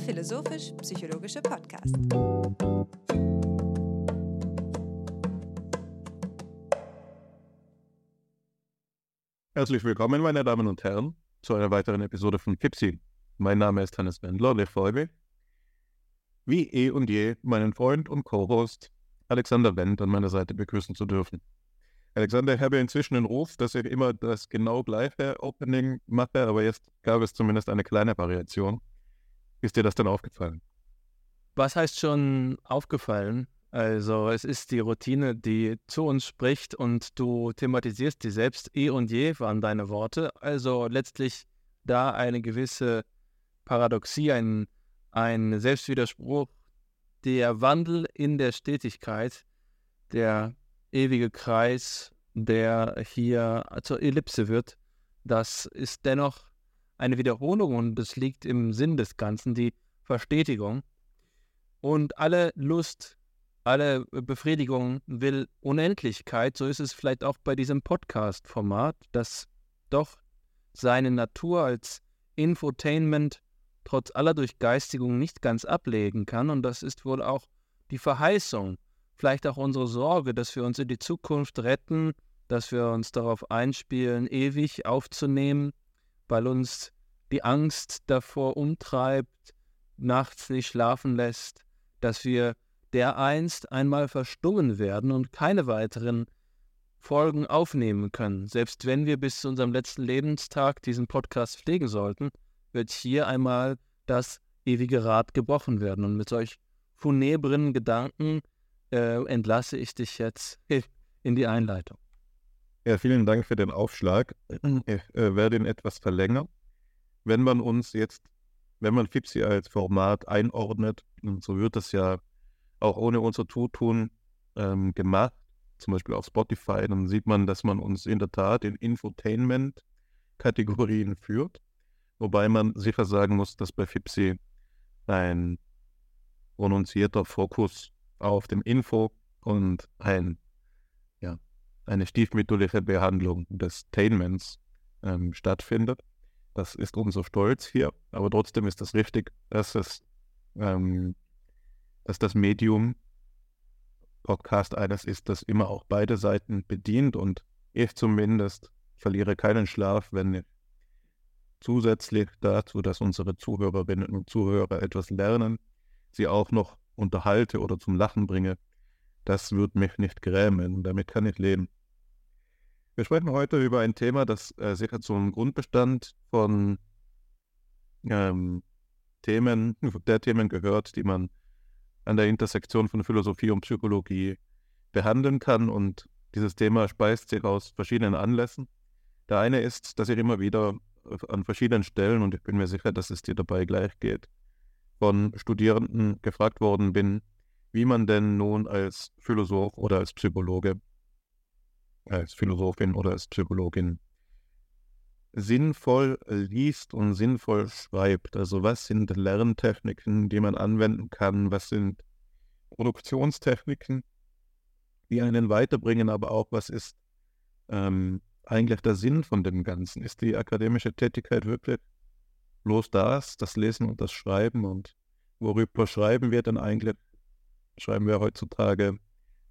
der philosophisch-psychologische Podcast. Herzlich willkommen, meine Damen und Herren, zu einer weiteren Episode von Kipsi. Mein Name ist Hannes Wendler freue mich, wie eh und je, meinen Freund und Co-Host Alexander Wendt an meiner Seite begrüßen zu dürfen. Alexander, ich habe inzwischen den Ruf, dass ich immer das genau gleiche Opening mache, aber jetzt gab es zumindest eine kleine Variation. Ist dir das dann aufgefallen? Was heißt schon aufgefallen? Also es ist die Routine, die zu uns spricht und du thematisierst die selbst. Eh und je waren deine Worte. Also letztlich da eine gewisse Paradoxie, ein, ein Selbstwiderspruch, der Wandel in der Stetigkeit, der ewige Kreis, der hier zur Ellipse wird, das ist dennoch eine Wiederholung und es liegt im Sinn des Ganzen, die Verstetigung. Und alle Lust, alle Befriedigung will Unendlichkeit. So ist es vielleicht auch bei diesem Podcast-Format, das doch seine Natur als Infotainment trotz aller Durchgeistigung nicht ganz ablegen kann. Und das ist wohl auch die Verheißung vielleicht auch unsere Sorge, dass wir uns in die Zukunft retten, dass wir uns darauf einspielen, ewig aufzunehmen, weil uns die Angst davor umtreibt, nachts nicht schlafen lässt, dass wir dereinst einmal verstummen werden und keine weiteren Folgen aufnehmen können. Selbst wenn wir bis zu unserem letzten Lebenstag diesen Podcast pflegen sollten, wird hier einmal das ewige Rad gebrochen werden. Und mit solch funebren Gedanken äh, entlasse ich dich jetzt in die Einleitung. Ja, vielen Dank für den Aufschlag. Ich äh, werde ihn etwas verlängern. Wenn man uns jetzt, wenn man Fipsi als Format einordnet, so wird das ja auch ohne unser Zutun ähm, gemacht, zum Beispiel auf Spotify, dann sieht man, dass man uns in der Tat in Infotainment-Kategorien führt. Wobei man sicher sagen muss, dass bei Fipsi ein pronunzierter Fokus auf dem Info und ein, eine stiefmütterliche Behandlung des Tainments ähm, stattfindet. Das ist unser Stolz hier, aber trotzdem ist das richtig, dass es, ähm, dass das Medium Podcast eines ist, das immer auch beide Seiten bedient und ich zumindest verliere keinen Schlaf, wenn ich zusätzlich dazu, dass unsere Zuhörerinnen und Zuhörer etwas lernen, sie auch noch unterhalte oder zum Lachen bringe, das wird mich nicht grämen. Damit kann ich leben. Wir sprechen heute über ein Thema, das äh, sicher zum Grundbestand von ähm, Themen, der Themen gehört, die man an der Intersektion von Philosophie und Psychologie behandeln kann. Und dieses Thema speist sich aus verschiedenen Anlässen. Der eine ist, dass ich immer wieder an verschiedenen Stellen, und ich bin mir sicher, dass es dir dabei gleich geht, von Studierenden gefragt worden bin, wie man denn nun als Philosoph oder als Psychologe, als Philosophin oder als Psychologin sinnvoll liest und sinnvoll schreibt. Also was sind Lerntechniken, die man anwenden kann, was sind Produktionstechniken, die einen weiterbringen, aber auch was ist ähm, eigentlich der Sinn von dem Ganzen? Ist die akademische Tätigkeit wirklich bloß das, das Lesen und das Schreiben und worüber schreiben wir denn eigentlich? Schreiben wir heutzutage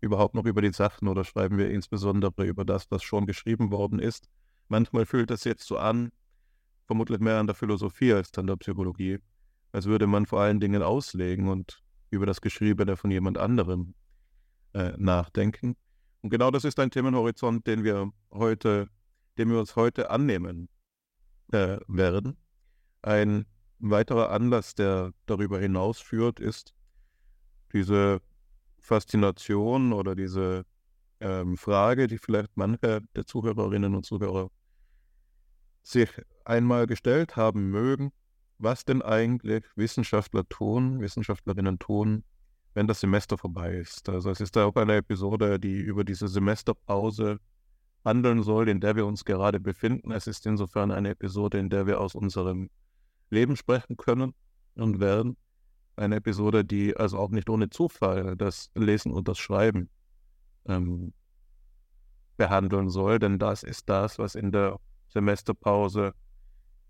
überhaupt noch über die Sachen oder schreiben wir insbesondere über das, was schon geschrieben worden ist? Manchmal fühlt es jetzt so an, vermutlich mehr an der Philosophie als an der Psychologie, als würde man vor allen Dingen auslegen und über das Geschriebene von jemand anderem äh, nachdenken. Und genau das ist ein Themenhorizont, den wir heute, dem wir uns heute annehmen äh, werden. Ein weiterer Anlass, der darüber hinaus führt, ist diese Faszination oder diese ähm, Frage, die vielleicht manche der Zuhörerinnen und Zuhörer sich einmal gestellt haben mögen, was denn eigentlich Wissenschaftler tun, Wissenschaftlerinnen tun, wenn das Semester vorbei ist. Also es ist da auch eine Episode, die über diese Semesterpause handeln soll, in der wir uns gerade befinden. Es ist insofern eine Episode, in der wir aus unserem Leben sprechen können und werden. Eine Episode, die also auch nicht ohne Zufall das Lesen und das Schreiben ähm, behandeln soll, denn das ist das, was in der Semesterpause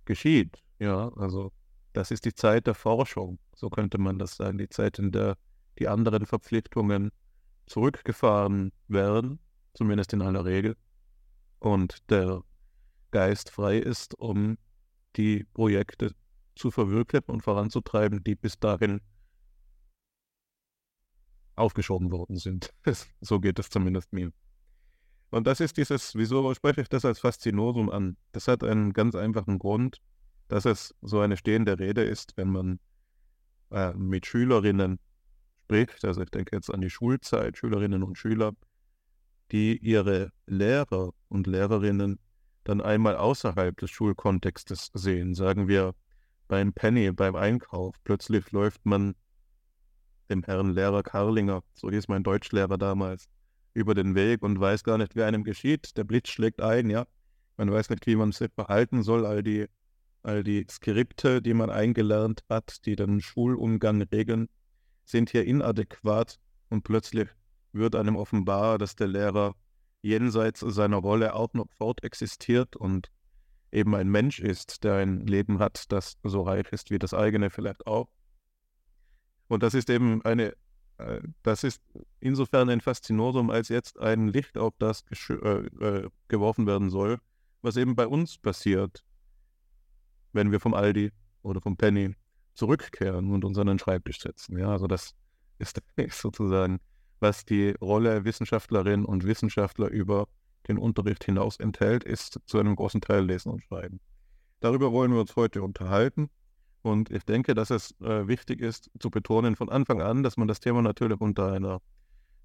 geschieht. Ja, also das ist die Zeit der Forschung, so könnte man das sagen, die Zeit, in der die anderen Verpflichtungen zurückgefahren werden, zumindest in aller Regel, und der Geist frei ist, um die Projekte zu verwirklichen und voranzutreiben, die bis dahin aufgeschoben worden sind. so geht es zumindest mir. Und das ist dieses, wieso spreche ich das als Faszinosum an? Das hat einen ganz einfachen Grund, dass es so eine stehende Rede ist, wenn man äh, mit Schülerinnen spricht. Also ich denke jetzt an die Schulzeit, Schülerinnen und Schüler, die ihre Lehrer und Lehrerinnen dann einmal außerhalb des Schulkontextes sehen. Sagen wir beim Penny, beim Einkauf. Plötzlich läuft man dem Herrn Lehrer Karlinger, so hieß mein Deutschlehrer damals, über den Weg und weiß gar nicht, wie einem geschieht. Der Blitz schlägt ein, ja. Man weiß nicht, wie man sich verhalten soll. All die, all die Skripte, die man eingelernt hat, die den Schulumgang regeln, sind hier inadäquat und plötzlich wird einem offenbar, dass der Lehrer jenseits seiner Rolle auch noch fortexistiert und eben ein Mensch ist, der ein Leben hat, das so reich ist wie das eigene vielleicht auch. Und das ist eben eine, äh, das ist insofern ein Faszinosum, als jetzt ein Licht auf das äh, äh, geworfen werden soll, was eben bei uns passiert, wenn wir vom Aldi oder vom Penny zurückkehren und uns an den Schreibtisch setzen. Ja, also das ist sozusagen, was die Rolle Wissenschaftlerinnen und Wissenschaftler über den Unterricht hinaus enthält, ist zu einem großen Teil Lesen und Schreiben. Darüber wollen wir uns heute unterhalten. Und ich denke, dass es äh, wichtig ist zu betonen von Anfang an, dass man das Thema natürlich unter einer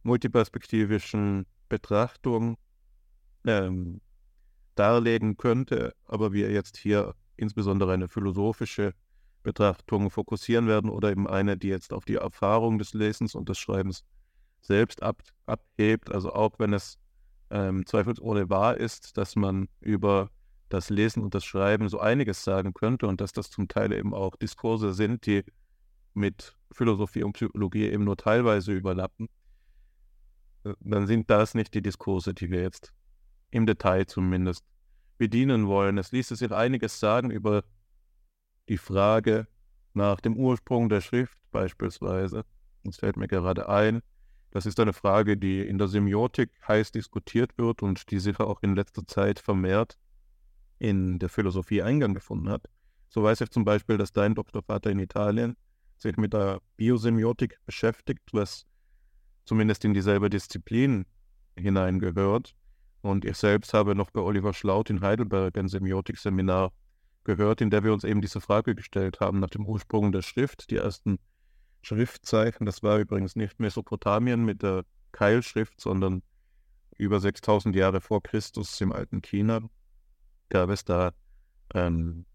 multiperspektivischen Betrachtung ähm, darlegen könnte, aber wir jetzt hier insbesondere eine philosophische Betrachtung fokussieren werden oder eben eine, die jetzt auf die Erfahrung des Lesens und des Schreibens selbst ab, abhebt. Also auch wenn es ähm, zweifelsohne wahr ist, dass man über das Lesen und das Schreiben so einiges sagen könnte und dass das zum Teil eben auch Diskurse sind, die mit Philosophie und Psychologie eben nur teilweise überlappen, äh, dann sind das nicht die Diskurse, die wir jetzt im Detail zumindest bedienen wollen. Es ließe sich einiges sagen über die Frage nach dem Ursprung der Schrift beispielsweise. Das fällt mir gerade ein. Das ist eine Frage, die in der Semiotik heiß diskutiert wird und die sicher auch in letzter Zeit vermehrt in der Philosophie Eingang gefunden hat. So weiß ich zum Beispiel, dass dein Doktorvater in Italien sich mit der Biosemiotik beschäftigt, was zumindest in dieselbe Disziplin hineingehört. Und ich selbst habe noch bei Oliver Schlaut in Heidelberg ein Semiotik-Seminar gehört, in der wir uns eben diese Frage gestellt haben nach dem Ursprung der Schrift. Die ersten Schriftzeichen. Das war übrigens nicht Mesopotamien mit der Keilschrift, sondern über 6000 Jahre vor Christus im alten China gab es da ähm,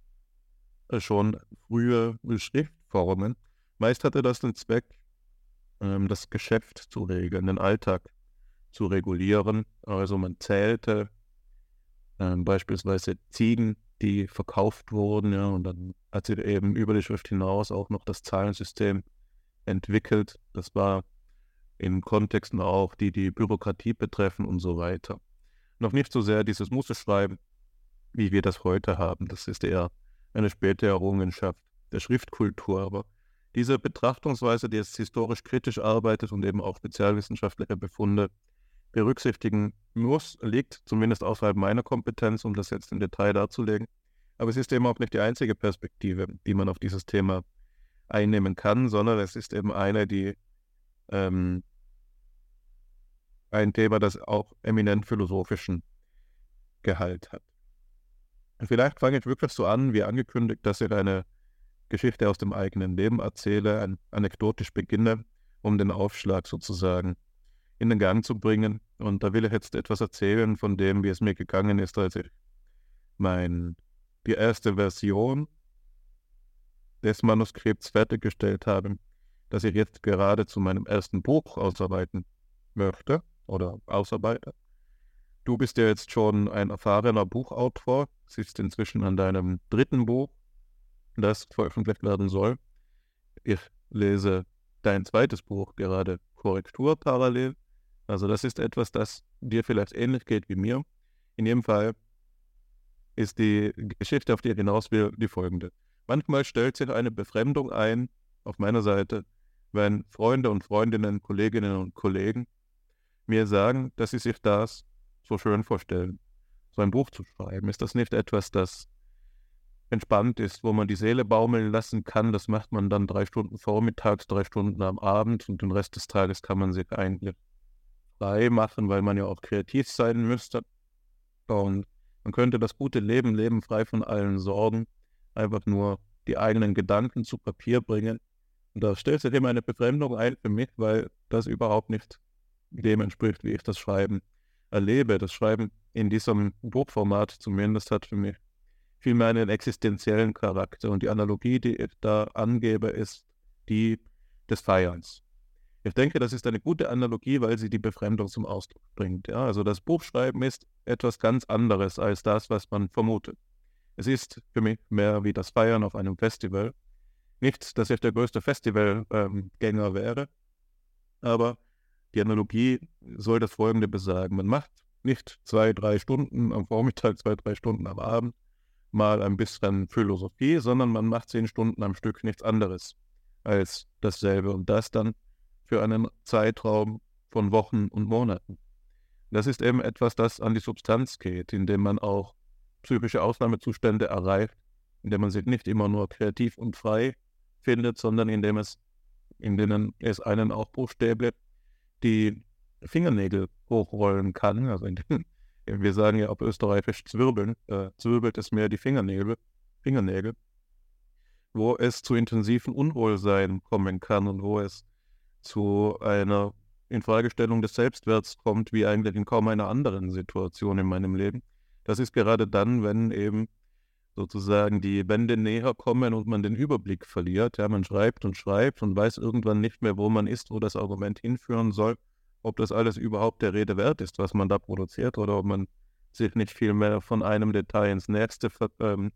schon frühe Schriftformen. Meist hatte das den Zweck, ähm, das Geschäft zu regeln, den Alltag zu regulieren. Also man zählte ähm, beispielsweise Ziegen, die verkauft wurden, ja, und dann hat sie eben über die Schrift hinaus auch noch das Zahlensystem entwickelt. Das war in Kontexten auch, die die Bürokratie betreffen und so weiter. Noch nicht so sehr dieses Musterschreiben, wie wir das heute haben. Das ist eher eine späte Errungenschaft der Schriftkultur. Aber diese Betrachtungsweise, die jetzt historisch kritisch arbeitet und eben auch spezialwissenschaftliche Befunde berücksichtigen muss, liegt zumindest außerhalb meiner Kompetenz, um das jetzt im Detail darzulegen. Aber es ist eben auch nicht die einzige Perspektive, die man auf dieses Thema einnehmen kann, sondern es ist eben eine, die ähm, ein Thema, das auch eminent philosophischen Gehalt hat. Vielleicht fange ich wirklich so an, wie angekündigt, dass ich eine Geschichte aus dem eigenen Leben erzähle, ein, anekdotisch beginne, um den Aufschlag sozusagen in den Gang zu bringen. Und da will ich jetzt etwas erzählen von dem, wie es mir gegangen ist, als ich mein, die erste Version des Manuskripts fertiggestellt habe, das ich jetzt gerade zu meinem ersten Buch ausarbeiten möchte oder ausarbeite. Du bist ja jetzt schon ein erfahrener Buchautor, sitzt inzwischen an deinem dritten Buch, das veröffentlicht werden soll. Ich lese dein zweites Buch gerade Korrektur parallel. Also das ist etwas, das dir vielleicht ähnlich geht wie mir. In jedem Fall ist die Geschichte, auf die ich hinaus will, die folgende. Manchmal stellt sich eine Befremdung ein auf meiner Seite, wenn Freunde und Freundinnen, Kolleginnen und Kollegen mir sagen, dass sie sich das so schön vorstellen, so ein Buch zu schreiben. Ist das nicht etwas, das entspannt ist, wo man die Seele baumeln lassen kann? Das macht man dann drei Stunden vormittags, drei Stunden am Abend und den Rest des Tages kann man sich eigentlich frei machen, weil man ja auch kreativ sein müsste. Und man könnte das gute Leben leben, frei von allen Sorgen, einfach nur die eigenen Gedanken zu Papier bringen. Und da stellt sich immer eine Befremdung ein für mich, weil das überhaupt nicht dem entspricht, wie ich das Schreiben erlebe. Das Schreiben in diesem Buchformat zumindest hat für mich vielmehr einen existenziellen Charakter. Und die Analogie, die ich da angebe, ist die des Feierns. Ich denke, das ist eine gute Analogie, weil sie die Befremdung zum Ausdruck bringt. Ja? Also das Buchschreiben ist etwas ganz anderes als das, was man vermutet. Es ist für mich mehr wie das Feiern auf einem Festival. Nicht, dass ich der größte Festivalgänger ähm, wäre, aber die Analogie soll das Folgende besagen. Man macht nicht zwei, drei Stunden am Vormittag, zwei, drei Stunden am Abend mal ein bisschen Philosophie, sondern man macht zehn Stunden am Stück nichts anderes als dasselbe und das dann für einen Zeitraum von Wochen und Monaten. Das ist eben etwas, das an die Substanz geht, indem man auch psychische Ausnahmezustände erreicht, indem man sich nicht immer nur kreativ und frei findet, sondern indem es, in denen es einen auch buchstäblich die Fingernägel hochrollen kann. Also den, wir sagen ja auf Österreichisch zwirbeln, äh, zwirbelt es mehr die Fingernägel, Fingernägel, wo es zu intensiven Unwohlsein kommen kann und wo es zu einer Infragestellung des Selbstwerts kommt, wie eigentlich in kaum einer anderen Situation in meinem Leben. Das ist gerade dann, wenn eben sozusagen die Wände näher kommen und man den Überblick verliert. Ja, man schreibt und schreibt und weiß irgendwann nicht mehr, wo man ist, wo das Argument hinführen soll, ob das alles überhaupt der Rede wert ist, was man da produziert, oder ob man sich nicht viel mehr von einem Detail ins nächste ver ähm,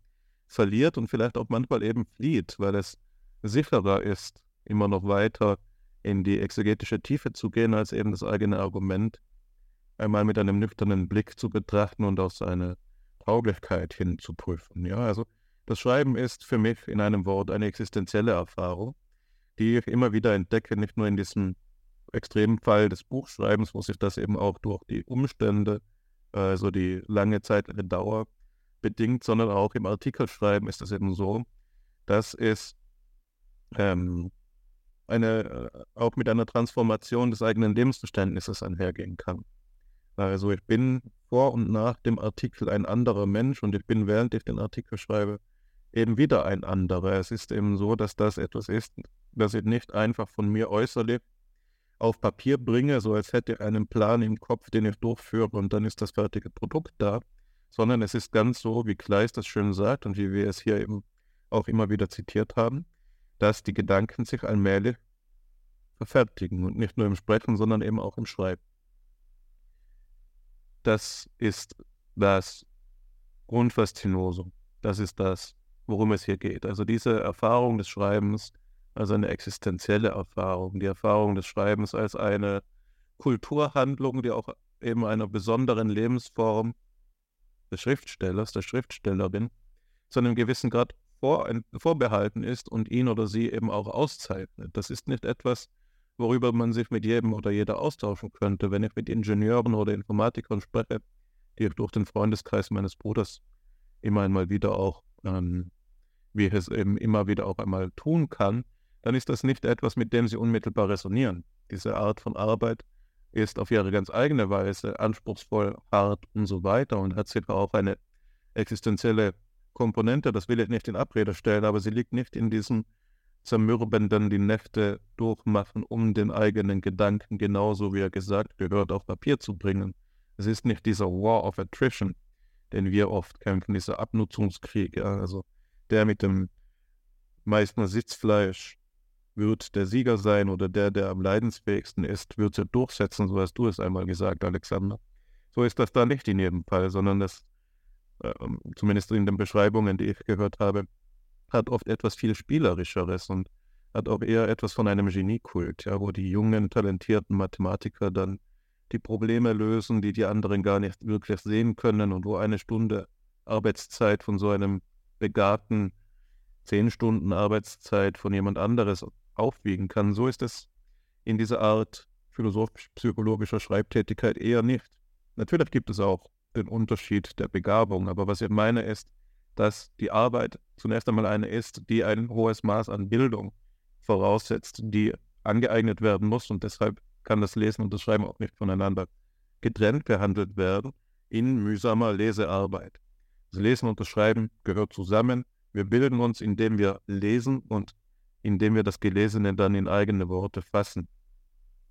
verliert und vielleicht auch manchmal eben flieht, weil es sicherer ist, immer noch weiter in die exegetische Tiefe zu gehen, als eben das eigene Argument einmal mit einem nüchternen Blick zu betrachten und auf seine Tauglichkeit hin zu prüfen. Ja, also das Schreiben ist für mich in einem Wort eine existenzielle Erfahrung, die ich immer wieder entdecke, nicht nur in diesem extremen Fall des Buchschreibens, wo sich das eben auch durch die Umstände, also die lange zeitliche Dauer bedingt, sondern auch im Artikelschreiben ist es eben so, dass es ähm, eine, äh, auch mit einer Transformation des eigenen Lebensverständnisses einhergehen kann. Also ich bin vor und nach dem Artikel ein anderer Mensch und ich bin, während ich den Artikel schreibe, eben wieder ein anderer. Es ist eben so, dass das etwas ist, das ich nicht einfach von mir äußerlich auf Papier bringe, so als hätte ich einen Plan im Kopf, den ich durchführe und dann ist das fertige Produkt da, sondern es ist ganz so, wie Kleist das schön sagt und wie wir es hier eben auch immer wieder zitiert haben, dass die Gedanken sich allmählich verfertigen und nicht nur im Sprechen, sondern eben auch im Schreiben. Das ist das Grundfaszinosum. Das ist das, worum es hier geht. Also diese Erfahrung des Schreibens als eine existenzielle Erfahrung, die Erfahrung des Schreibens als eine Kulturhandlung, die auch eben einer besonderen Lebensform des Schriftstellers, der Schriftstellerin, zu einem gewissen Grad vor, vorbehalten ist und ihn oder sie eben auch auszeichnet. Das ist nicht etwas, worüber man sich mit jedem oder jeder austauschen könnte. Wenn ich mit Ingenieuren oder Informatikern spreche, die ich durch den Freundeskreis meines Bruders immer einmal wieder auch, ähm, wie ich es eben immer wieder auch einmal tun kann, dann ist das nicht etwas, mit dem sie unmittelbar resonieren. Diese Art von Arbeit ist auf ihre ganz eigene Weise anspruchsvoll, hart und so weiter und hat sicher auch eine existenzielle Komponente, das will ich nicht in Abrede stellen, aber sie liegt nicht in diesem zermürbenden die Nächte durchmachen, um den eigenen Gedanken genauso wie er gesagt gehört auf Papier zu bringen. Es ist nicht dieser War of Attrition, den wir oft kämpfen, dieser Abnutzungskrieg, ja, also der mit dem meisten Sitzfleisch wird der Sieger sein oder der, der am leidensfähigsten ist, wird sie durchsetzen, so hast du es einmal gesagt, Alexander. So ist das da nicht in jedem Fall, sondern das ähm, zumindest in den Beschreibungen, die ich gehört habe, hat oft etwas viel Spielerischeres und hat auch eher etwas von einem Geniekult, ja, wo die jungen, talentierten Mathematiker dann die Probleme lösen, die die anderen gar nicht wirklich sehen können und wo eine Stunde Arbeitszeit von so einem begabten zehn Stunden Arbeitszeit von jemand anderes aufwiegen kann. So ist es in dieser Art philosophisch-psychologischer Schreibtätigkeit eher nicht. Natürlich gibt es auch den Unterschied der Begabung, aber was ich meine ist, dass die Arbeit zunächst einmal eine ist, die ein hohes Maß an Bildung voraussetzt, die angeeignet werden muss und deshalb kann das Lesen und das Schreiben auch nicht voneinander getrennt behandelt werden in mühsamer Lesearbeit. Das Lesen und das Schreiben gehört zusammen. Wir bilden uns, indem wir lesen und indem wir das Gelesene dann in eigene Worte fassen.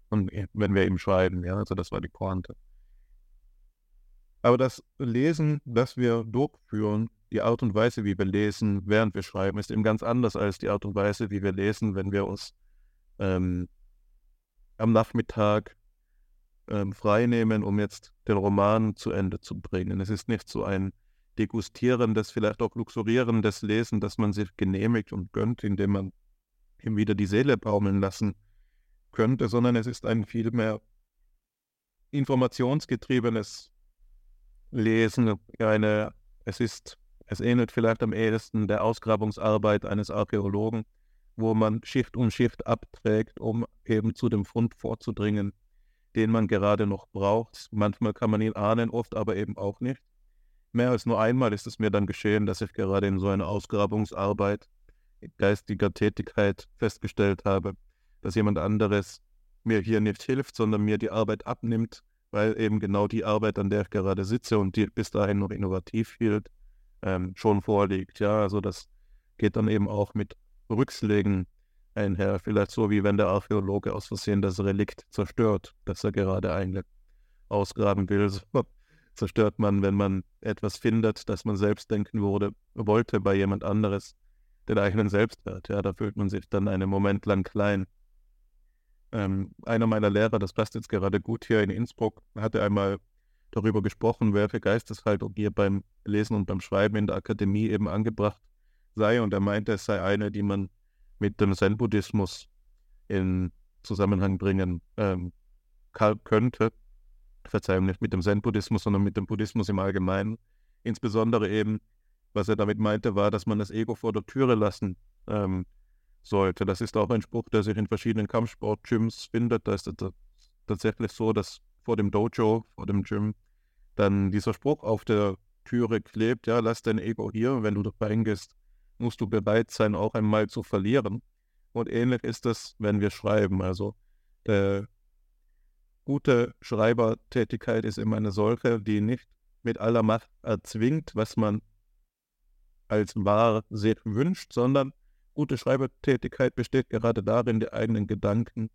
Und wenn wir eben schreiben, ja, also das war die Pointe. Aber das Lesen, das wir durchführen, die Art und Weise, wie wir lesen, während wir schreiben, ist eben ganz anders als die Art und Weise, wie wir lesen, wenn wir uns ähm, am Nachmittag ähm, freinehmen, um jetzt den Roman zu Ende zu bringen. Es ist nicht so ein degustierendes, vielleicht auch luxurierendes Lesen, das man sich genehmigt und gönnt, indem man ihm wieder die Seele baumeln lassen könnte, sondern es ist ein vielmehr informationsgetriebenes Lesen. Eine, es ist es ähnelt vielleicht am ehesten der Ausgrabungsarbeit eines Archäologen, wo man Schicht um Schicht abträgt, um eben zu dem Fund vorzudringen, den man gerade noch braucht. Manchmal kann man ihn ahnen, oft aber eben auch nicht. Mehr als nur einmal ist es mir dann geschehen, dass ich gerade in so einer Ausgrabungsarbeit geistiger Tätigkeit festgestellt habe, dass jemand anderes mir hier nicht hilft, sondern mir die Arbeit abnimmt, weil eben genau die Arbeit, an der ich gerade sitze und die bis dahin noch innovativ hielt, ähm, schon vorliegt. Ja, also das geht dann eben auch mit Rückschlägen einher. Vielleicht so, wie wenn der Archäologe aus Versehen das Relikt zerstört, das er gerade eigentlich ausgraben will. So zerstört man, wenn man etwas findet, das man selbst denken wurde, wollte bei jemand anderes, den eigenen Selbstwert. Ja, da fühlt man sich dann einen Moment lang klein. Ähm, einer meiner Lehrer, das passt jetzt gerade gut hier in Innsbruck, hatte einmal darüber gesprochen, welche Geisteshaltung hier beim Lesen und beim Schreiben in der Akademie eben angebracht sei. Und er meinte, es sei eine, die man mit dem Zen-Buddhismus in Zusammenhang bringen ähm, könnte. Verzeihung, nicht mit dem Zen-Buddhismus, sondern mit dem Buddhismus im Allgemeinen. Insbesondere eben, was er damit meinte, war, dass man das Ego vor der Türe lassen ähm, sollte. Das ist auch ein Spruch, der sich in verschiedenen Kampfsport-Gyms findet. Da ist es tatsächlich so, dass vor dem Dojo, vor dem Gym, dann dieser Spruch auf der Türe klebt, ja, lass dein Ego hier, wenn du da reingehst, musst du bereit sein, auch einmal zu verlieren. Und ähnlich ist das, wenn wir schreiben. Also der gute Schreibertätigkeit ist immer eine solche, die nicht mit aller Macht erzwingt, was man als wahr sich wünscht, sondern gute Schreibertätigkeit besteht gerade darin, die eigenen Gedanken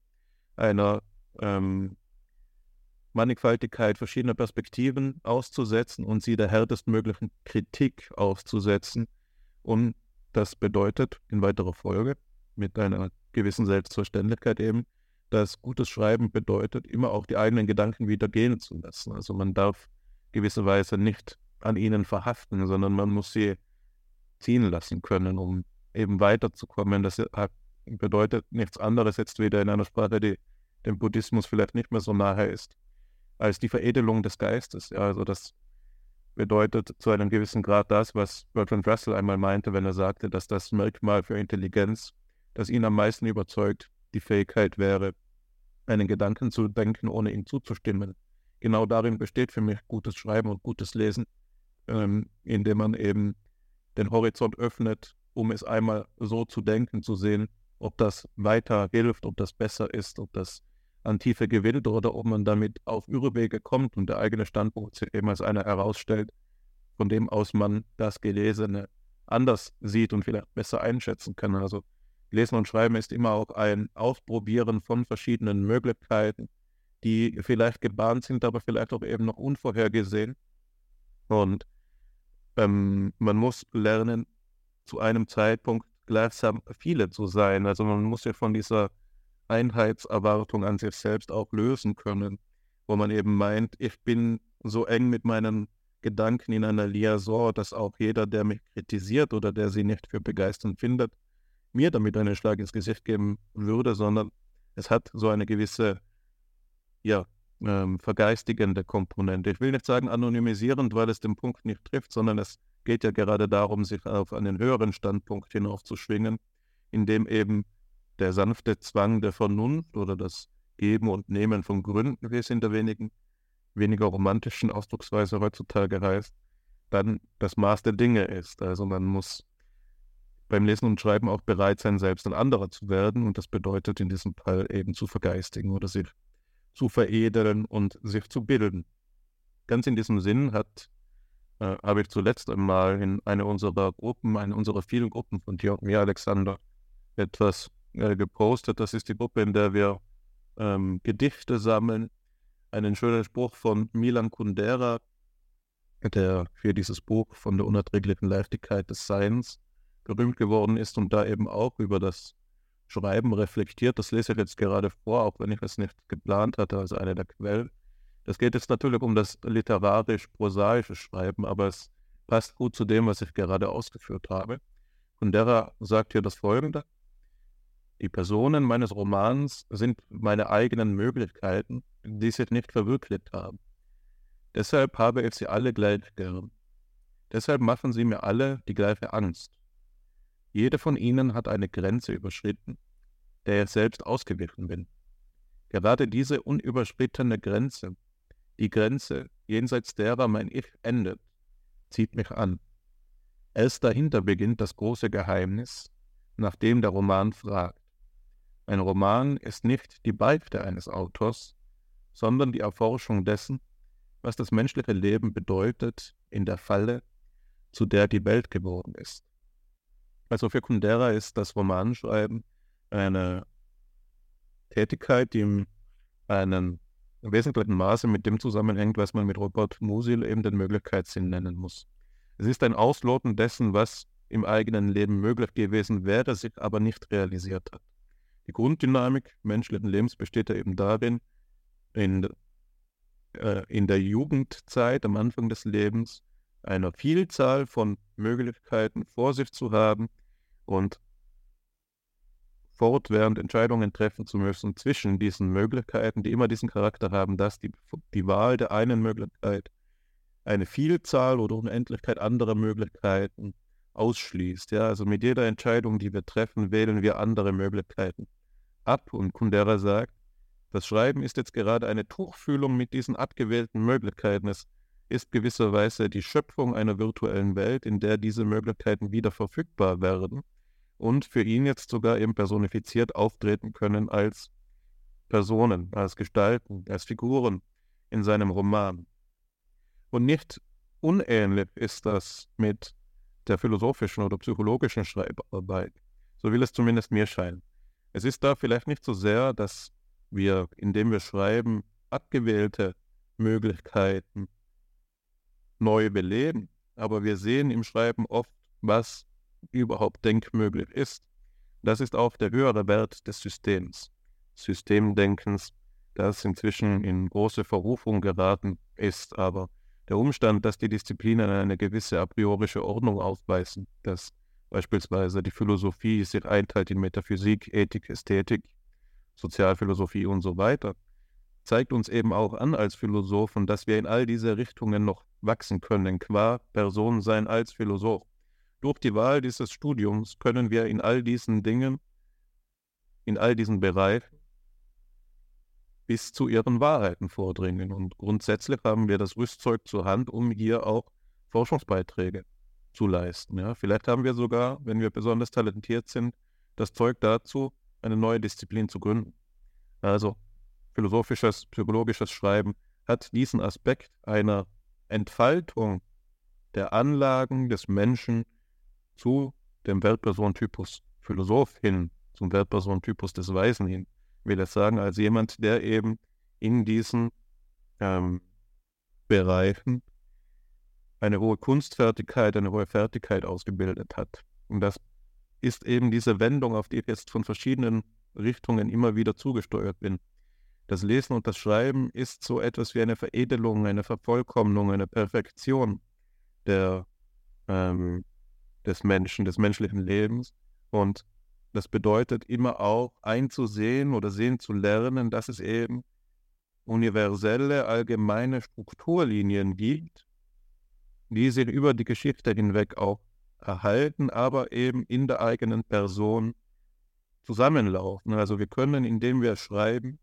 einer ähm, Mannigfaltigkeit verschiedener Perspektiven auszusetzen und sie der härtestmöglichen Kritik auszusetzen. Und das bedeutet in weiterer Folge mit einer gewissen Selbstverständlichkeit eben, dass gutes Schreiben bedeutet, immer auch die eigenen Gedanken wieder gehen zu lassen. Also man darf gewisserweise nicht an ihnen verhaften, sondern man muss sie ziehen lassen können, um eben weiterzukommen. Das bedeutet nichts anderes jetzt wieder in einer Sprache, die dem Buddhismus vielleicht nicht mehr so nahe ist, als die Veredelung des Geistes. Ja, also das bedeutet zu einem gewissen Grad das, was Bertrand Russell einmal meinte, wenn er sagte, dass das Merkmal für Intelligenz, das ihn am meisten überzeugt, die Fähigkeit wäre, einen Gedanken zu denken, ohne ihm zuzustimmen. Genau darin besteht für mich gutes Schreiben und gutes Lesen, ähm, indem man eben den Horizont öffnet, um es einmal so zu denken, zu sehen, ob das weiter hilft, ob das besser ist, ob das an Tiefe gewinnt oder ob man damit auf Irrwege kommt und der eigene Standpunkt sich eben als einer herausstellt, von dem aus man das Gelesene anders sieht und vielleicht besser einschätzen kann. Also Lesen und Schreiben ist immer auch ein Ausprobieren von verschiedenen Möglichkeiten, die vielleicht gebahnt sind, aber vielleicht auch eben noch unvorhergesehen. Und ähm, man muss lernen, zu einem Zeitpunkt gleichsam viele zu sein. Also man muss ja von dieser Einheitserwartung an sich selbst auch lösen können, wo man eben meint, ich bin so eng mit meinen Gedanken in einer Liaison, dass auch jeder, der mich kritisiert oder der sie nicht für begeisternd findet, mir damit einen Schlag ins Gesicht geben würde, sondern es hat so eine gewisse, ja, ähm, vergeistigende Komponente. Ich will nicht sagen anonymisierend, weil es den Punkt nicht trifft, sondern es geht ja gerade darum, sich auf einen höheren Standpunkt hinaufzuschwingen, in dem eben der sanfte Zwang der Vernunft oder das Geben und Nehmen von Gründen, wie es in der wenigen, weniger romantischen Ausdrucksweise heutzutage heißt, dann das Maß der Dinge ist. Also man muss beim Lesen und Schreiben auch bereit sein, selbst ein anderer zu werden. Und das bedeutet in diesem Fall eben zu vergeistigen oder sich zu veredeln und sich zu bilden. Ganz in diesem Sinn hat, äh, habe ich zuletzt einmal in einer unserer Gruppen, eine unserer vielen Gruppen von mir Alexander, etwas äh, gepostet. Das ist die Gruppe, in der wir ähm, Gedichte sammeln. Einen schönen Spruch von Milan Kundera, der für dieses Buch von der unerträglichen Leichtigkeit des Seins berühmt geworden ist und da eben auch über das Schreiben reflektiert. Das lese ich jetzt gerade vor, auch wenn ich es nicht geplant hatte, als eine der Quellen. Es geht jetzt natürlich um das literarisch-prosaische Schreiben, aber es passt gut zu dem, was ich gerade ausgeführt habe. Kundera sagt hier das Folgende. Die Personen meines Romans sind meine eigenen Möglichkeiten, die sich nicht verwirklicht haben. Deshalb habe ich sie alle gleich gern. Deshalb machen sie mir alle die gleiche Angst. Jeder von ihnen hat eine Grenze überschritten, der ich selbst ausgewichen bin. Gerade diese unüberschrittene Grenze, die Grenze, jenseits derer mein Ich endet, zieht mich an. Erst dahinter beginnt das große Geheimnis, nach dem der Roman fragt. Ein Roman ist nicht die Beichte eines Autors, sondern die Erforschung dessen, was das menschliche Leben bedeutet in der Falle, zu der die Welt geworden ist. Also für Kundera ist das Romanschreiben eine Tätigkeit, die in einem wesentlichen Maße mit dem zusammenhängt, was man mit Robert Musil eben den Möglichkeitssinn nennen muss. Es ist ein Ausloten dessen, was im eigenen Leben möglich gewesen wäre, sich aber nicht realisiert hat. Die Grunddynamik menschlichen Lebens besteht ja eben darin, in, äh, in der Jugendzeit, am Anfang des Lebens, eine Vielzahl von Möglichkeiten vor sich zu haben und fortwährend Entscheidungen treffen zu müssen zwischen diesen Möglichkeiten, die immer diesen Charakter haben, dass die, die Wahl der einen Möglichkeit eine Vielzahl oder Unendlichkeit anderer Möglichkeiten ausschließt. Ja, also mit jeder Entscheidung, die wir treffen, wählen wir andere Möglichkeiten ab. Und Kundera sagt, das Schreiben ist jetzt gerade eine Tuchfühlung mit diesen abgewählten Möglichkeiten. Es ist gewisserweise die Schöpfung einer virtuellen Welt, in der diese Möglichkeiten wieder verfügbar werden und für ihn jetzt sogar eben personifiziert auftreten können als Personen, als Gestalten, als Figuren in seinem Roman. Und nicht unähnlich ist das mit der philosophischen oder psychologischen Schreibarbeit. So will es zumindest mir scheinen. Es ist da vielleicht nicht so sehr, dass wir, indem wir schreiben, abgewählte Möglichkeiten neu beleben. Aber wir sehen im Schreiben oft, was überhaupt denkmöglich ist. Das ist auch der höhere Wert des Systems, Systemdenkens, das inzwischen in große Verrufung geraten ist. Aber der Umstand, dass die Disziplinen eine gewisse a priorische Ordnung aufweisen, dass beispielsweise die Philosophie sich einteilt in Metaphysik, Ethik, Ästhetik, Sozialphilosophie und so weiter, zeigt uns eben auch an als Philosophen, dass wir in all diese Richtungen noch wachsen können, qua Person sein als Philosoph. Durch die Wahl dieses Studiums können wir in all diesen Dingen, in all diesen Bereichen bis zu ihren Wahrheiten vordringen. Und grundsätzlich haben wir das Rüstzeug zur Hand, um hier auch Forschungsbeiträge zu leisten. Ja, vielleicht haben wir sogar, wenn wir besonders talentiert sind, das Zeug dazu, eine neue Disziplin zu gründen. Also philosophisches, psychologisches Schreiben hat diesen Aspekt einer Entfaltung der Anlagen des Menschen zu dem Weltpersonentypus Philosoph hin, zum Weltpersonentypus des Weisen hin, will es sagen, als jemand, der eben in diesen ähm, Bereichen eine hohe Kunstfertigkeit, eine hohe Fertigkeit ausgebildet hat. Und das ist eben diese Wendung, auf die ich jetzt von verschiedenen Richtungen immer wieder zugesteuert bin. Das Lesen und das Schreiben ist so etwas wie eine Veredelung, eine Vervollkommnung, eine Perfektion der, ähm, des Menschen, des menschlichen Lebens. Und das bedeutet immer auch einzusehen oder sehen zu lernen, dass es eben universelle, allgemeine Strukturlinien gibt, die sich über die Geschichte hinweg auch erhalten, aber eben in der eigenen Person zusammenlaufen. Also wir können, indem wir schreiben,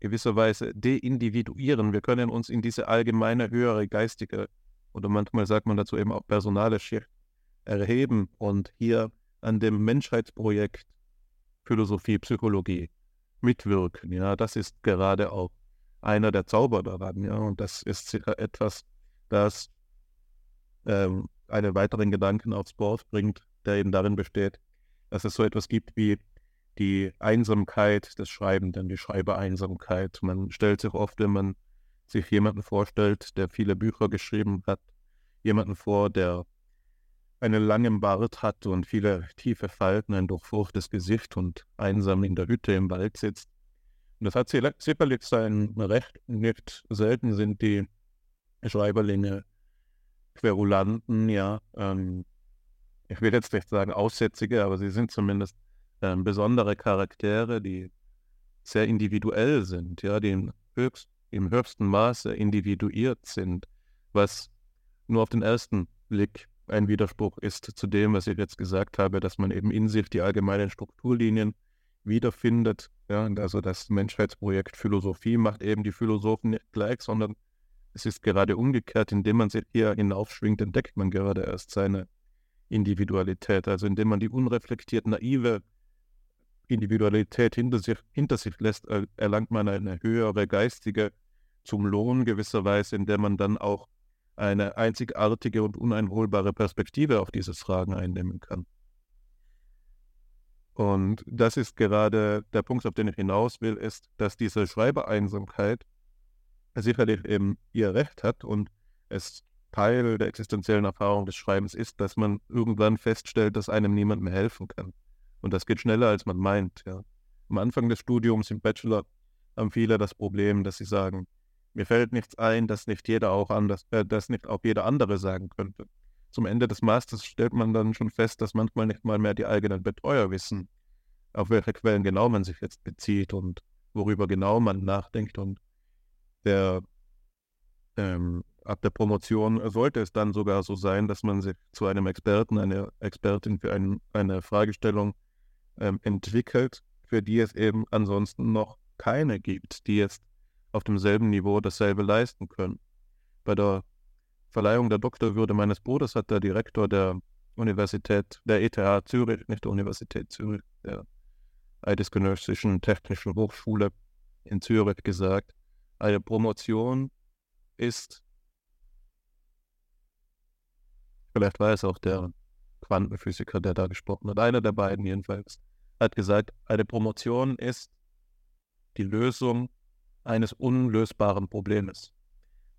gewisserweise deindividuieren. Wir können uns in diese allgemeine, höhere geistige oder manchmal sagt man dazu eben auch personale Schicht erheben und hier an dem Menschheitsprojekt Philosophie, Psychologie mitwirken. Ja, das ist gerade auch einer der Zauber daran. Ja, und das ist etwas, das ähm, einen weiteren Gedanken aufs Board bringt, der eben darin besteht, dass es so etwas gibt wie die Einsamkeit des Schreibenden, die Schreibereinsamkeit. Man stellt sich oft, wenn man sich jemanden vorstellt, der viele Bücher geschrieben hat, jemanden vor, der einen langen Bart hat und viele tiefe Falten, ein durchfurchtes Gesicht und einsam in der Hütte im Wald sitzt. Und das hat sicherlich sein Recht. Nicht selten sind die Schreiberlinge Querulanten, ja, ähm, ich will jetzt nicht sagen Aussätzige, aber sie sind zumindest ähm, besondere Charaktere, die sehr individuell sind, ja, die höchst, im höchsten Maße individuiert sind, was nur auf den ersten Blick ein Widerspruch ist zu dem, was ich jetzt gesagt habe, dass man eben in sich die allgemeinen Strukturlinien wiederfindet. Ja, also das Menschheitsprojekt Philosophie macht eben die Philosophen nicht gleich, sondern es ist gerade umgekehrt, indem man sich hier hinaufschwingt, entdeckt man gerade erst seine Individualität. Also indem man die unreflektiert naive Individualität hinter sich, hinter sich lässt, erlangt man eine höhere geistige zum Lohn gewisserweise, in der man dann auch eine einzigartige und uneinholbare Perspektive auf diese Fragen einnehmen kann. Und das ist gerade der Punkt, auf den ich hinaus will, ist, dass diese Schreibereinsamkeit sicherlich eben ihr Recht hat und es Teil der existenziellen Erfahrung des Schreibens ist, dass man irgendwann feststellt, dass einem niemand mehr helfen kann. Und das geht schneller, als man meint. Ja. Am Anfang des Studiums im Bachelor haben viele das Problem, dass sie sagen, mir fällt nichts ein, dass nicht jeder auch anders, äh, dass nicht auch jeder andere sagen könnte. Zum Ende des Masters stellt man dann schon fest, dass manchmal nicht mal mehr die eigenen Betreuer wissen, auf welche Quellen genau man sich jetzt bezieht und worüber genau man nachdenkt. Und der ähm, ab der Promotion sollte es dann sogar so sein, dass man sich zu einem Experten, einer Expertin für ein, eine Fragestellung ähm, entwickelt, für die es eben ansonsten noch keine gibt, die jetzt auf demselben Niveau dasselbe leisten können. Bei der Verleihung der Doktorwürde meines Bruders hat der Direktor der Universität, der ETH Zürich, nicht der Universität Zürich, der Eidesgenössischen Technischen Hochschule in Zürich gesagt, eine Promotion ist, vielleicht es auch der Quantenphysiker, der da gesprochen hat, einer der beiden jedenfalls, hat gesagt, eine Promotion ist die Lösung eines unlösbaren Problems.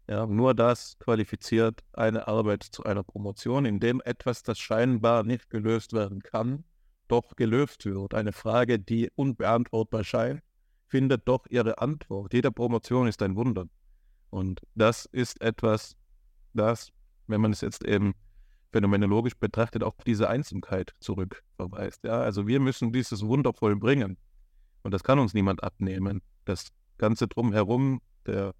Ja, nur das qualifiziert eine Arbeit zu einer Promotion, indem etwas, das scheinbar nicht gelöst werden kann, doch gelöst wird. Eine Frage, die unbeantwortbar scheint, findet doch ihre Antwort. Jede Promotion ist ein Wunder. Und das ist etwas, das, wenn man es jetzt eben phänomenologisch betrachtet, auf diese Einsamkeit zurückverweist. Ja, also wir müssen dieses Wunder vollbringen. Und das kann uns niemand abnehmen. Das Ganze drumherum der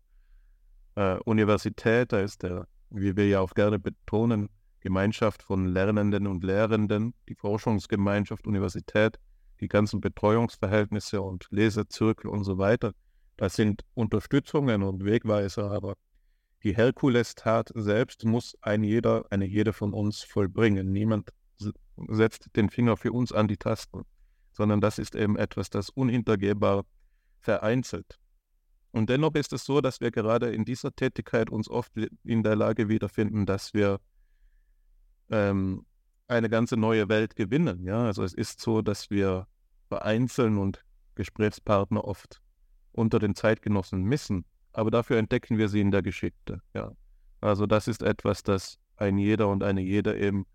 äh, Universität, da ist der, wie wir ja auch gerne betonen, Gemeinschaft von Lernenden und Lehrenden, die Forschungsgemeinschaft, Universität, die ganzen Betreuungsverhältnisse und Lesezirkel und so weiter. Das sind Unterstützungen und Wegweiser, aber die Herkulestat selbst muss ein jeder, eine jede von uns vollbringen. Niemand setzt den Finger für uns an die Tasten, sondern das ist eben etwas, das unhintergehbar vereinzelt. Und dennoch ist es so, dass wir gerade in dieser Tätigkeit uns oft in der Lage wiederfinden, dass wir ähm, eine ganze neue Welt gewinnen. Ja, also es ist so, dass wir vereinzeln und Gesprächspartner oft unter den Zeitgenossen missen, aber dafür entdecken wir sie in der Geschichte. Ja, also das ist etwas, das ein jeder und eine jede eben,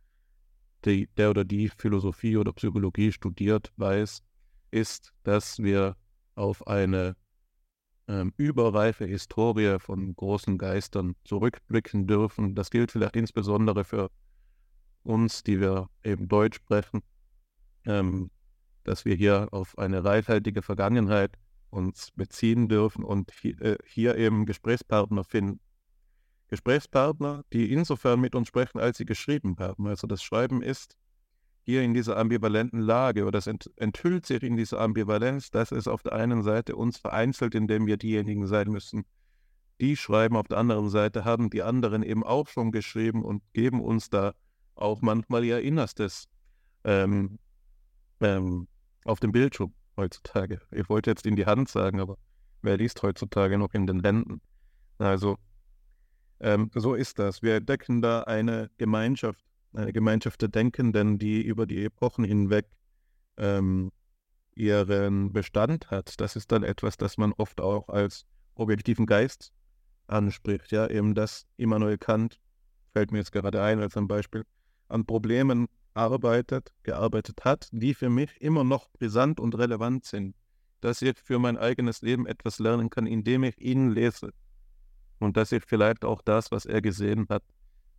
die, der oder die Philosophie oder Psychologie studiert, weiß, ist, dass wir auf eine ähm, überreife Historie von großen Geistern zurückblicken dürfen. Das gilt vielleicht insbesondere für uns, die wir eben Deutsch sprechen, ähm, dass wir hier auf eine reichhaltige Vergangenheit uns beziehen dürfen und hier, äh, hier eben Gesprächspartner finden, Gesprächspartner, die insofern mit uns sprechen, als sie geschrieben haben. Also das Schreiben ist hier in dieser ambivalenten Lage oder es ent enthüllt sich in dieser Ambivalenz, dass es auf der einen Seite uns vereinzelt, indem wir diejenigen sein müssen, die schreiben, auf der anderen Seite haben die anderen eben auch schon geschrieben und geben uns da auch manchmal ihr Innerstes ähm, ähm, auf dem Bildschirm heutzutage. Ich wollte jetzt in die Hand sagen, aber wer liest heutzutage noch in den Wänden? Also ähm, so ist das. Wir entdecken da eine Gemeinschaft, eine Gemeinschaft der Denkenden, die über die Epochen hinweg ähm, ihren Bestand hat. Das ist dann etwas, das man oft auch als objektiven Geist anspricht. Ja, eben das Immanuel Kant, fällt mir jetzt gerade ein als ein Beispiel, an Problemen arbeitet, gearbeitet hat, die für mich immer noch brisant und relevant sind. Dass ich für mein eigenes Leben etwas lernen kann, indem ich ihn lese. Und dass ich vielleicht auch das, was er gesehen hat,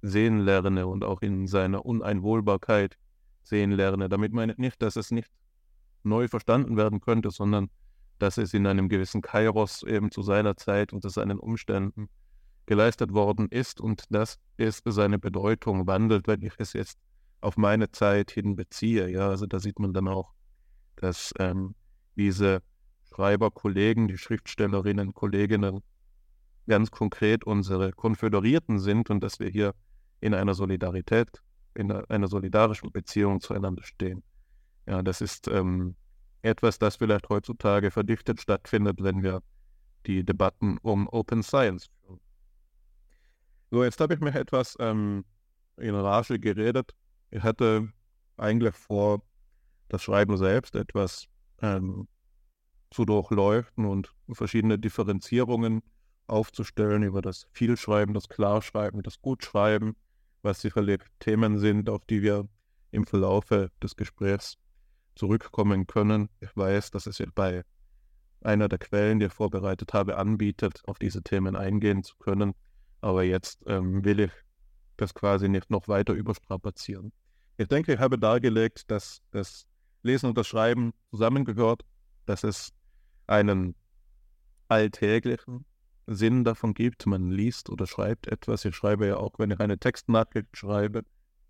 sehen lerne und auch in seiner Uneinwohlbarkeit sehen lerne. Damit meine ich nicht, dass es nicht neu verstanden werden könnte, sondern dass es in einem gewissen Kairos eben zu seiner Zeit unter seinen Umständen geleistet worden ist und dass es seine Bedeutung wandelt, wenn ich es jetzt auf meine Zeit hin beziehe. Ja, also da sieht man dann auch, dass ähm, diese Schreiberkollegen, die Schriftstellerinnen, Kolleginnen ganz konkret unsere Konföderierten sind und dass wir hier in einer Solidarität, in einer solidarischen Beziehung zueinander stehen. Ja, das ist ähm, etwas, das vielleicht heutzutage verdichtet stattfindet, wenn wir die Debatten um Open Science führen. So, jetzt habe ich mir etwas ähm, in Rage geredet. Ich hatte eigentlich vor, das Schreiben selbst etwas ähm, zu durchleuchten und verschiedene Differenzierungen aufzustellen über das Vielschreiben, das Klarschreiben, das Gutschreiben, was sicherlich Themen sind, auf die wir im Verlaufe des Gesprächs zurückkommen können. Ich weiß, dass es bei einer der Quellen, die ich vorbereitet habe, anbietet, auf diese Themen eingehen zu können. Aber jetzt ähm, will ich das quasi nicht noch weiter überstrapazieren. Ich denke, ich habe dargelegt, dass das Lesen und das Schreiben zusammengehört, dass es einen alltäglichen Sinn davon gibt. Man liest oder schreibt etwas. Ich schreibe ja auch, wenn ich eine Textnachricht schreibe,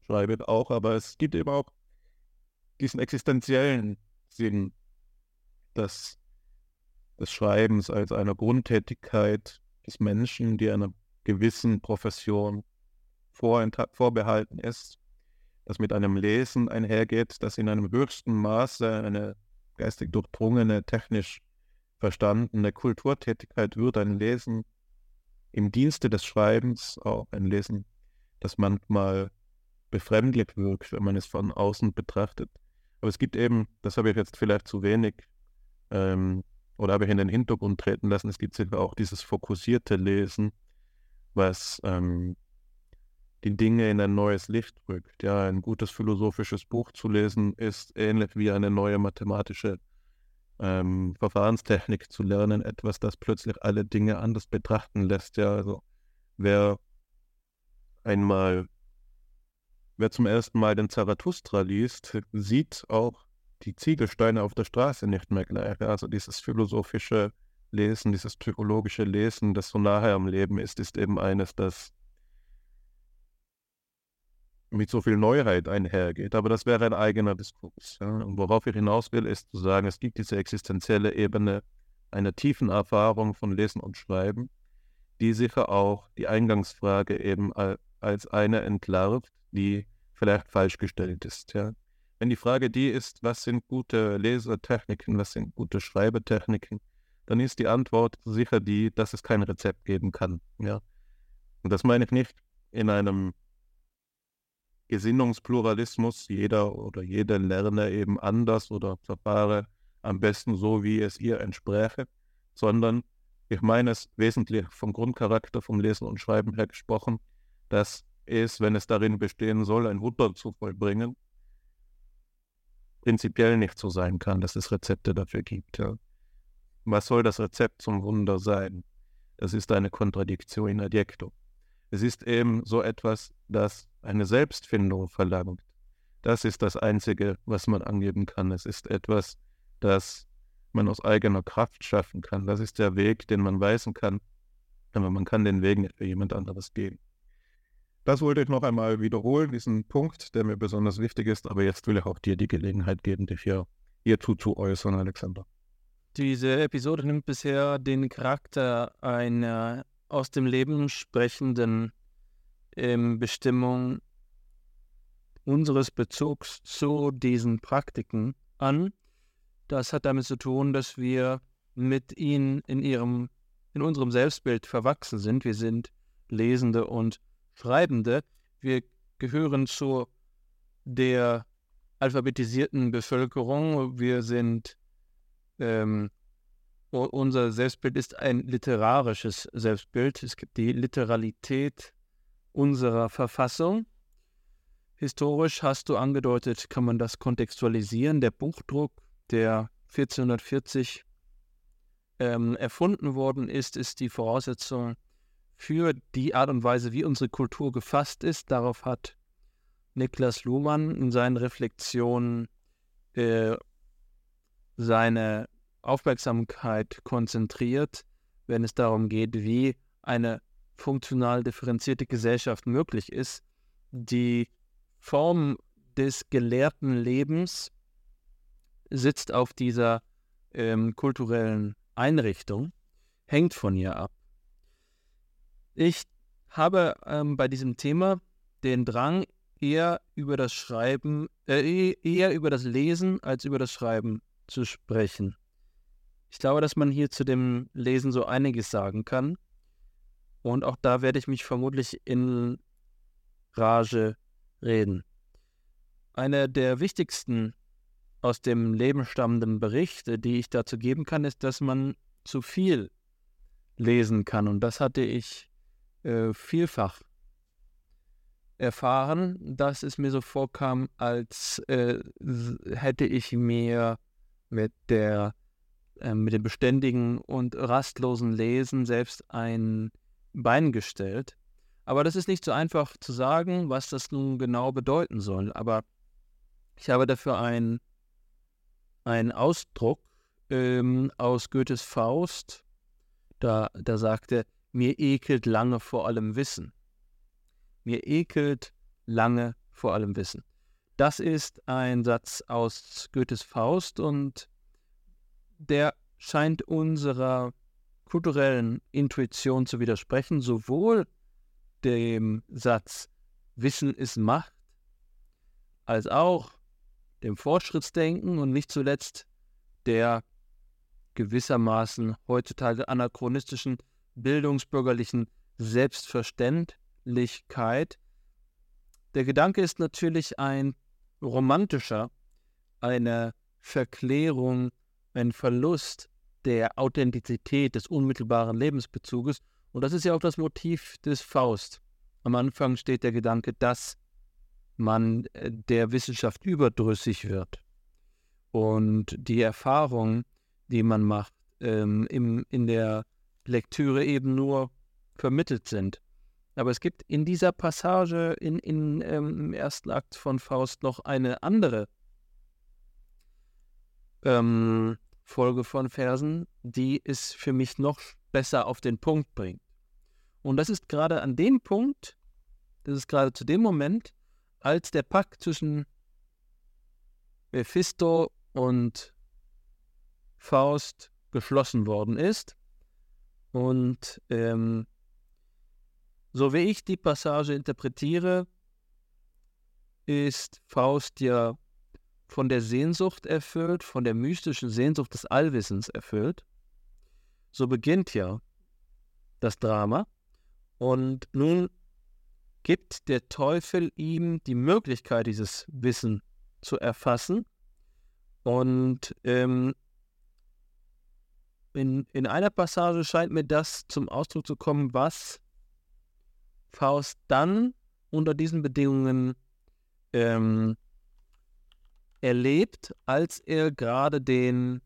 schreibe auch, aber es gibt eben auch diesen existenziellen Sinn des, des Schreibens als einer Grundtätigkeit des Menschen, die einer gewissen Profession vorbehalten ist, das mit einem Lesen einhergeht, das in einem höchsten Maße eine geistig durchdrungene, technisch verstandene Kulturtätigkeit wird, ein Lesen im Dienste des Schreibens, auch ein Lesen, das manchmal befremdlich wirkt, wenn man es von außen betrachtet. Aber es gibt eben, das habe ich jetzt vielleicht zu wenig ähm, oder habe ich in den Hintergrund treten lassen, es gibt sicher auch dieses fokussierte Lesen, was ähm, die Dinge in ein neues Licht rückt. Ja, ein gutes philosophisches Buch zu lesen ist ähnlich wie eine neue mathematische ähm, Verfahrenstechnik zu lernen, etwas, das plötzlich alle Dinge anders betrachten lässt. Ja, also wer einmal, wer zum ersten Mal den Zarathustra liest, sieht auch die Ziegelsteine auf der Straße nicht mehr gleich. Also dieses philosophische Lesen, dieses psychologische Lesen, das so nahe am Leben ist, ist eben eines, das mit so viel Neuheit einhergeht. Aber das wäre ein eigener Diskurs. Ja. Und worauf ich hinaus will, ist zu sagen, es gibt diese existenzielle Ebene einer tiefen Erfahrung von Lesen und Schreiben, die sicher auch die Eingangsfrage eben als eine entlarvt, die vielleicht falsch gestellt ist. Ja. Wenn die Frage die ist, was sind gute Lesertechniken, was sind gute Schreibetechniken, dann ist die Antwort sicher die, dass es kein Rezept geben kann. Ja. Und das meine ich nicht in einem Gesinnungspluralismus, jeder oder jede lerne eben anders oder verfahre am besten so, wie es ihr entspräche, sondern ich meine es wesentlich vom Grundcharakter, vom Lesen und Schreiben her gesprochen, dass es, wenn es darin bestehen soll, ein Wunder zu vollbringen, prinzipiell nicht so sein kann, dass es Rezepte dafür gibt. Ja. Was soll das Rezept zum Wunder sein? Das ist eine Kontradiktion in adjecto. Es ist eben so etwas, das eine Selbstfindung verlangt. Das ist das Einzige, was man angeben kann. Es ist etwas, das man aus eigener Kraft schaffen kann. Das ist der Weg, den man weisen kann, Aber man kann den Weg nicht für jemand anderes gehen. Das wollte ich noch einmal wiederholen, diesen Punkt, der mir besonders wichtig ist. Aber jetzt will ich auch dir die Gelegenheit geben, dich hier hierzu zu äußern, Alexander. Diese Episode nimmt bisher den Charakter einer aus dem Leben sprechenden ähm, Bestimmung unseres Bezugs zu diesen Praktiken an. Das hat damit zu tun, dass wir mit ihnen in ihrem, in unserem Selbstbild verwachsen sind. Wir sind Lesende und Schreibende. Wir gehören zu der alphabetisierten Bevölkerung. Wir sind, ähm, unser Selbstbild ist ein literarisches Selbstbild. Es gibt die Literalität unserer Verfassung. Historisch hast du angedeutet, kann man das kontextualisieren. Der Buchdruck, der 1440 ähm, erfunden worden ist, ist die Voraussetzung für die Art und Weise, wie unsere Kultur gefasst ist. Darauf hat Niklas Luhmann in seinen Reflexionen äh, seine Aufmerksamkeit konzentriert, wenn es darum geht, wie eine funktional differenzierte Gesellschaft möglich ist. Die Form des gelehrten Lebens sitzt auf dieser ähm, kulturellen Einrichtung, hängt von ihr ab. Ich habe ähm, bei diesem Thema den Drang, eher über das Schreiben, äh, e-, eher über das Lesen als über das Schreiben zu sprechen. Ich glaube, dass man hier zu dem Lesen so einiges sagen kann. Und auch da werde ich mich vermutlich in Rage reden. Einer der wichtigsten aus dem Leben stammenden Berichte, die ich dazu geben kann, ist, dass man zu viel lesen kann. Und das hatte ich äh, vielfach erfahren, dass es mir so vorkam, als äh, hätte ich mir mit der äh, mit dem beständigen und rastlosen Lesen selbst ein Bein gestellt. Aber das ist nicht so einfach zu sagen, was das nun genau bedeuten soll. Aber ich habe dafür einen Ausdruck ähm, aus Goethes Faust, da, da sagte, mir ekelt lange vor allem Wissen. Mir ekelt lange vor allem Wissen. Das ist ein Satz aus Goethes Faust und der scheint unserer kulturellen Intuition zu widersprechen, sowohl dem Satz Wissen ist Macht, als auch dem Fortschrittsdenken und nicht zuletzt der gewissermaßen heutzutage anachronistischen bildungsbürgerlichen Selbstverständlichkeit. Der Gedanke ist natürlich ein romantischer, eine Verklärung, ein Verlust der Authentizität des unmittelbaren Lebensbezuges. Und das ist ja auch das Motiv des Faust. Am Anfang steht der Gedanke, dass man äh, der Wissenschaft überdrüssig wird. Und die Erfahrungen, die man macht, ähm, im, in der Lektüre eben nur vermittelt sind. Aber es gibt in dieser Passage in, in, ähm, im ersten Akt von Faust noch eine andere ähm, Folge von Versen, die es für mich noch besser auf den Punkt bringt. Und das ist gerade an dem Punkt, das ist gerade zu dem Moment, als der Pakt zwischen Mephisto und Faust geschlossen worden ist. Und ähm, so wie ich die Passage interpretiere, ist Faust ja von der Sehnsucht erfüllt, von der mystischen Sehnsucht des Allwissens erfüllt. So beginnt ja das Drama. Und nun gibt der Teufel ihm die Möglichkeit, dieses Wissen zu erfassen. Und ähm, in, in einer Passage scheint mir das zum Ausdruck zu kommen, was Faust dann unter diesen Bedingungen ähm, erlebt, als er gerade den,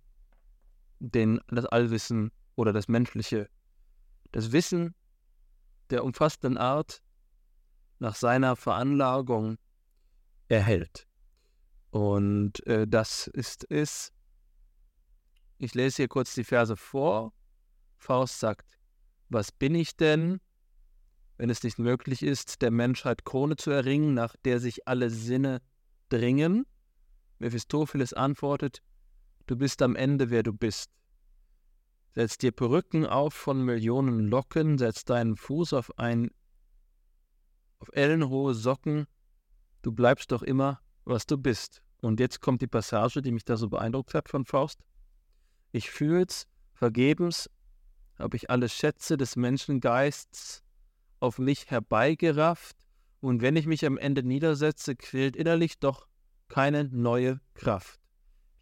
den, das Allwissen oder das Menschliche, das Wissen der umfassenden Art nach seiner Veranlagung erhält. Und äh, das ist es. Ich lese hier kurz die Verse vor. Faust sagt, was bin ich denn, wenn es nicht möglich ist, der Menschheit Krone zu erringen, nach der sich alle Sinne dringen? Mephistopheles antwortet, du bist am Ende, wer du bist. Setz dir Perücken auf von Millionen Locken, setz deinen Fuß auf ein auf ellenhohe Socken, du bleibst doch immer, was du bist. Und jetzt kommt die Passage, die mich da so beeindruckt hat von Faust. Ich fühl's, vergebens, habe ich alle Schätze des Menschengeists auf mich herbeigerafft, und wenn ich mich am Ende niedersetze, quillt innerlich doch keine neue Kraft.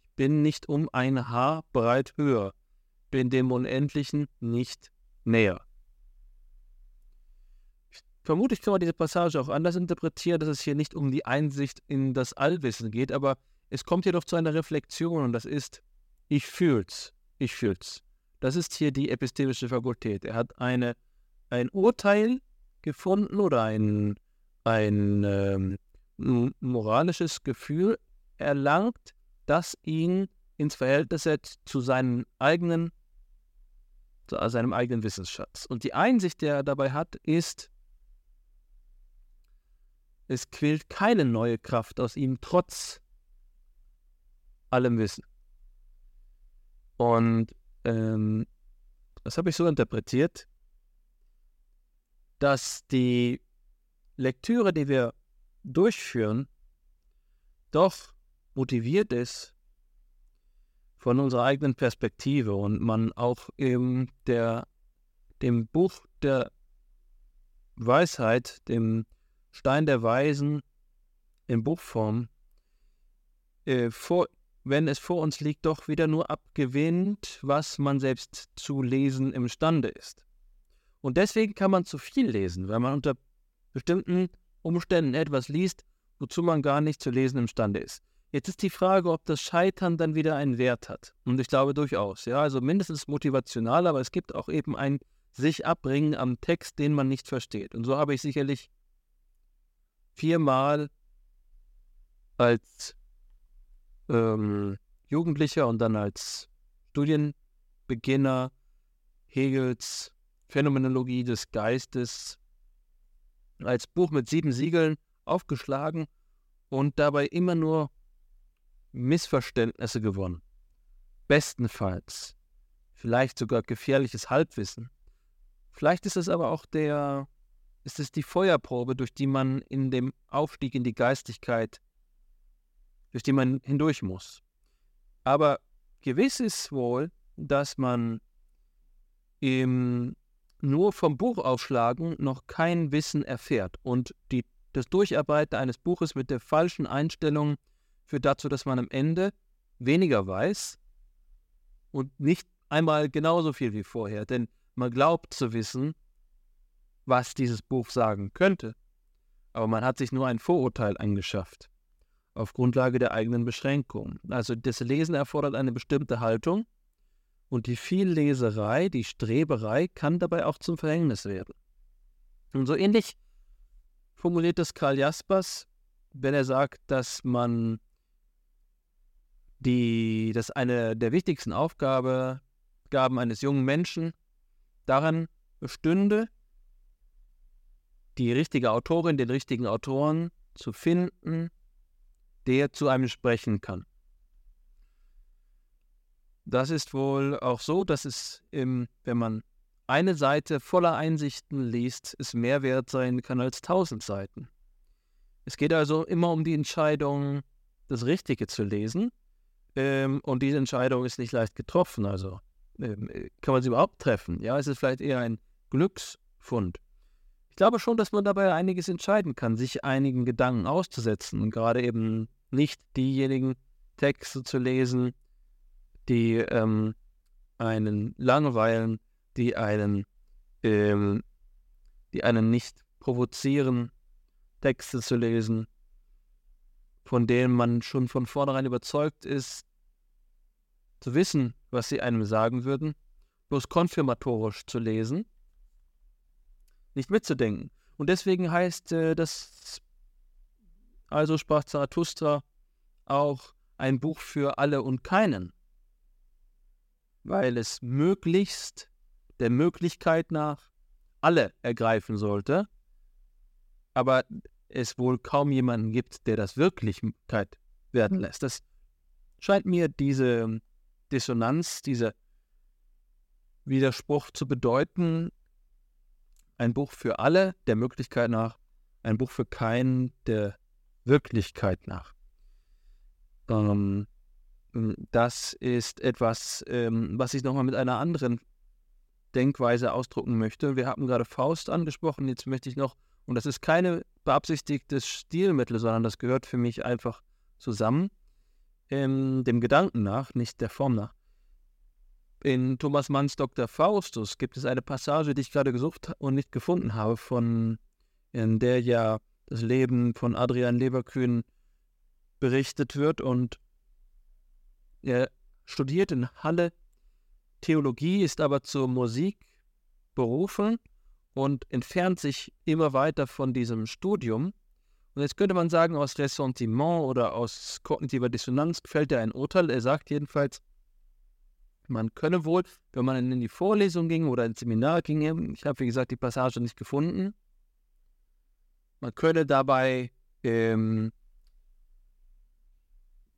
Ich bin nicht um ein Haar breit höher, bin dem Unendlichen nicht näher. Vermutlich kann man diese Passage auch anders interpretieren, dass es hier nicht um die Einsicht in das Allwissen geht, aber es kommt jedoch zu einer Reflexion und das ist, ich fühl's, ich fühl's. Das ist hier die epistemische Fakultät. Er hat eine, ein Urteil gefunden oder ein, ein ähm, moralisches Gefühl erlangt, das ihn ins Verhältnis setzt zu seinen eigenen seinem eigenen Wissensschatz. Und die Einsicht, die er dabei hat, ist, es quillt keine neue Kraft aus ihm, trotz allem Wissen. Und ähm, das habe ich so interpretiert, dass die Lektüre, die wir durchführen, doch motiviert ist von unserer eigenen Perspektive und man auch eben der, dem Buch der Weisheit, dem Stein der Weisen in Buchform, äh, vor, wenn es vor uns liegt, doch wieder nur abgewinnt, was man selbst zu lesen imstande ist. Und deswegen kann man zu viel lesen, weil man unter bestimmten Umständen etwas liest, wozu man gar nicht zu lesen imstande ist. Jetzt ist die Frage, ob das Scheitern dann wieder einen Wert hat. Und ich glaube durchaus. Ja, also mindestens motivational, aber es gibt auch eben ein sich abbringen am Text, den man nicht versteht. Und so habe ich sicherlich viermal als ähm, Jugendlicher und dann als Studienbeginner Hegels Phänomenologie des Geistes als Buch mit sieben Siegeln aufgeschlagen und dabei immer nur Missverständnisse gewonnen. Bestenfalls. Vielleicht sogar gefährliches Halbwissen. Vielleicht ist es aber auch der, ist es die Feuerprobe, durch die man in dem Aufstieg in die Geistigkeit, durch die man hindurch muss. Aber gewiss ist wohl, dass man im, nur vom Buchaufschlagen noch kein Wissen erfährt und die, das Durcharbeiten eines Buches mit der falschen Einstellung führt dazu, dass man am Ende weniger weiß und nicht einmal genauso viel wie vorher. Denn man glaubt zu wissen, was dieses Buch sagen könnte. Aber man hat sich nur ein Vorurteil angeschafft. Auf Grundlage der eigenen Beschränkungen. Also das Lesen erfordert eine bestimmte Haltung. Und die Vielleserei, die Streberei kann dabei auch zum Verhängnis werden. Und so ähnlich formuliert es Karl Jaspers, wenn er sagt, dass man die, dass eine der wichtigsten Aufgaben eines jungen Menschen daran bestünde, die richtige Autorin, den richtigen Autoren zu finden, der zu einem sprechen kann. Das ist wohl auch so, dass es, im, wenn man eine Seite voller Einsichten liest, es mehr wert sein kann als tausend Seiten. Es geht also immer um die Entscheidung, das Richtige zu lesen ähm, und diese Entscheidung ist nicht leicht getroffen. Also ähm, kann man sie überhaupt treffen? Ja, es ist vielleicht eher ein Glücksfund. Ich glaube schon, dass man dabei einiges entscheiden kann, sich einigen Gedanken auszusetzen und gerade eben nicht diejenigen Texte zu lesen, die ähm, einen langweilen, die einen, ähm, die einen nicht provozieren, Texte zu lesen, von denen man schon von vornherein überzeugt ist, zu wissen, was sie einem sagen würden, bloß konfirmatorisch zu lesen, nicht mitzudenken. Und deswegen heißt äh, das, also sprach Zarathustra, auch ein Buch für alle und keinen, weil es möglichst der Möglichkeit nach alle ergreifen sollte, aber es wohl kaum jemanden gibt, der das Wirklichkeit werden hm. lässt. Das scheint mir diese Dissonanz, dieser Widerspruch zu bedeuten. Ein Buch für alle, der Möglichkeit nach, ein Buch für keinen, der Wirklichkeit nach. Ähm, das ist etwas, ähm, was ich nochmal mit einer anderen Denkweise ausdrucken möchte. Wir haben gerade Faust angesprochen, jetzt möchte ich noch, und das ist keine beabsichtigtes Stilmittel, sondern das gehört für mich einfach zusammen, ähm, dem Gedanken nach, nicht der Form nach. In Thomas Manns Dr. Faustus gibt es eine Passage, die ich gerade gesucht und nicht gefunden habe, von in der ja das Leben von Adrian Leverkühn berichtet wird und er studiert in Halle Theologie, ist aber zur Musik berufen und entfernt sich immer weiter von diesem Studium. Und jetzt könnte man sagen, aus Ressentiment oder aus kognitiver Dissonanz fällt er ein Urteil. Er sagt jedenfalls, man könne wohl, wenn man in die Vorlesung ging oder ins Seminar ging, ich habe wie gesagt die Passage nicht gefunden, man könne dabei ähm,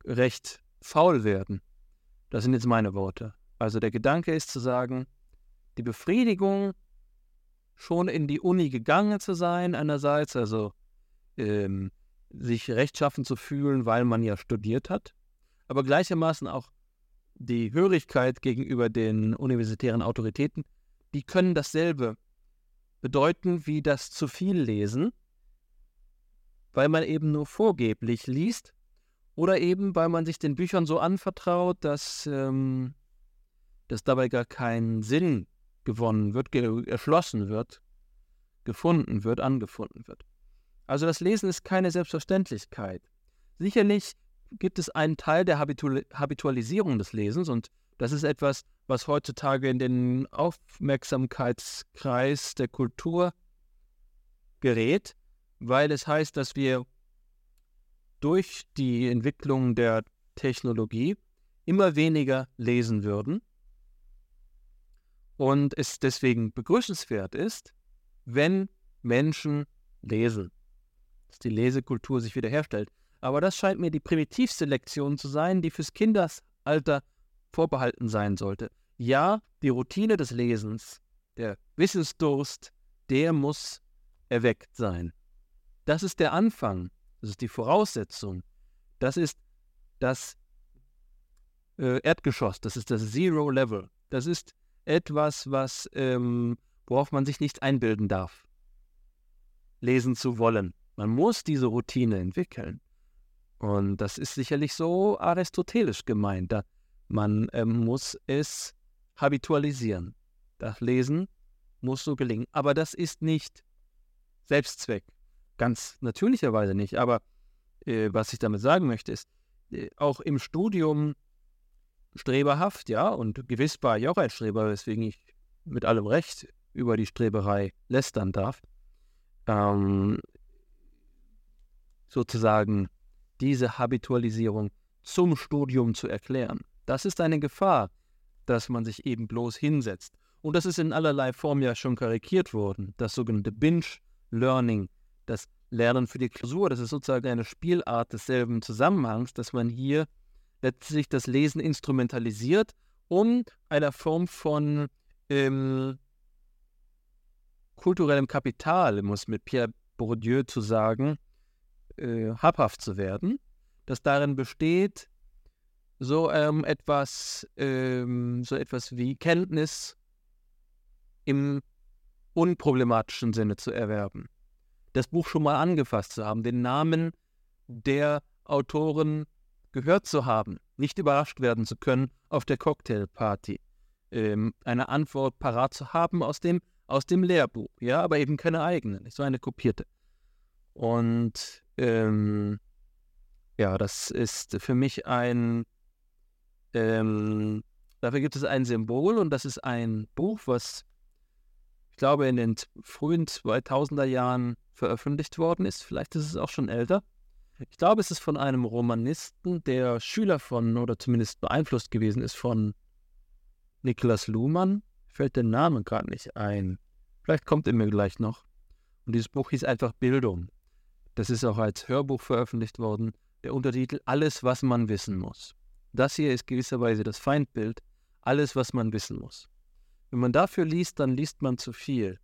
recht faul werden. Das sind jetzt meine Worte. Also der Gedanke ist zu sagen, die Befriedigung, schon in die Uni gegangen zu sein, einerseits, also ähm, sich rechtschaffen zu fühlen, weil man ja studiert hat, aber gleichermaßen auch die Hörigkeit gegenüber den universitären Autoritäten, die können dasselbe bedeuten wie das zu viel lesen, weil man eben nur vorgeblich liest oder eben, weil man sich den Büchern so anvertraut, dass, ähm, dass dabei gar kein Sinn gewonnen wird, ge erschlossen wird, gefunden wird, angefunden wird. Also das Lesen ist keine Selbstverständlichkeit. Sicherlich gibt es einen Teil der Habitu Habitualisierung des Lesens und das ist etwas, was heutzutage in den Aufmerksamkeitskreis der Kultur gerät, weil es heißt, dass wir durch die Entwicklung der Technologie immer weniger lesen würden und es deswegen begrüßenswert ist, wenn Menschen lesen, dass die Lesekultur sich wiederherstellt. Aber das scheint mir die primitivste Lektion zu sein, die fürs Kindesalter vorbehalten sein sollte. Ja, die Routine des Lesens, der Wissensdurst, der muss erweckt sein. Das ist der Anfang das ist die Voraussetzung. Das ist das äh, Erdgeschoss, das ist das Zero Level. Das ist etwas, was, ähm, worauf man sich nicht einbilden darf, lesen zu wollen. Man muss diese Routine entwickeln. Und das ist sicherlich so aristotelisch gemeint. Man ähm, muss es habitualisieren. Das Lesen muss so gelingen. Aber das ist nicht Selbstzweck ganz natürlicherweise nicht. Aber äh, was ich damit sagen möchte, ist, äh, auch im Studium streberhaft, ja, und gewiss war ich auch ein Streber, weswegen ich mit allem Recht über die Streberei lästern darf. Ähm, sozusagen diese Habitualisierung zum Studium zu erklären. Das ist eine Gefahr, dass man sich eben bloß hinsetzt. Und das ist in allerlei Form ja schon karikiert worden. Das sogenannte Binge-Learning, das Lernen für die Klausur, das ist sozusagen eine Spielart desselben Zusammenhangs, dass man hier letztlich das Lesen instrumentalisiert, um einer Form von ähm, kulturellem Kapital, es mit Pierre Bourdieu zu sagen, äh, habhaft zu werden, das darin besteht, so ähm, etwas, ähm, so etwas wie Kenntnis im unproblematischen Sinne zu erwerben das Buch schon mal angefasst zu haben, den Namen der Autoren gehört zu haben, nicht überrascht werden zu können auf der Cocktailparty, ähm, eine Antwort parat zu haben aus dem, aus dem Lehrbuch, ja, aber eben keine eigene, nicht so eine kopierte. Und ähm, ja, das ist für mich ein, ähm, dafür gibt es ein Symbol und das ist ein Buch, was ich glaube in den frühen 2000er Jahren veröffentlicht worden ist. Vielleicht ist es auch schon älter. Ich glaube, es ist von einem Romanisten, der Schüler von oder zumindest beeinflusst gewesen ist von Niklas Luhmann. fällt der Name gerade nicht ein. Vielleicht kommt er mir gleich noch. Und dieses Buch hieß einfach Bildung. Das ist auch als Hörbuch veröffentlicht worden. Der Untertitel Alles, was man wissen muss. Das hier ist gewisserweise das Feindbild. Alles, was man wissen muss. Wenn man dafür liest, dann liest man zu viel.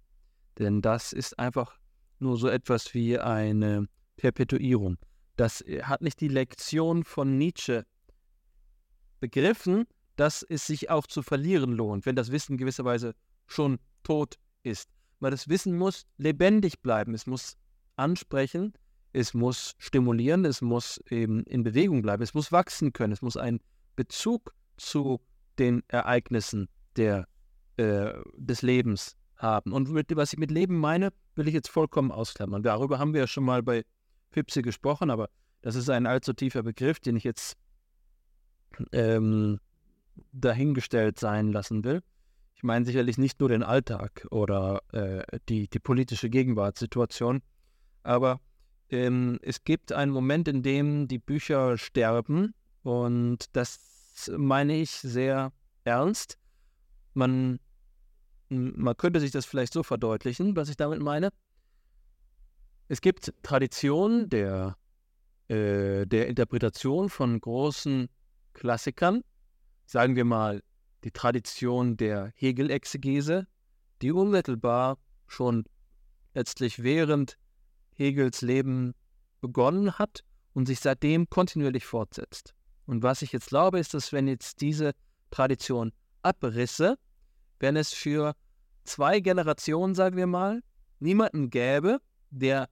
Denn das ist einfach nur so etwas wie eine Perpetuierung. Das äh, hat nicht die Lektion von Nietzsche begriffen, dass es sich auch zu verlieren lohnt, wenn das Wissen gewisserweise schon tot ist. Weil das Wissen muss lebendig bleiben, es muss ansprechen, es muss stimulieren, es muss eben in Bewegung bleiben, es muss wachsen können, es muss einen Bezug zu den Ereignissen der, äh, des Lebens haben. Und mit, was ich mit Leben meine, will ich jetzt vollkommen ausklammern. Darüber haben wir ja schon mal bei Fipsi gesprochen, aber das ist ein allzu tiefer Begriff, den ich jetzt ähm, dahingestellt sein lassen will. Ich meine sicherlich nicht nur den Alltag oder äh, die, die politische Gegenwartssituation, aber ähm, es gibt einen Moment, in dem die Bücher sterben und das meine ich sehr ernst. Man, man könnte sich das vielleicht so verdeutlichen, was ich damit meine. Es gibt Traditionen der, äh, der Interpretation von großen Klassikern, sagen wir mal die Tradition der Hegel-Exegese, die unmittelbar schon letztlich während Hegels Leben begonnen hat und sich seitdem kontinuierlich fortsetzt. Und was ich jetzt glaube, ist, dass wenn jetzt diese Tradition abrisse, wenn es für zwei Generationen, sagen wir mal, niemanden gäbe, der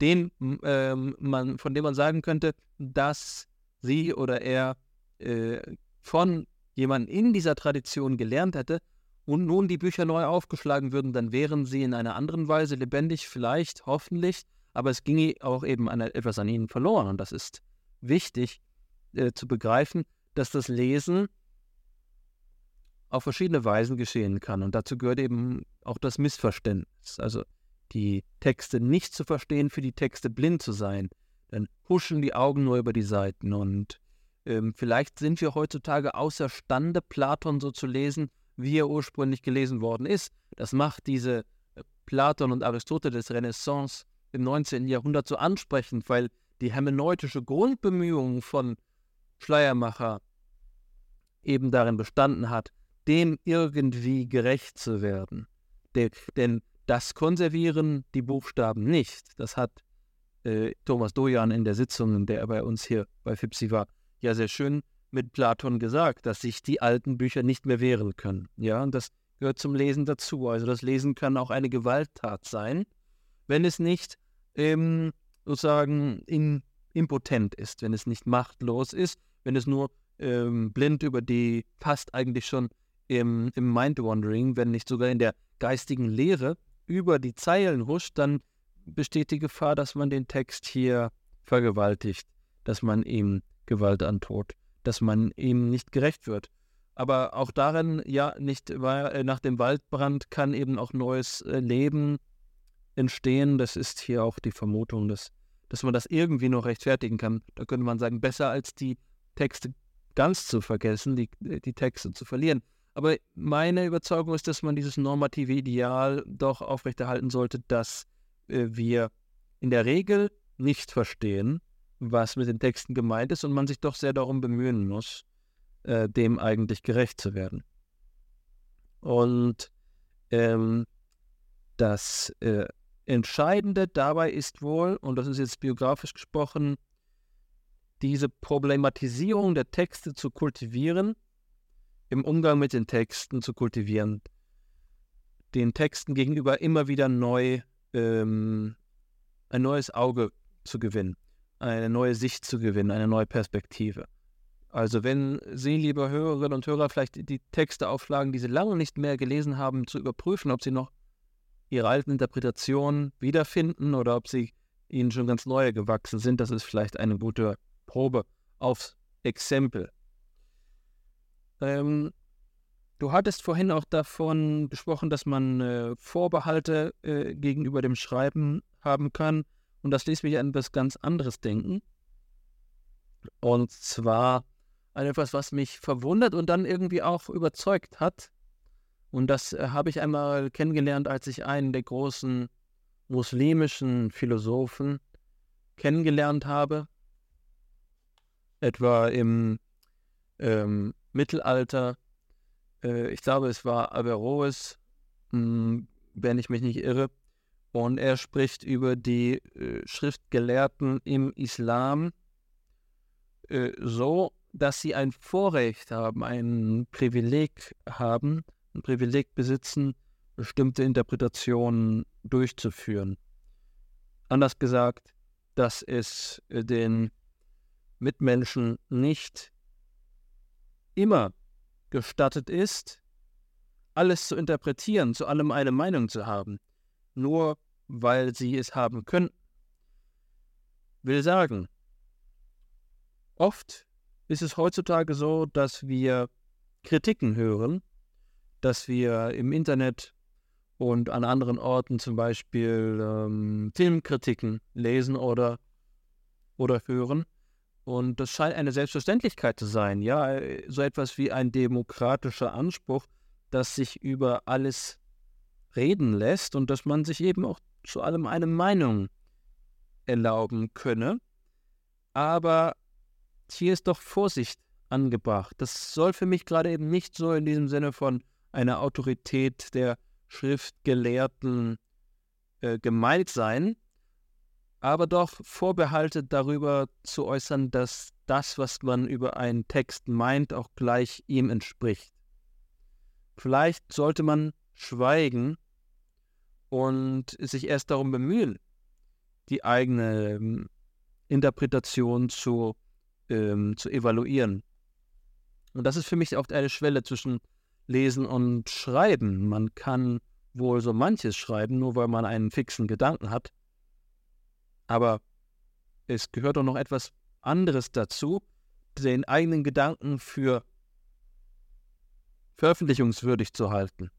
den ähm, man, von dem man sagen könnte, dass sie oder er äh, von jemandem in dieser Tradition gelernt hätte und nun die Bücher neu aufgeschlagen würden, dann wären sie in einer anderen Weise lebendig, vielleicht, hoffentlich, aber es ginge auch eben an, etwas an ihnen verloren. Und das ist wichtig äh, zu begreifen, dass das Lesen auf verschiedene Weisen geschehen kann. Und dazu gehört eben auch das Missverständnis. Also die Texte nicht zu verstehen, für die Texte blind zu sein. Dann huschen die Augen nur über die Seiten und ähm, vielleicht sind wir heutzutage außerstande, Platon so zu lesen, wie er ursprünglich gelesen worden ist. Das macht diese äh, Platon und Aristoteles Renaissance im 19. Jahrhundert so ansprechend, weil die hermeneutische Grundbemühung von Schleiermacher eben darin bestanden hat, dem irgendwie gerecht zu werden. De, denn das konservieren die Buchstaben nicht. Das hat äh, Thomas Dojan in der Sitzung, in der er bei uns hier bei FIPSI war, ja sehr schön mit Platon gesagt, dass sich die alten Bücher nicht mehr wehren können. Ja, und das gehört zum Lesen dazu. Also das Lesen kann auch eine Gewalttat sein, wenn es nicht ähm, sozusagen in, impotent ist, wenn es nicht machtlos ist, wenn es nur ähm, blind über die, fast eigentlich schon im, im Mind-Wandering, wenn nicht sogar in der geistigen Lehre über die Zeilen huscht, dann besteht die Gefahr, dass man den Text hier vergewaltigt, dass man ihm Gewalt antut, dass man ihm nicht gerecht wird. Aber auch darin, ja, nicht äh, nach dem Waldbrand kann eben auch neues äh, Leben entstehen. Das ist hier auch die Vermutung, dass, dass man das irgendwie noch rechtfertigen kann. Da könnte man sagen, besser als die Texte ganz zu vergessen, die, die Texte zu verlieren. Aber meine Überzeugung ist, dass man dieses normative Ideal doch aufrechterhalten sollte, dass äh, wir in der Regel nicht verstehen, was mit den Texten gemeint ist und man sich doch sehr darum bemühen muss, äh, dem eigentlich gerecht zu werden. Und ähm, das äh, Entscheidende dabei ist wohl, und das ist jetzt biografisch gesprochen, diese Problematisierung der Texte zu kultivieren, im Umgang mit den Texten zu kultivieren, den Texten gegenüber immer wieder neu ähm, ein neues Auge zu gewinnen eine neue Sicht zu gewinnen, eine neue Perspektive. Also wenn Sie, liebe Hörerinnen und Hörer, vielleicht die Texte aufschlagen, die Sie lange nicht mehr gelesen haben, zu überprüfen, ob Sie noch Ihre alten Interpretationen wiederfinden oder ob Sie Ihnen schon ganz neue gewachsen sind, das ist vielleicht eine gute Probe aufs Exempel. Ähm, du hattest vorhin auch davon gesprochen, dass man äh, Vorbehalte äh, gegenüber dem Schreiben haben kann. Und das ließ mich an etwas ganz anderes denken. Und zwar an etwas, was mich verwundert und dann irgendwie auch überzeugt hat, Und das äh, habe ich einmal kennengelernt, als ich einen der großen muslimischen Philosophen kennengelernt habe, etwa im ähm, Mittelalter. Äh, ich glaube, es war Averroes, hm, wenn ich mich nicht irre. Und er spricht über die äh, Schriftgelehrten im Islam äh, so, dass sie ein Vorrecht haben, ein Privileg haben, ein Privileg besitzen, bestimmte Interpretationen durchzuführen. Anders gesagt, dass es den Mitmenschen nicht immer gestattet ist, alles zu interpretieren, zu allem eine Meinung zu haben, nur weil sie es haben können. Will sagen, oft ist es heutzutage so, dass wir Kritiken hören, dass wir im Internet und an anderen Orten zum Beispiel ähm, Filmkritiken lesen oder, oder hören. Und das scheint eine Selbstverständlichkeit zu sein, ja, so etwas wie ein demokratischer Anspruch, dass sich über alles reden lässt und dass man sich eben auch zu allem eine Meinung erlauben könne. Aber hier ist doch Vorsicht angebracht. Das soll für mich gerade eben nicht so in diesem Sinne von einer Autorität der Schriftgelehrten äh, gemeint sein, aber doch Vorbehalte darüber zu äußern, dass das, was man über einen Text meint, auch gleich ihm entspricht. Vielleicht sollte man schweigen und sich erst darum bemühen, die eigene ähm, Interpretation zu, ähm, zu evaluieren. Und das ist für mich auch eine Schwelle zwischen Lesen und Schreiben. Man kann wohl so manches schreiben, nur weil man einen fixen Gedanken hat. Aber es gehört auch noch etwas anderes dazu, den eigenen Gedanken für veröffentlichungswürdig zu halten.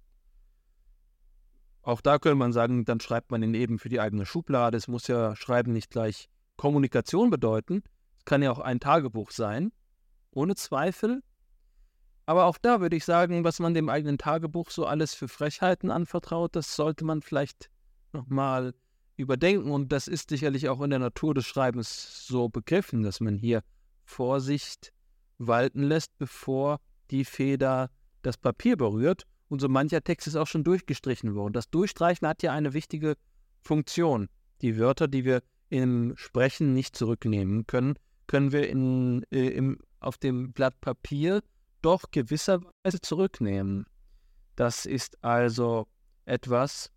Auch da könnte man sagen, dann schreibt man ihn eben für die eigene Schublade. Es muss ja Schreiben nicht gleich Kommunikation bedeuten. Es kann ja auch ein Tagebuch sein, ohne Zweifel. Aber auch da würde ich sagen, was man dem eigenen Tagebuch so alles für Frechheiten anvertraut, das sollte man vielleicht nochmal überdenken. Und das ist sicherlich auch in der Natur des Schreibens so begriffen, dass man hier Vorsicht walten lässt, bevor die Feder das Papier berührt. Und so mancher Text ist auch schon durchgestrichen worden. Das Durchstreichen hat ja eine wichtige Funktion. Die Wörter, die wir im Sprechen nicht zurücknehmen können, können wir in, äh, im, auf dem Blatt Papier doch gewisserweise zurücknehmen. Das ist also etwas,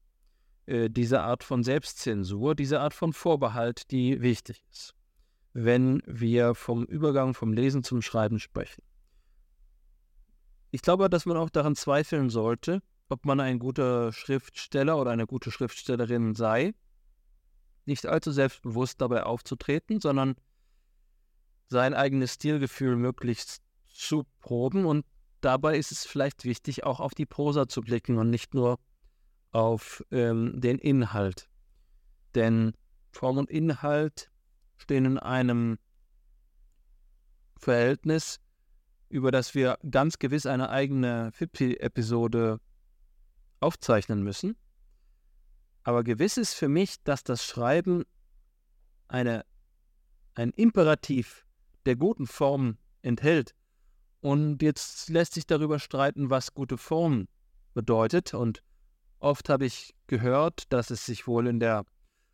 äh, diese Art von Selbstzensur, diese Art von Vorbehalt, die wichtig ist, wenn wir vom Übergang vom Lesen zum Schreiben sprechen. Ich glaube, dass man auch daran zweifeln sollte, ob man ein guter Schriftsteller oder eine gute Schriftstellerin sei, nicht allzu selbstbewusst dabei aufzutreten, sondern sein eigenes Stilgefühl möglichst zu proben. Und dabei ist es vielleicht wichtig, auch auf die Prosa zu blicken und nicht nur auf ähm, den Inhalt. Denn Form und Inhalt stehen in einem Verhältnis, über das wir ganz gewiss eine eigene FIPI-Episode aufzeichnen müssen. Aber gewiss ist für mich, dass das Schreiben eine, ein Imperativ der guten Form enthält. Und jetzt lässt sich darüber streiten, was gute Form bedeutet. Und oft habe ich gehört, dass es sich wohl in der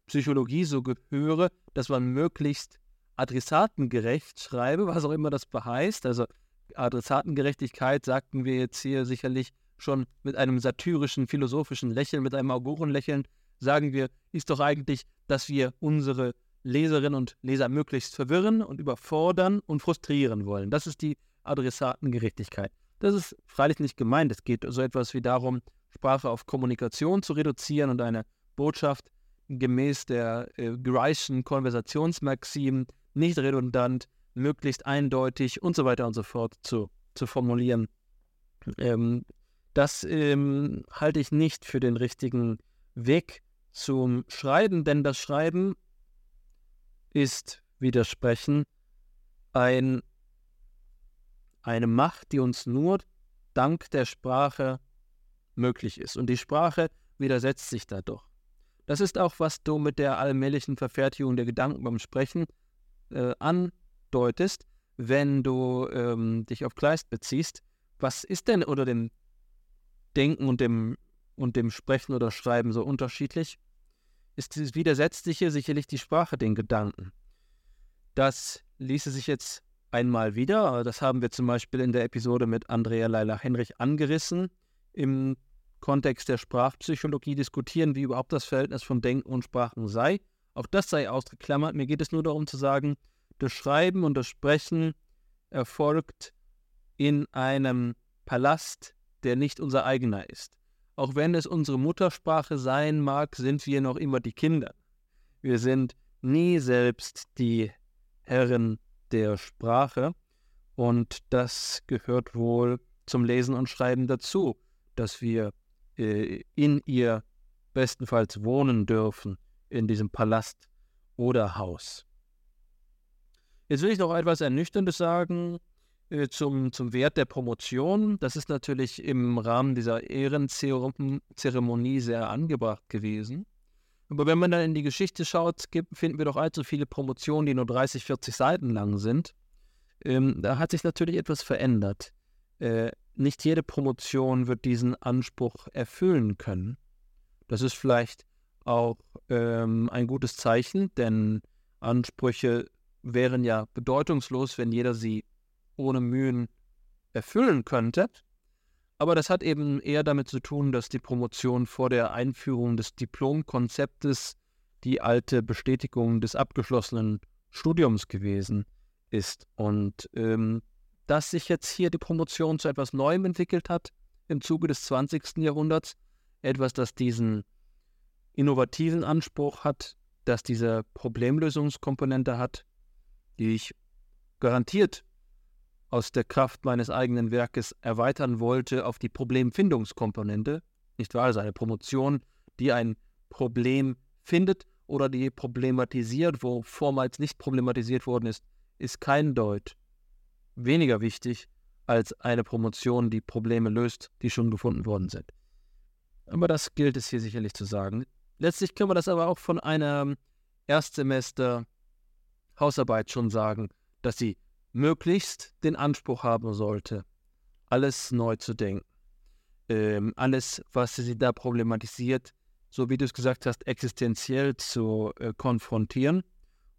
Psychologie so gehöre, dass man möglichst adressatengerecht schreibe, was auch immer das beheißt. Also Adressatengerechtigkeit sagten wir jetzt hier sicherlich schon mit einem satyrischen, philosophischen Lächeln, mit einem Augurenlächeln, sagen wir, ist doch eigentlich, dass wir unsere Leserinnen und Leser möglichst verwirren und überfordern und frustrieren wollen. Das ist die Adressatengerechtigkeit. Das ist freilich nicht gemeint. Es geht so etwas wie darum, Sprache auf Kommunikation zu reduzieren und eine Botschaft gemäß der äh, Greichen Konversationsmaxim nicht redundant möglichst eindeutig und so weiter und so fort zu, zu formulieren. Ähm, das ähm, halte ich nicht für den richtigen Weg zum Schreiben, denn das Schreiben ist Widersprechen ein, eine Macht, die uns nur dank der Sprache möglich ist. Und die Sprache widersetzt sich dadurch. Das ist auch, was du mit der allmählichen Verfertigung der Gedanken beim Sprechen äh, andeutest, wenn du ähm, dich auf Kleist beziehst. Was ist denn unter dem Denken und dem, und dem Sprechen oder Schreiben so unterschiedlich? Ist dieses Widersetzliche sicherlich die Sprache den Gedanken. Das ließe sich jetzt einmal wieder, das haben wir zum Beispiel in der Episode mit Andrea Leila Henrich angerissen, im Kontext der Sprachpsychologie diskutieren, wie überhaupt das Verhältnis von Denken und Sprachen sei. Auch das sei ausgeklammert. Mir geht es nur darum zu sagen, das Schreiben und das Sprechen erfolgt in einem Palast, der nicht unser eigener ist. Auch wenn es unsere Muttersprache sein mag, sind wir noch immer die Kinder. Wir sind nie selbst die Herren der Sprache und das gehört wohl zum Lesen und Schreiben dazu, dass wir äh, in ihr bestenfalls wohnen dürfen, in diesem Palast oder Haus. Jetzt will ich noch etwas Ernüchterndes sagen äh, zum, zum Wert der Promotion. Das ist natürlich im Rahmen dieser Ehrenzeremonie sehr angebracht gewesen. Aber wenn man dann in die Geschichte schaut, gibt, finden wir doch allzu viele Promotionen, die nur 30, 40 Seiten lang sind. Ähm, da hat sich natürlich etwas verändert. Äh, nicht jede Promotion wird diesen Anspruch erfüllen können. Das ist vielleicht auch ähm, ein gutes Zeichen, denn Ansprüche wären ja bedeutungslos, wenn jeder sie ohne Mühen erfüllen könnte. Aber das hat eben eher damit zu tun, dass die Promotion vor der Einführung des Diplomkonzeptes die alte Bestätigung des abgeschlossenen Studiums gewesen ist. Und ähm, dass sich jetzt hier die Promotion zu etwas Neuem entwickelt hat im Zuge des 20. Jahrhunderts. Etwas, das diesen innovativen Anspruch hat, das diese Problemlösungskomponente hat, die ich garantiert aus der Kraft meines eigenen Werkes erweitern wollte auf die Problemfindungskomponente. Nicht wahr? Also eine Promotion, die ein Problem findet oder die problematisiert, wo vormals nicht problematisiert worden ist, ist kein Deut weniger wichtig als eine Promotion, die Probleme löst, die schon gefunden worden sind. Aber das gilt es hier sicherlich zu sagen. Letztlich können wir das aber auch von einer Erstsemester Hausarbeit schon sagen, dass sie möglichst den Anspruch haben sollte, alles neu zu denken. Ähm, alles, was sie da problematisiert, so wie du es gesagt hast, existenziell zu äh, konfrontieren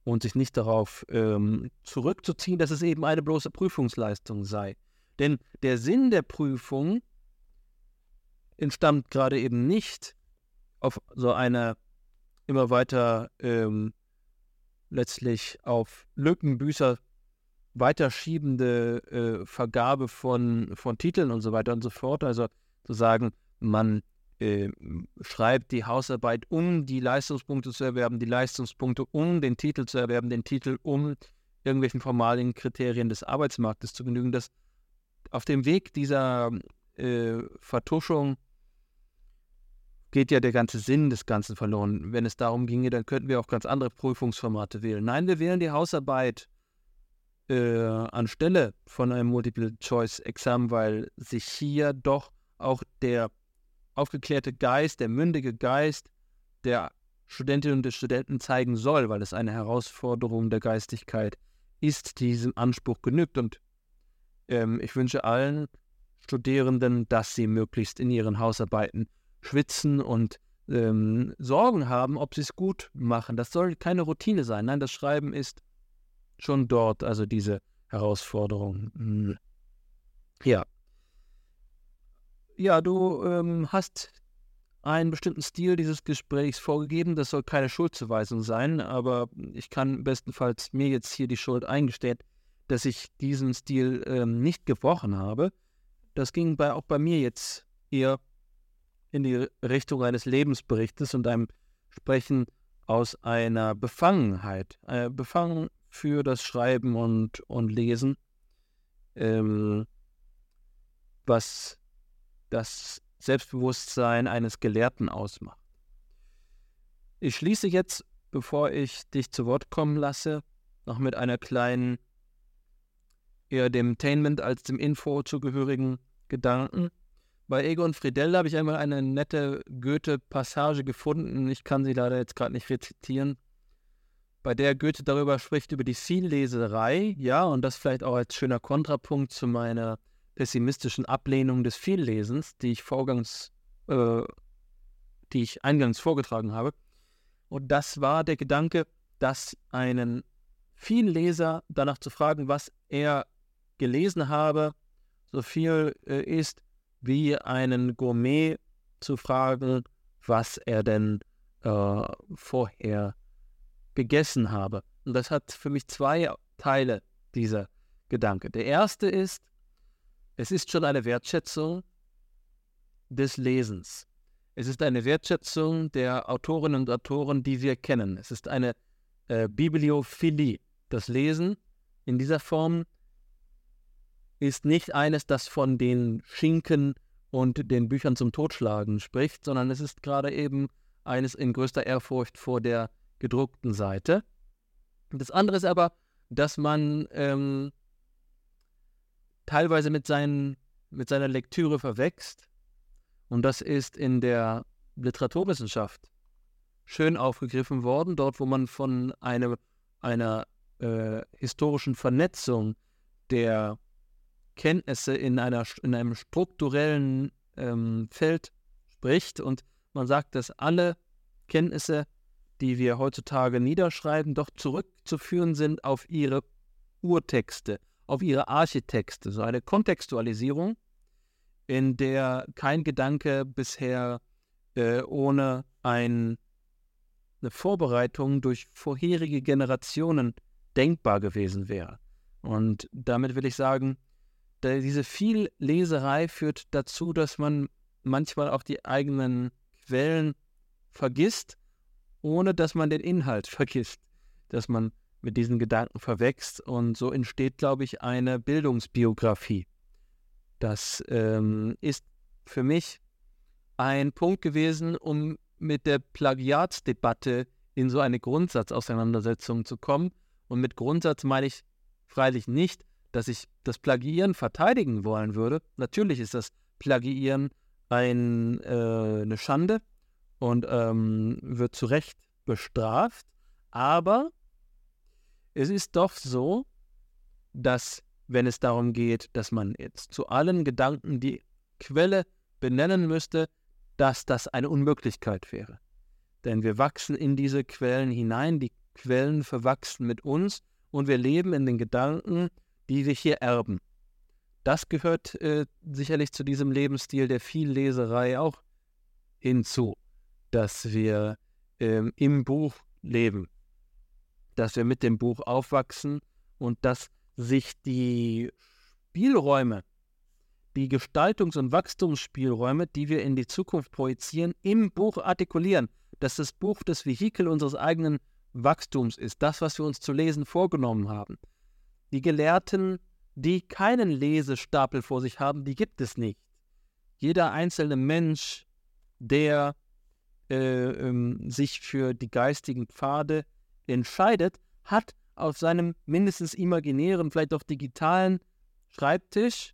und sich nicht darauf ähm, zurückzuziehen, dass es eben eine bloße Prüfungsleistung sei. Denn der Sinn der Prüfung entstammt gerade eben nicht auf so eine immer weiter ähm, letztlich auf Lückenbüßer weiterschiebende äh, Vergabe von, von Titeln und so weiter und so fort. Also zu sagen, man äh, schreibt die Hausarbeit, um die Leistungspunkte zu erwerben, die Leistungspunkte, um den Titel zu erwerben, den Titel, um irgendwelchen formalen Kriterien des Arbeitsmarktes zu genügen. Das auf dem Weg dieser äh, Vertuschung geht ja der ganze Sinn des Ganzen verloren. Wenn es darum ginge, dann könnten wir auch ganz andere Prüfungsformate wählen. Nein, wir wählen die Hausarbeit äh, anstelle von einem Multiple-Choice-Examen, weil sich hier doch auch der aufgeklärte Geist, der mündige Geist der Studentinnen und des Studenten zeigen soll, weil es eine Herausforderung der Geistigkeit ist, die diesem Anspruch genügt. Und ähm, ich wünsche allen Studierenden, dass sie möglichst in ihren Hausarbeiten schwitzen und ähm, Sorgen haben, ob sie es gut machen. Das soll keine Routine sein. Nein, das Schreiben ist schon dort, also diese Herausforderung. Hm. Ja, ja, du ähm, hast einen bestimmten Stil dieses Gesprächs vorgegeben. Das soll keine Schuldzuweisung sein, aber ich kann bestenfalls mir jetzt hier die Schuld eingestehen, dass ich diesen Stil ähm, nicht gebrochen habe. Das ging bei, auch bei mir jetzt eher in die Richtung eines Lebensberichtes und einem Sprechen aus einer Befangenheit. Äh, befangen für das Schreiben und, und Lesen, ähm, was das Selbstbewusstsein eines Gelehrten ausmacht. Ich schließe jetzt, bevor ich dich zu Wort kommen lasse, noch mit einer kleinen, eher dem Tainment als dem Info zugehörigen Gedanken. Bei Egon Friedel habe ich einmal eine nette Goethe-Passage gefunden. Ich kann sie leider jetzt gerade nicht rezitieren. Bei der Goethe darüber spricht, über die Vielleserei. Ja, und das vielleicht auch als schöner Kontrapunkt zu meiner pessimistischen Ablehnung des Viellesens, die ich vorgangs, äh, die ich eingangs vorgetragen habe. Und das war der Gedanke, dass einen Vielleser danach zu fragen, was er gelesen habe, so viel äh, ist, wie einen Gourmet zu fragen, was er denn äh, vorher gegessen habe. Und das hat für mich zwei Teile, dieser Gedanke. Der erste ist, es ist schon eine Wertschätzung des Lesens. Es ist eine Wertschätzung der Autorinnen und Autoren, die wir kennen. Es ist eine äh, Bibliophilie. Das Lesen in dieser Form ist nicht eines, das von den Schinken und den Büchern zum Totschlagen spricht, sondern es ist gerade eben eines in größter Ehrfurcht vor der gedruckten Seite. Das andere ist aber, dass man ähm, teilweise mit, seinen, mit seiner Lektüre verwächst. Und das ist in der Literaturwissenschaft schön aufgegriffen worden, dort wo man von eine, einer äh, historischen Vernetzung der Kenntnisse in, einer, in einem strukturellen ähm, Feld spricht und man sagt, dass alle Kenntnisse, die wir heutzutage niederschreiben, doch zurückzuführen sind auf ihre Urtexte, auf ihre Architexte, so eine Kontextualisierung, in der kein Gedanke bisher äh, ohne ein, eine Vorbereitung durch vorherige Generationen denkbar gewesen wäre. Und damit will ich sagen, diese Vielleserei führt dazu, dass man manchmal auch die eigenen Quellen vergisst, ohne dass man den Inhalt vergisst, dass man mit diesen Gedanken verwächst. Und so entsteht, glaube ich, eine Bildungsbiografie. Das ähm, ist für mich ein Punkt gewesen, um mit der Plagiatsdebatte in so eine Grundsatzauseinandersetzung zu kommen. Und mit Grundsatz meine ich freilich nicht, dass ich das Plagiieren verteidigen wollen würde. Natürlich ist das Plagiieren ein, äh, eine Schande und ähm, wird zu Recht bestraft. Aber es ist doch so, dass wenn es darum geht, dass man jetzt zu allen Gedanken die Quelle benennen müsste, dass das eine Unmöglichkeit wäre. Denn wir wachsen in diese Quellen hinein, die Quellen verwachsen mit uns und wir leben in den Gedanken, die wir hier erben. Das gehört äh, sicherlich zu diesem Lebensstil der Vielleserei auch hinzu, dass wir ähm, im Buch leben, dass wir mit dem Buch aufwachsen und dass sich die Spielräume, die Gestaltungs- und Wachstumsspielräume, die wir in die Zukunft projizieren, im Buch artikulieren, dass das Buch das Vehikel unseres eigenen Wachstums ist, das, was wir uns zu lesen vorgenommen haben. Die Gelehrten, die keinen Lesestapel vor sich haben, die gibt es nicht. Jeder einzelne Mensch, der äh, ähm, sich für die geistigen Pfade entscheidet, hat auf seinem mindestens imaginären, vielleicht auch digitalen Schreibtisch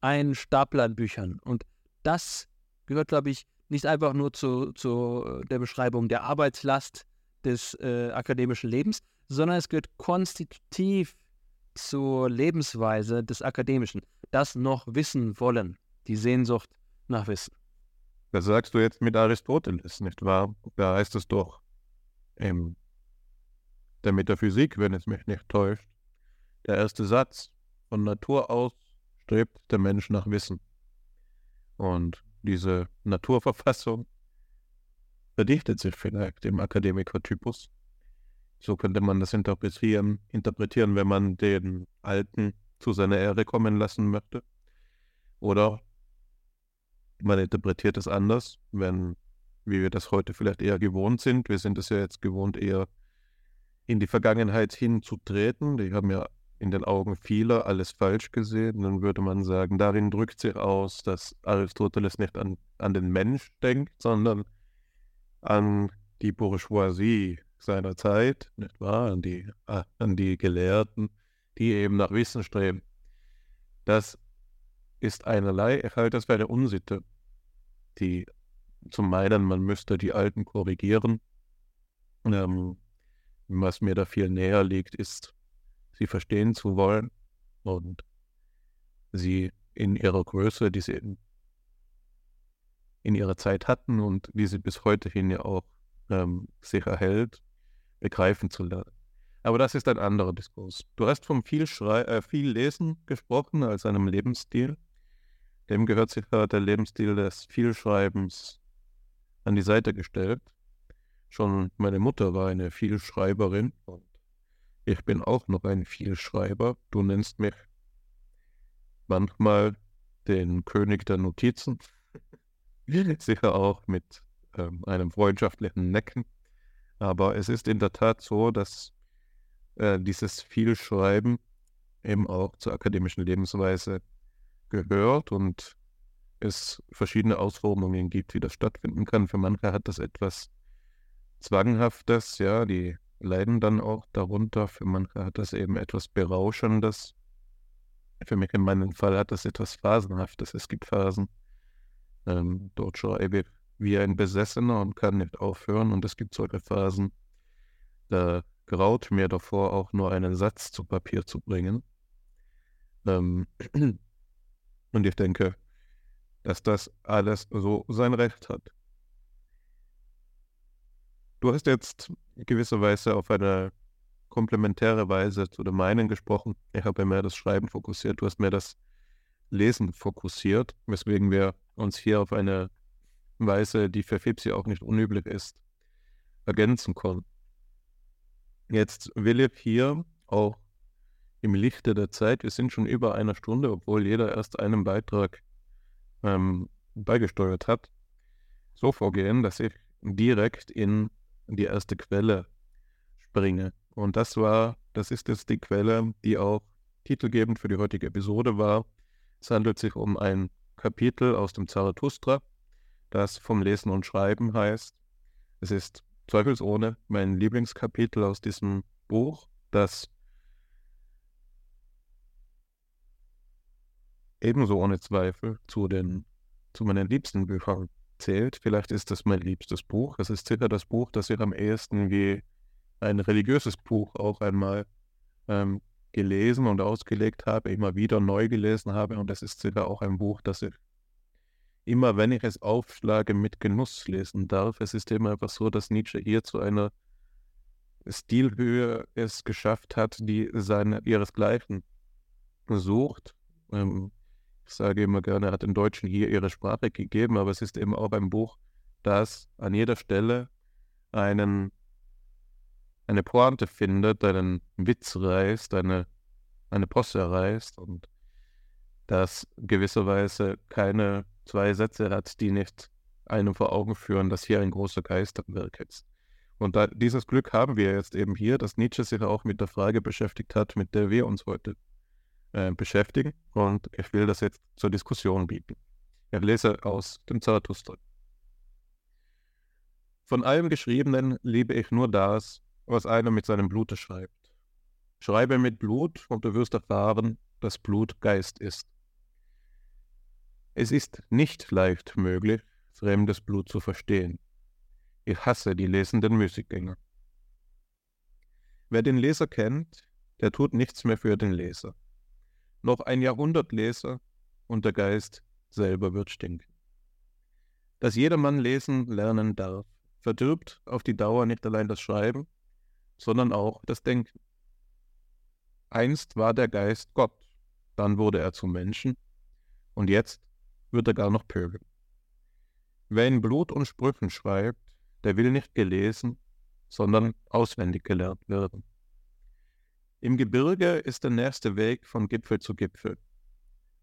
einen Stapel an Büchern. Und das gehört, glaube ich, nicht einfach nur zu, zu der Beschreibung der Arbeitslast des äh, akademischen Lebens, sondern es gehört konstitutiv zur Lebensweise des Akademischen, das noch wissen wollen, die Sehnsucht nach Wissen. Das sagst du jetzt mit Aristoteles, nicht wahr? Da heißt es doch in der Metaphysik, wenn es mich nicht täuscht, der erste Satz, von Natur aus strebt der Mensch nach Wissen. Und diese Naturverfassung verdichtet sich vielleicht im Akademikertypus. So könnte man das interpretieren, interpretieren, wenn man den Alten zu seiner Ehre kommen lassen möchte. Oder man interpretiert es anders, wenn, wie wir das heute vielleicht eher gewohnt sind, wir sind es ja jetzt gewohnt, eher in die Vergangenheit hinzutreten. Die haben ja in den Augen vieler alles falsch gesehen. Dann würde man sagen, darin drückt sich aus, dass Aristoteles nicht an, an den Mensch denkt, sondern an die Bourgeoisie, seiner Zeit, nicht wahr, an die, an die Gelehrten, die eben nach Wissen streben. Das ist einerlei. Ich halte das für eine Unsitte, die zu meinen, man müsste die Alten korrigieren. Ähm, was mir da viel näher liegt, ist, sie verstehen zu wollen und sie in ihrer Größe, die sie in, ihrer Zeit hatten und die sie bis heute hin ja auch ähm, sich erhält, begreifen zu lernen. Aber das ist ein anderer Diskurs. Du hast vom viel, Schrei äh, viel Lesen gesprochen als einem Lebensstil. Dem gehört sicher der Lebensstil des Vielschreibens an die Seite gestellt. Schon meine Mutter war eine Vielschreiberin und ich bin auch noch ein Vielschreiber. Du nennst mich manchmal den König der Notizen. Sicher auch mit ähm, einem freundschaftlichen Necken. Aber es ist in der Tat so, dass äh, dieses Vielschreiben eben auch zur akademischen Lebensweise gehört und es verschiedene Ausformungen gibt, wie das stattfinden kann. Für manche hat das etwas Zwanghaftes, ja, die leiden dann auch darunter. Für manche hat das eben etwas Berauschendes. Für mich in meinem Fall hat das etwas Phasenhaftes. Es gibt Phasen, ähm, dort schreibe ich wie ein Besessener und kann nicht aufhören. Und es gibt solche Phasen, da graut mir davor, auch nur einen Satz zu Papier zu bringen. Ähm, und ich denke, dass das alles so sein Recht hat. Du hast jetzt gewisserweise auf eine komplementäre Weise zu dem meinen gesprochen. Ich habe mehr das Schreiben fokussiert, du hast mehr das Lesen fokussiert, weswegen wir uns hier auf eine Weise, die für Fipsi auch nicht unüblich ist, ergänzen konnten. Jetzt will ich hier auch im Lichte der Zeit, wir sind schon über einer Stunde, obwohl jeder erst einen Beitrag ähm, beigesteuert hat, so vorgehen, dass ich direkt in die erste Quelle springe. Und das war, das ist jetzt die Quelle, die auch titelgebend für die heutige Episode war. Es handelt sich um ein Kapitel aus dem Zarathustra, das vom Lesen und Schreiben heißt. Es ist zweifelsohne mein Lieblingskapitel aus diesem Buch, das ebenso ohne Zweifel zu den zu meinen liebsten Büchern zählt. Vielleicht ist das mein liebstes Buch. Es ist sicher das Buch, das ich am ehesten wie ein religiöses Buch auch einmal ähm, gelesen und ausgelegt habe, immer wieder neu gelesen habe. Und es ist sicher auch ein Buch, das ich immer wenn ich es aufschlage, mit Genuss lesen darf. Es ist immer einfach so, dass Nietzsche hier zu einer Stilhöhe es geschafft hat, die seine, ihresgleichen sucht. Ähm, ich sage immer gerne, er hat den Deutschen hier ihre Sprache gegeben, aber es ist eben auch ein Buch, das an jeder Stelle einen, eine Pointe findet, einen Witz reißt, eine, eine Posse reißt und das gewisserweise keine zwei Sätze hat, die nicht einem vor Augen führen, dass hier ein großer Geist am Werk ist. Und da, dieses Glück haben wir jetzt eben hier, dass Nietzsche sich auch mit der Frage beschäftigt hat, mit der wir uns heute äh, beschäftigen. Und ich will das jetzt zur Diskussion bieten. Ich lese aus dem Zarathustra. Von allem Geschriebenen liebe ich nur das, was einer mit seinem Blute schreibt. Schreibe mit Blut und du wirst erfahren, dass Blut Geist ist. Es ist nicht leicht möglich, fremdes Blut zu verstehen. Ich hasse die lesenden Müßiggänger. Wer den Leser kennt, der tut nichts mehr für den Leser. Noch ein Jahrhundert Leser und der Geist selber wird stinken. Dass jedermann lesen lernen darf, verdirbt auf die Dauer nicht allein das Schreiben, sondern auch das Denken. Einst war der Geist Gott, dann wurde er zum Menschen und jetzt wird er gar noch pöbeln. Wer in Blut und Sprüchen schreibt, der will nicht gelesen, sondern auswendig gelernt werden. Im Gebirge ist der nächste Weg von Gipfel zu Gipfel.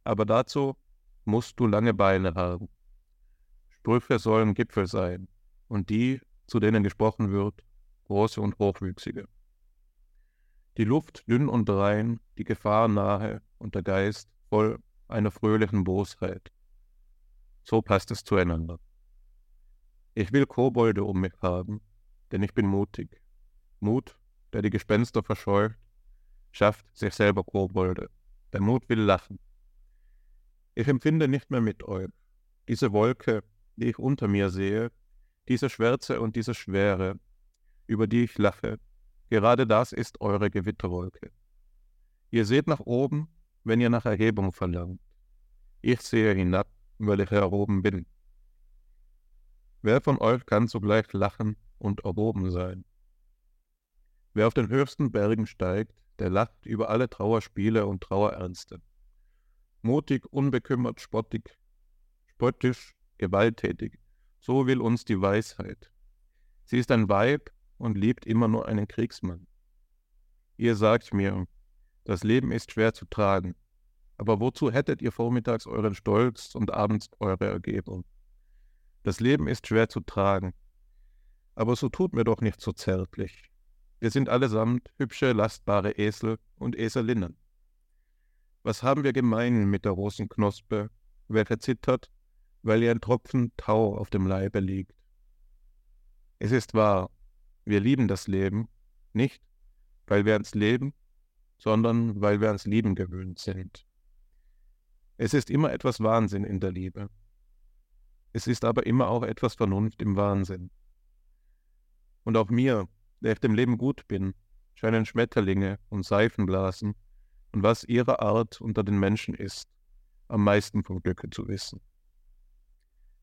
Aber dazu musst du lange Beine haben. Sprüche sollen Gipfel sein und die, zu denen gesprochen wird, große und hochwüchsige. Die Luft dünn und rein, die Gefahr nahe und der Geist voll einer fröhlichen Bosheit. So passt es zueinander. Ich will Kobolde um mich haben, denn ich bin mutig. Mut, der die Gespenster verscheucht, schafft sich selber Kobolde. Der Mut will lachen. Ich empfinde nicht mehr mit euch. Diese Wolke, die ich unter mir sehe, diese Schwärze und diese Schwere, über die ich lache, gerade das ist eure Gewitterwolke. Ihr seht nach oben, wenn ihr nach Erhebung verlangt. Ich sehe hinab, weil ich erhoben bin. Wer von euch kann zugleich lachen und erhoben sein? Wer auf den höchsten Bergen steigt, der lacht über alle Trauerspiele und Trauerernste. Mutig, unbekümmert, spottig, spöttisch, gewalttätig, so will uns die Weisheit. Sie ist ein Weib und liebt immer nur einen Kriegsmann. Ihr sagt mir, das Leben ist schwer zu tragen, aber wozu hättet ihr vormittags euren Stolz und abends eure Ergebung? Das Leben ist schwer zu tragen, aber so tut mir doch nicht so zärtlich. Wir sind allesamt hübsche, lastbare Esel und Eselinnen. Was haben wir gemein mit der Rosenknospe, welche zittert, weil ihr ein Tropfen Tau auf dem Leibe liegt? Es ist wahr, wir lieben das Leben, nicht weil wir ans Leben, sondern weil wir ans Lieben gewöhnt sind. Es ist immer etwas Wahnsinn in der Liebe. Es ist aber immer auch etwas Vernunft im Wahnsinn. Und auch mir, der ich dem Leben gut bin, scheinen Schmetterlinge und Seifenblasen und was ihrer Art unter den Menschen ist, am meisten vom Glücke zu wissen.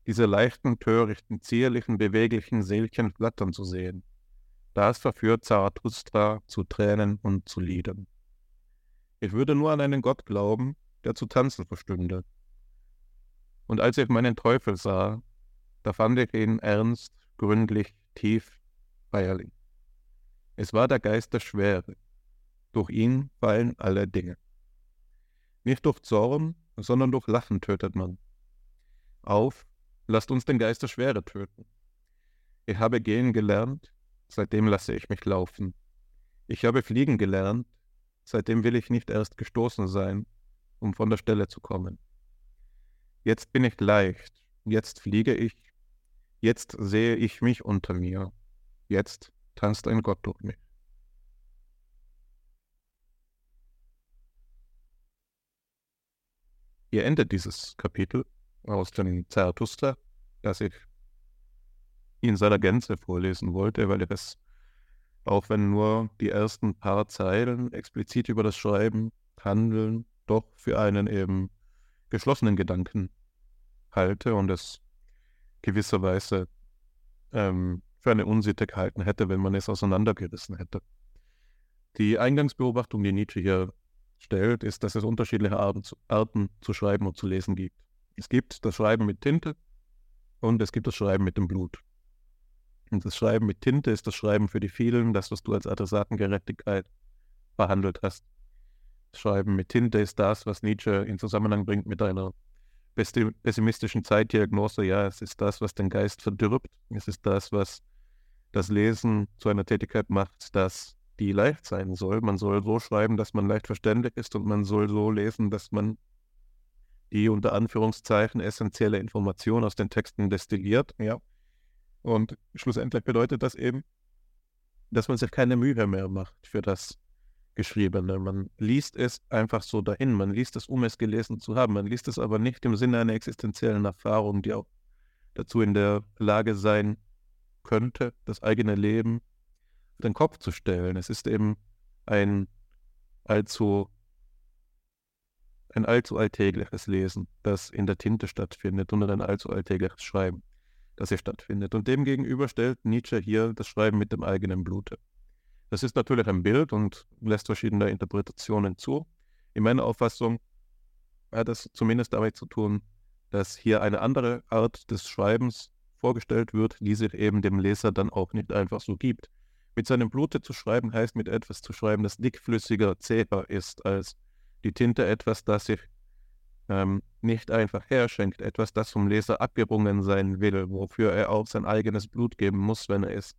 Diese leichten, törichten, zierlichen, beweglichen Seelchen flattern zu sehen, das verführt Zarathustra zu Tränen und zu Liedern. Ich würde nur an einen Gott glauben, der zu tanzen verstünde. Und als ich meinen Teufel sah, da fand ich ihn ernst, gründlich, tief, feierlich. Es war der Geist der Schwere. Durch ihn fallen alle Dinge. Nicht durch Zorn, sondern durch Lachen tötet man. Auf, lasst uns den Geist der Schwere töten. Ich habe gehen gelernt, seitdem lasse ich mich laufen. Ich habe fliegen gelernt, seitdem will ich nicht erst gestoßen sein, um von der Stelle zu kommen. Jetzt bin ich leicht, jetzt fliege ich, jetzt sehe ich mich unter mir, jetzt tanzt ein Gott durch mich. Hier endet dieses Kapitel aus dem Zarathustra, das ich in seiner Gänze vorlesen wollte, weil ich es, auch wenn nur die ersten paar Zeilen explizit über das Schreiben handeln, doch für einen eben geschlossenen Gedanken halte und es gewisserweise ähm, für eine Unsitte gehalten hätte, wenn man es auseinandergerissen hätte. Die Eingangsbeobachtung, die Nietzsche hier stellt, ist, dass es unterschiedliche Arten zu, schreiben und zu lesen gibt. Es gibt das Schreiben mit Tinte und es gibt das Schreiben mit dem Blut. Und das Schreiben mit Tinte ist das Schreiben für die vielen, das, was du als Adressatengerechtigkeit behandelt hast. Das Schreiben mit Tinte ist das, was Nietzsche in Zusammenhang bringt mit einer pessimistischen Zeitdiagnose. Ja, es ist das, was den Geist verdirbt. Es ist das, was das Lesen zu einer Tätigkeit macht, dass die leicht sein soll. Man soll so schreiben, dass man leicht verständlich ist und man soll so lesen, dass man die unter Anführungszeichen essentielle Information aus den Texten destilliert. Ja. Und schlussendlich bedeutet das eben, dass man sich keine Mühe mehr macht für das Geschriebene. Man liest es einfach so dahin. Man liest es, um es gelesen zu haben. Man liest es aber nicht im Sinne einer existenziellen Erfahrung, die auch dazu in der Lage sein könnte, das eigene Leben auf den Kopf zu stellen. Es ist eben ein allzu, ein allzu alltägliches Lesen, das in der Tinte stattfindet und ein allzu alltägliches Schreiben, das hier stattfindet. Und demgegenüber stellt Nietzsche hier das Schreiben mit dem eigenen Blute. Das ist natürlich ein Bild und lässt verschiedene Interpretationen zu. In meiner Auffassung hat das zumindest damit zu tun, dass hier eine andere Art des Schreibens vorgestellt wird, die sich eben dem Leser dann auch nicht einfach so gibt. Mit seinem Blute zu schreiben heißt mit etwas zu schreiben, das dickflüssiger, zäher ist als die Tinte, etwas, das sich ähm, nicht einfach herschenkt, etwas, das vom Leser abgerungen sein will, wofür er auch sein eigenes Blut geben muss, wenn er es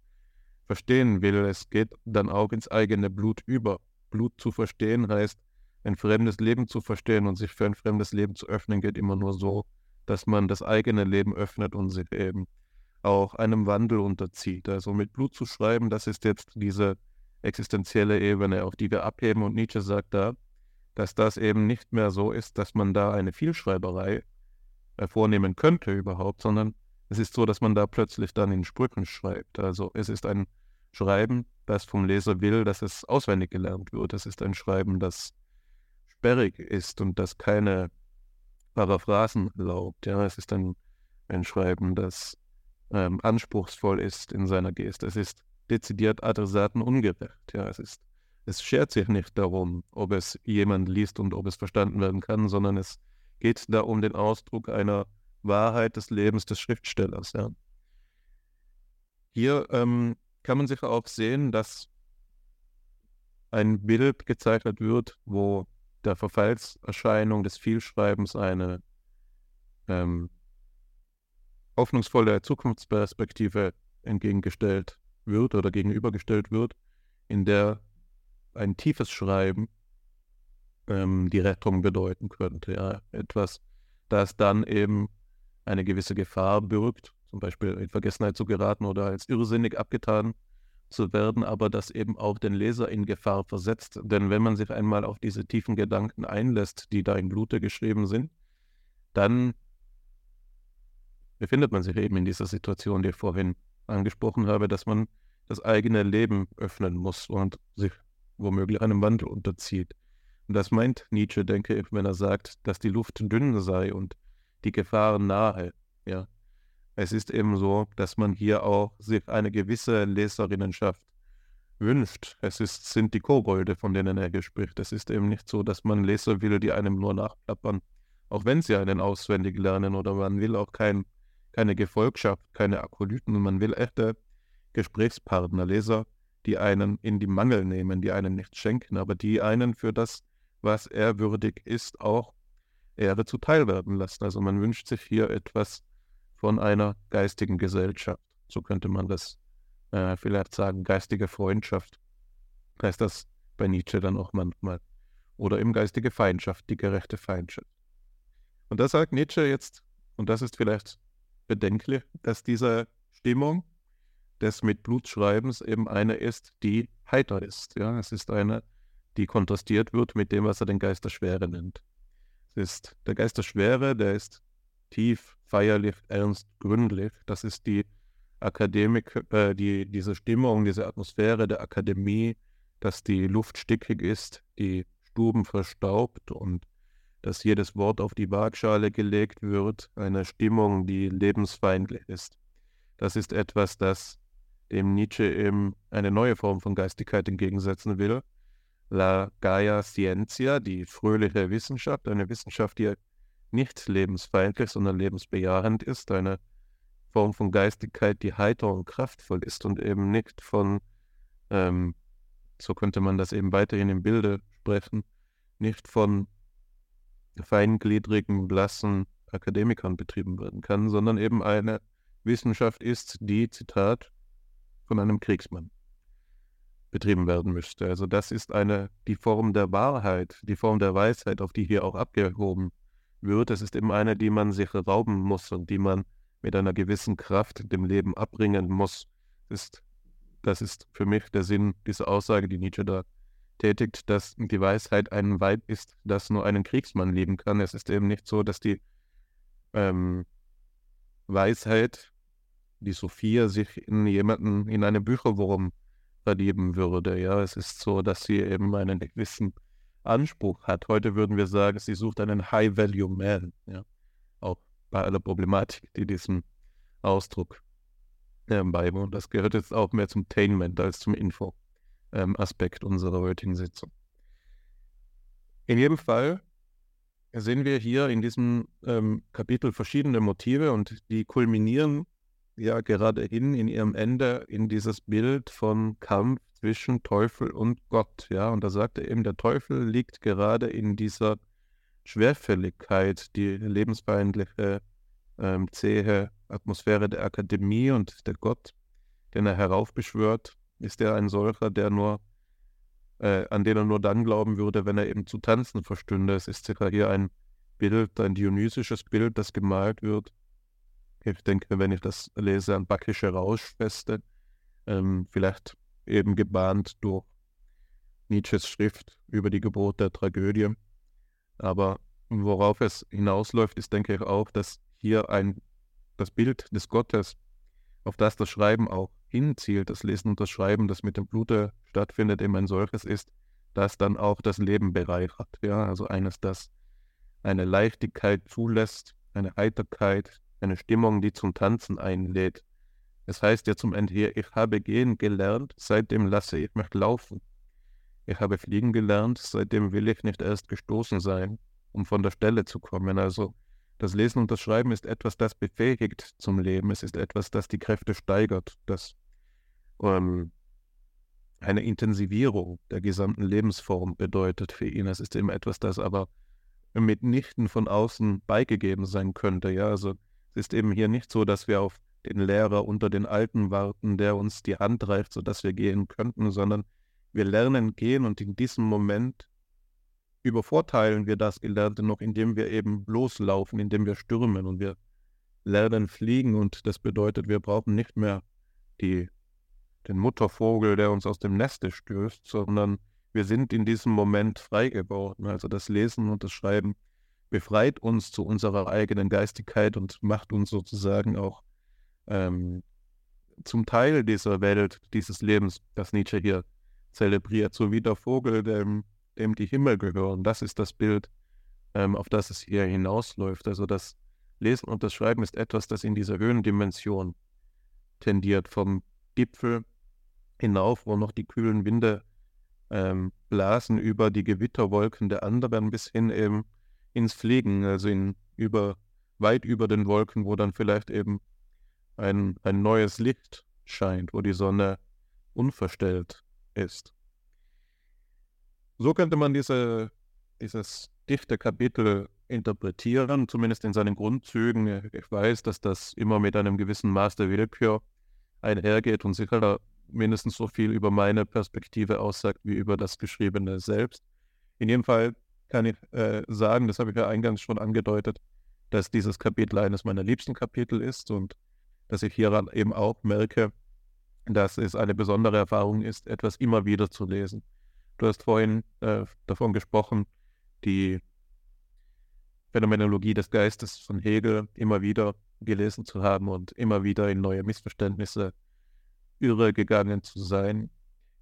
verstehen will. Es geht dann auch ins eigene Blut über. Blut zu verstehen heißt, ein fremdes Leben zu verstehen und sich für ein fremdes Leben zu öffnen, geht immer nur so, dass man das eigene Leben öffnet und sich eben auch einem Wandel unterzieht. Also mit Blut zu schreiben, das ist jetzt diese existenzielle Ebene, auf die wir abheben. Und Nietzsche sagt da, dass das eben nicht mehr so ist, dass man da eine Vielschreiberei äh, vornehmen könnte überhaupt, sondern es ist so, dass man da plötzlich dann in Sprüchen schreibt. Also es ist ein Schreiben, das vom Leser will, dass es auswendig gelernt wird. Es ist ein Schreiben, das sperrig ist und das keine Paraphrasen erlaubt. Ja, es ist ein, ein Schreiben, das ähm, anspruchsvoll ist in seiner Geste. Es ist dezidiert adressatenungerecht. Ja, es ist, es schert sich nicht darum, ob es jemand liest und ob es verstanden werden kann, sondern es geht da um den Ausdruck einer Wahrheit des Lebens des Schriftstellers. Ja. Hier ähm, kann man sich auch sehen, dass ein Bild gezeichnet wird, wo der Verfallserscheinung des Vielschreibens eine ähm, hoffnungsvolle Zukunftsperspektive entgegengestellt wird oder gegenübergestellt wird, in der ein tiefes Schreiben ähm, die Rettung bedeuten könnte. Ja. Etwas, das dann eben eine gewisse Gefahr birgt, zum Beispiel in Vergessenheit zu geraten oder als irrsinnig abgetan zu werden, aber das eben auch den Leser in Gefahr versetzt. Denn wenn man sich einmal auf diese tiefen Gedanken einlässt, die da in Blute geschrieben sind, dann befindet man sich eben in dieser Situation, die ich vorhin angesprochen habe, dass man das eigene Leben öffnen muss und sich womöglich einem Wandel unterzieht. Und das meint Nietzsche, denke ich, wenn er sagt, dass die Luft dünn sei und die Gefahren nahe. Ja. Es ist eben so, dass man hier auch sich eine gewisse Leserinnenschaft wünscht. Es ist, sind die Kobolde, von denen er hier spricht. Es ist eben nicht so, dass man Leser will, die einem nur nachplappern, auch wenn sie einen auswendig lernen oder man will auch kein, keine Gefolgschaft, keine Akolyten. Man will echte Gesprächspartner, Leser, die einen in die Mangel nehmen, die einen nichts schenken, aber die einen für das, was er würdig ist, auch Ehre zuteil werden lassen. Also man wünscht sich hier etwas von einer geistigen Gesellschaft. So könnte man das äh, vielleicht sagen, geistige Freundschaft. Heißt das bei Nietzsche dann auch manchmal. Oder eben geistige Feindschaft, die gerechte Feindschaft. Und da sagt Nietzsche jetzt, und das ist vielleicht bedenklich, dass diese Stimmung des mit Blutschreibens eben eine ist, die heiter ist. Ja, es ist eine, die kontrastiert wird mit dem, was er den Geist Schwere nennt. Es ist der Geist Schwere, der ist tief, feierlich, ernst, gründlich. Das ist die Akademik, äh, die, diese Stimmung, diese Atmosphäre der Akademie, dass die Luft stickig ist, die Stuben verstaubt und dass jedes Wort auf die Waagschale gelegt wird, eine Stimmung, die lebensfeindlich ist. Das ist etwas, das dem Nietzsche eben eine neue Form von Geistigkeit entgegensetzen will. La Gaia Scientia, die fröhliche Wissenschaft, eine Wissenschaft, die nicht lebensfeindlich, sondern lebensbejahend ist, eine Form von Geistigkeit, die heiter und kraftvoll ist und eben nicht von, ähm, so könnte man das eben weiterhin im Bilde sprechen, nicht von feingliedrigen, blassen Akademikern betrieben werden kann, sondern eben eine Wissenschaft ist, die, Zitat, von einem Kriegsmann betrieben werden müsste. Also das ist eine, die Form der Wahrheit, die Form der Weisheit, auf die hier auch abgehoben wird. Es ist eben eine, die man sich rauben muss und die man mit einer gewissen Kraft dem Leben abbringen muss. Das ist, das ist für mich der Sinn dieser Aussage, die Nietzsche da tätigt, dass die Weisheit ein Weib ist, das nur einen Kriegsmann lieben kann. Es ist eben nicht so, dass die ähm, Weisheit die Sophia sich in jemanden, in einen Bücherwurm verlieben würde. Ja, es ist so, dass sie eben einen gewissen Anspruch hat. Heute würden wir sagen, sie sucht einen High-Value-Man. Ja, auch bei aller Problematik, die diesen Ausdruck ähm, beiwohnt. Das gehört jetzt auch mehr zum Tainment als zum Info-Aspekt ähm, unserer heutigen Sitzung. In jedem Fall sehen wir hier in diesem ähm, Kapitel verschiedene Motive und die kulminieren ja gerade hin in ihrem Ende in dieses Bild von Kampf zwischen Teufel und Gott. Ja, und da sagt er eben, der Teufel liegt gerade in dieser Schwerfälligkeit, die lebensfeindliche, ähm, zähe Atmosphäre der Akademie und der Gott, den er heraufbeschwört, ist er ein solcher, der nur, äh, an den er nur dann glauben würde, wenn er eben zu tanzen verstünde. Es ist sicher hier ein Bild, ein dionysisches Bild, das gemalt wird ich denke, wenn ich das lese, an backische Rauschfeste, ähm, vielleicht eben gebahnt durch Nietzsches Schrift über die Geburt der Tragödie. Aber worauf es hinausläuft, ist, denke ich, auch, dass hier ein, das Bild des Gottes, auf das das Schreiben auch hinzielt, das Lesen und das Schreiben, das mit dem Blute stattfindet, eben ein solches ist, das dann auch das Leben bereichert. Ja, also eines, das eine Leichtigkeit zulässt, eine Heiterkeit, eine Stimmung, die zum Tanzen einlädt. Es heißt ja zum Ende hier, ich habe gehen gelernt, seitdem lasse ich mich laufen. Ich habe fliegen gelernt, seitdem will ich nicht erst gestoßen sein, um von der Stelle zu kommen. Also das Lesen und das Schreiben ist etwas, das befähigt zum Leben. Es ist etwas, das die Kräfte steigert, das ähm, eine Intensivierung der gesamten Lebensform bedeutet für ihn. Es ist eben etwas, das aber mitnichten von außen beigegeben sein könnte. Ja, also es ist eben hier nicht so, dass wir auf den Lehrer unter den Alten warten, der uns die Hand reicht, sodass wir gehen könnten, sondern wir lernen gehen und in diesem Moment übervorteilen wir das Gelernte noch, indem wir eben loslaufen, indem wir stürmen und wir lernen fliegen und das bedeutet, wir brauchen nicht mehr die, den Muttervogel, der uns aus dem Neste stößt, sondern wir sind in diesem Moment frei geworden. Also das Lesen und das Schreiben befreit uns zu unserer eigenen Geistigkeit und macht uns sozusagen auch ähm, zum Teil dieser Welt, dieses Lebens, das Nietzsche hier zelebriert, so wie der Vogel, dem, dem die Himmel gehören. Das ist das Bild, ähm, auf das es hier hinausläuft. Also das Lesen und das Schreiben ist etwas, das in dieser Höhendimension tendiert, vom Gipfel hinauf, wo noch die kühlen Winde ähm, blasen über die Gewitterwolken der anderen bis hin eben ins Fliegen, also in über weit über den Wolken, wo dann vielleicht eben ein, ein neues Licht scheint, wo die Sonne unverstellt ist. So könnte man diese, dieses dichte Kapitel interpretieren, zumindest in seinen Grundzügen. Ich weiß, dass das immer mit einem gewissen Maß der Willkür einhergeht und sicher mindestens so viel über meine Perspektive aussagt wie über das Geschriebene selbst. In jedem Fall kann ich äh, sagen, das habe ich ja eingangs schon angedeutet, dass dieses Kapitel eines meiner liebsten Kapitel ist und dass ich hieran eben auch merke, dass es eine besondere Erfahrung ist, etwas immer wieder zu lesen. Du hast vorhin äh, davon gesprochen, die Phänomenologie des Geistes von Hegel immer wieder gelesen zu haben und immer wieder in neue Missverständnisse irre gegangen zu sein.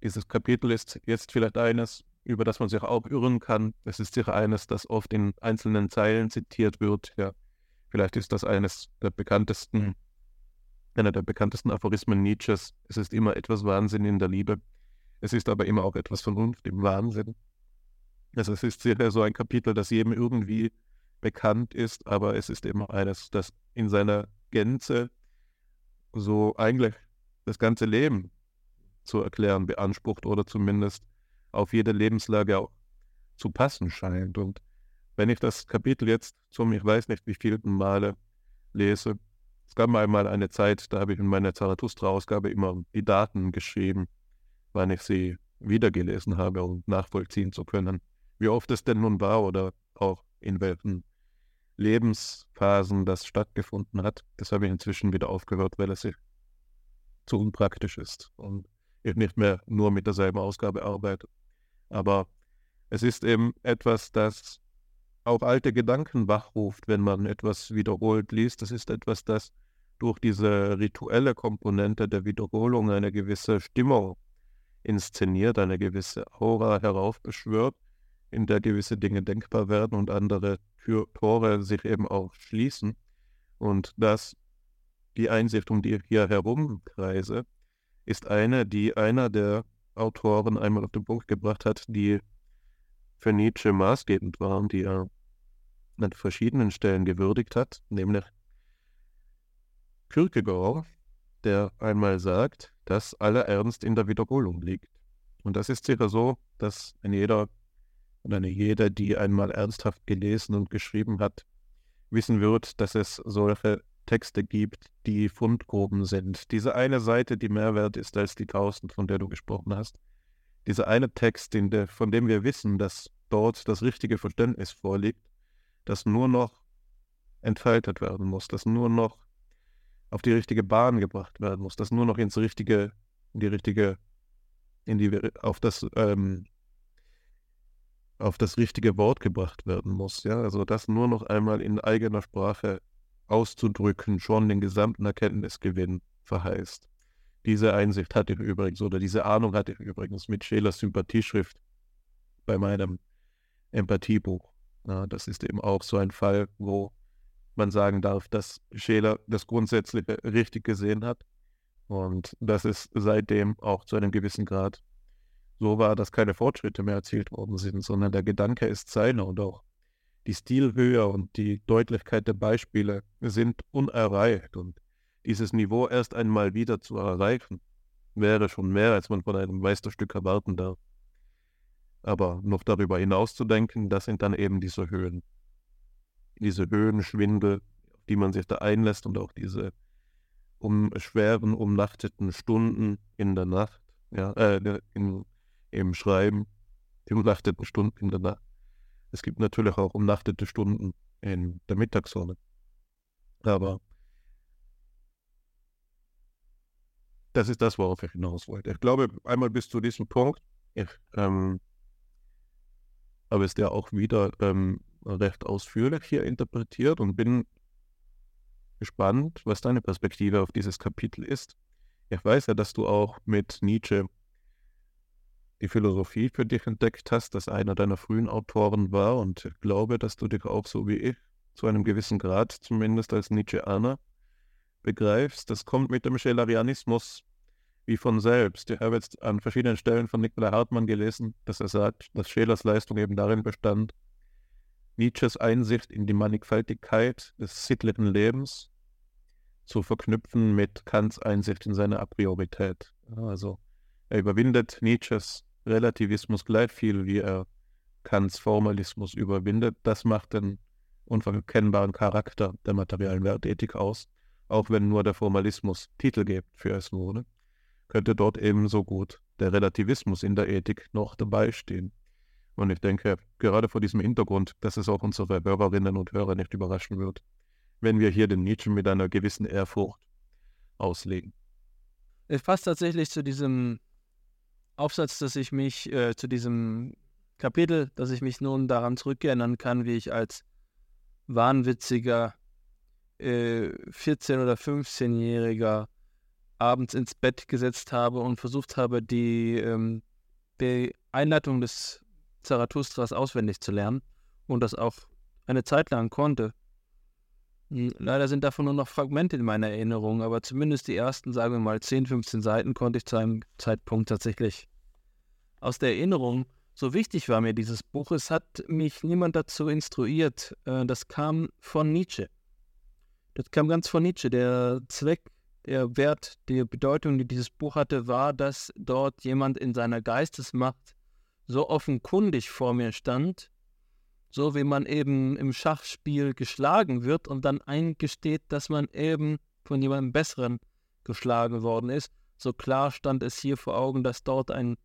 Dieses Kapitel ist jetzt vielleicht eines, über das man sich auch irren kann. Es ist sicher eines, das oft in einzelnen Zeilen zitiert wird. Ja, vielleicht ist das eines der bekanntesten, einer der bekanntesten Aphorismen Nietzsches. Es ist immer etwas Wahnsinn in der Liebe. Es ist aber immer auch etwas Vernunft im Wahnsinn. Also es ist sicher so ein Kapitel, das jedem irgendwie bekannt ist, aber es ist immer eines, das in seiner Gänze so eigentlich das ganze Leben zu erklären beansprucht oder zumindest auf jede Lebenslage auch zu passen scheint. Und wenn ich das Kapitel jetzt zum, ich weiß nicht wie vielten Male lese, es gab einmal eine Zeit, da habe ich in meiner Zarathustra-Ausgabe immer die Daten geschrieben, wann ich sie wiedergelesen habe, um nachvollziehen zu können, wie oft es denn nun war oder auch in welchen Lebensphasen das stattgefunden hat. Das habe ich inzwischen wieder aufgehört, weil es zu unpraktisch ist und ich nicht mehr nur mit derselben Ausgabe arbeite. Aber es ist eben etwas, das auch alte Gedanken wachruft, wenn man etwas wiederholt liest. Das ist etwas, das durch diese rituelle Komponente der Wiederholung eine gewisse Stimmung inszeniert, eine gewisse Aura heraufbeschwört, in der gewisse Dinge denkbar werden und andere Tür Tore sich eben auch schließen. Und das die Einsicht, um die ich hier herumkreise, ist eine, die einer der Autoren einmal auf den Punkt gebracht hat, die für Nietzsche maßgebend waren, die er an verschiedenen Stellen gewürdigt hat, nämlich Kierkegaard, der einmal sagt, dass aller Ernst in der Wiederholung liegt. Und das ist sicher so, dass ein jeder und eine jede, die einmal ernsthaft gelesen und geschrieben hat, wissen wird, dass es solche Texte gibt, die Fundgruben sind. Diese eine Seite, die mehr wert ist als die tausend, von der du gesprochen hast. Dieser eine Text, der, von dem wir wissen, dass dort das richtige Verständnis vorliegt, das nur noch entfaltet werden muss, das nur noch auf die richtige Bahn gebracht werden muss, das nur noch ins richtige, in die richtige, in die, auf das ähm, auf das richtige Wort gebracht werden muss. Ja, also das nur noch einmal in eigener Sprache auszudrücken, schon den gesamten Erkenntnisgewinn verheißt. Diese Einsicht hatte ich übrigens oder diese Ahnung hatte ich übrigens mit Schelers Sympathieschrift bei meinem Empathiebuch. Ja, das ist eben auch so ein Fall, wo man sagen darf, dass Scheler das Grundsätzliche richtig gesehen hat und dass es seitdem auch zu einem gewissen Grad so war, dass keine Fortschritte mehr erzielt worden sind, sondern der Gedanke ist seiner und auch die Stilhöhe und die Deutlichkeit der Beispiele sind unerreicht und dieses Niveau erst einmal wieder zu erreichen, wäre schon mehr, als man von einem Meisterstück erwarten darf. Aber noch darüber hinaus zu denken, das sind dann eben diese Höhen. Diese Höhenschwindel, auf die man sich da einlässt und auch diese um schweren, umnachteten Stunden in der Nacht, ja, äh, in, im Schreiben, die umnachteten Stunden in der Nacht. Es gibt natürlich auch umnachtete Stunden in der Mittagssonne. Aber das ist das, worauf ich hinaus wollte. Ich glaube, einmal bis zu diesem Punkt, ich ähm, habe es ja auch wieder ähm, recht ausführlich hier interpretiert und bin gespannt, was deine Perspektive auf dieses Kapitel ist. Ich weiß ja, dass du auch mit Nietzsche die Philosophie für dich entdeckt hast, dass einer deiner frühen Autoren war und ich glaube, dass du dich auch so wie ich zu einem gewissen Grad zumindest als Nietzscheaner begreifst. Das kommt mit dem Schelerianismus wie von selbst. Ich habe jetzt an verschiedenen Stellen von Nikolai Hartmann gelesen, dass er sagt, dass Schelers Leistung eben darin bestand, Nietzsches Einsicht in die Mannigfaltigkeit des sittlichen Lebens zu verknüpfen mit Kants Einsicht in seine Apriorität. Also er überwindet Nietzsches Relativismus gleich viel, wie er Kants Formalismus überwindet. Das macht den unverkennbaren Charakter der materialen Wertethik aus, auch wenn nur der Formalismus Titel gibt für es wurde könnte dort ebenso gut der Relativismus in der Ethik noch dabei stehen. Und ich denke, gerade vor diesem Hintergrund, dass es auch unsere Hörerinnen und Hörer nicht überraschen wird, wenn wir hier den Nietzsche mit einer gewissen Ehrfurcht auslegen. Es passt tatsächlich zu diesem Aufsatz, dass ich mich, äh, zu diesem Kapitel, dass ich mich nun daran zurückerinnern kann, wie ich als wahnwitziger äh, 14- oder 15-jähriger abends ins Bett gesetzt habe und versucht habe, die, ähm, die Einleitung des Zarathustras auswendig zu lernen und das auch eine Zeit lang konnte. Hm, leider sind davon nur noch Fragmente in meiner Erinnerung, aber zumindest die ersten, sagen wir mal, 10, 15 Seiten konnte ich zu einem Zeitpunkt tatsächlich aus der Erinnerung. So wichtig war mir dieses Buch, es hat mich niemand dazu instruiert. Äh, das kam von Nietzsche. Das kam ganz von Nietzsche. Der Zweck der Wert, die Bedeutung, die dieses Buch hatte, war, dass dort jemand in seiner Geistesmacht so offenkundig vor mir stand, so wie man eben im Schachspiel geschlagen wird und dann eingesteht, dass man eben von jemandem Besseren geschlagen worden ist. So klar stand es hier vor Augen, dass dort ein,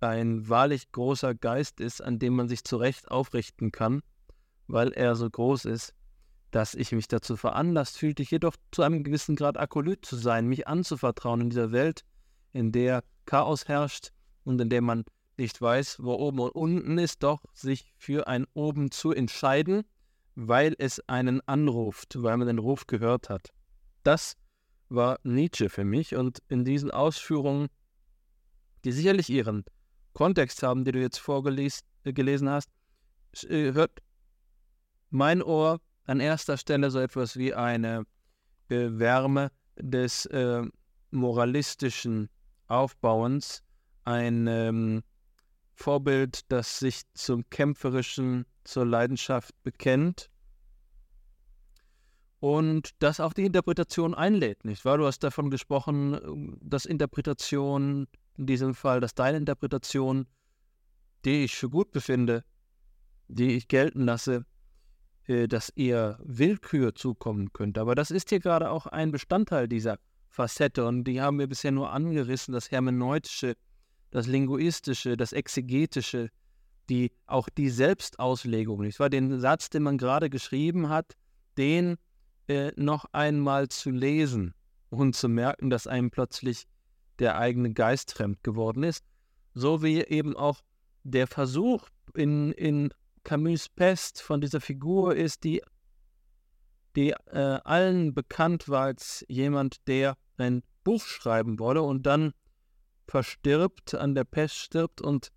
ein wahrlich großer Geist ist, an dem man sich zurecht aufrichten kann, weil er so groß ist dass ich mich dazu veranlasst fühlte, jedoch zu einem gewissen Grad Akolyt zu sein, mich anzuvertrauen in dieser Welt, in der Chaos herrscht und in der man nicht weiß, wo oben und unten ist, doch sich für ein Oben zu entscheiden, weil es einen anruft, weil man den Ruf gehört hat. Das war Nietzsche für mich und in diesen Ausführungen, die sicherlich ihren Kontext haben, den du jetzt vorgelesen hast, äh, hört mein Ohr an erster Stelle so etwas wie eine äh, Wärme des äh, moralistischen Aufbauens, ein ähm, Vorbild, das sich zum Kämpferischen, zur Leidenschaft bekennt und das auch die Interpretation einlädt, nicht wahr? Du hast davon gesprochen, dass Interpretation, in diesem Fall, dass deine Interpretation, die ich für gut befinde, die ich gelten lasse, dass eher Willkür zukommen könnte. Aber das ist hier gerade auch ein Bestandteil dieser Facette und die haben wir bisher nur angerissen, das Hermeneutische, das Linguistische, das Exegetische, die, auch die Selbstauslegung, nicht wahr? Den Satz, den man gerade geschrieben hat, den äh, noch einmal zu lesen und zu merken, dass einem plötzlich der eigene Geist fremd geworden ist, so wie eben auch der Versuch, in, in Camus Pest von dieser Figur ist, die, die äh, allen bekannt war als jemand, der ein Buch schreiben wolle und dann verstirbt, an der Pest stirbt und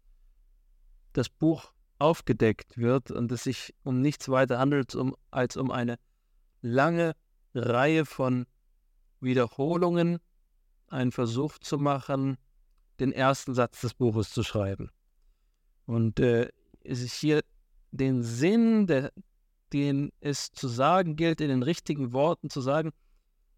das Buch aufgedeckt wird und es sich um nichts weiter handelt um, als um eine lange Reihe von Wiederholungen, einen Versuch zu machen, den ersten Satz des Buches zu schreiben. Und äh, hier den Sinn, der, den es zu sagen gilt, in den richtigen Worten zu sagen,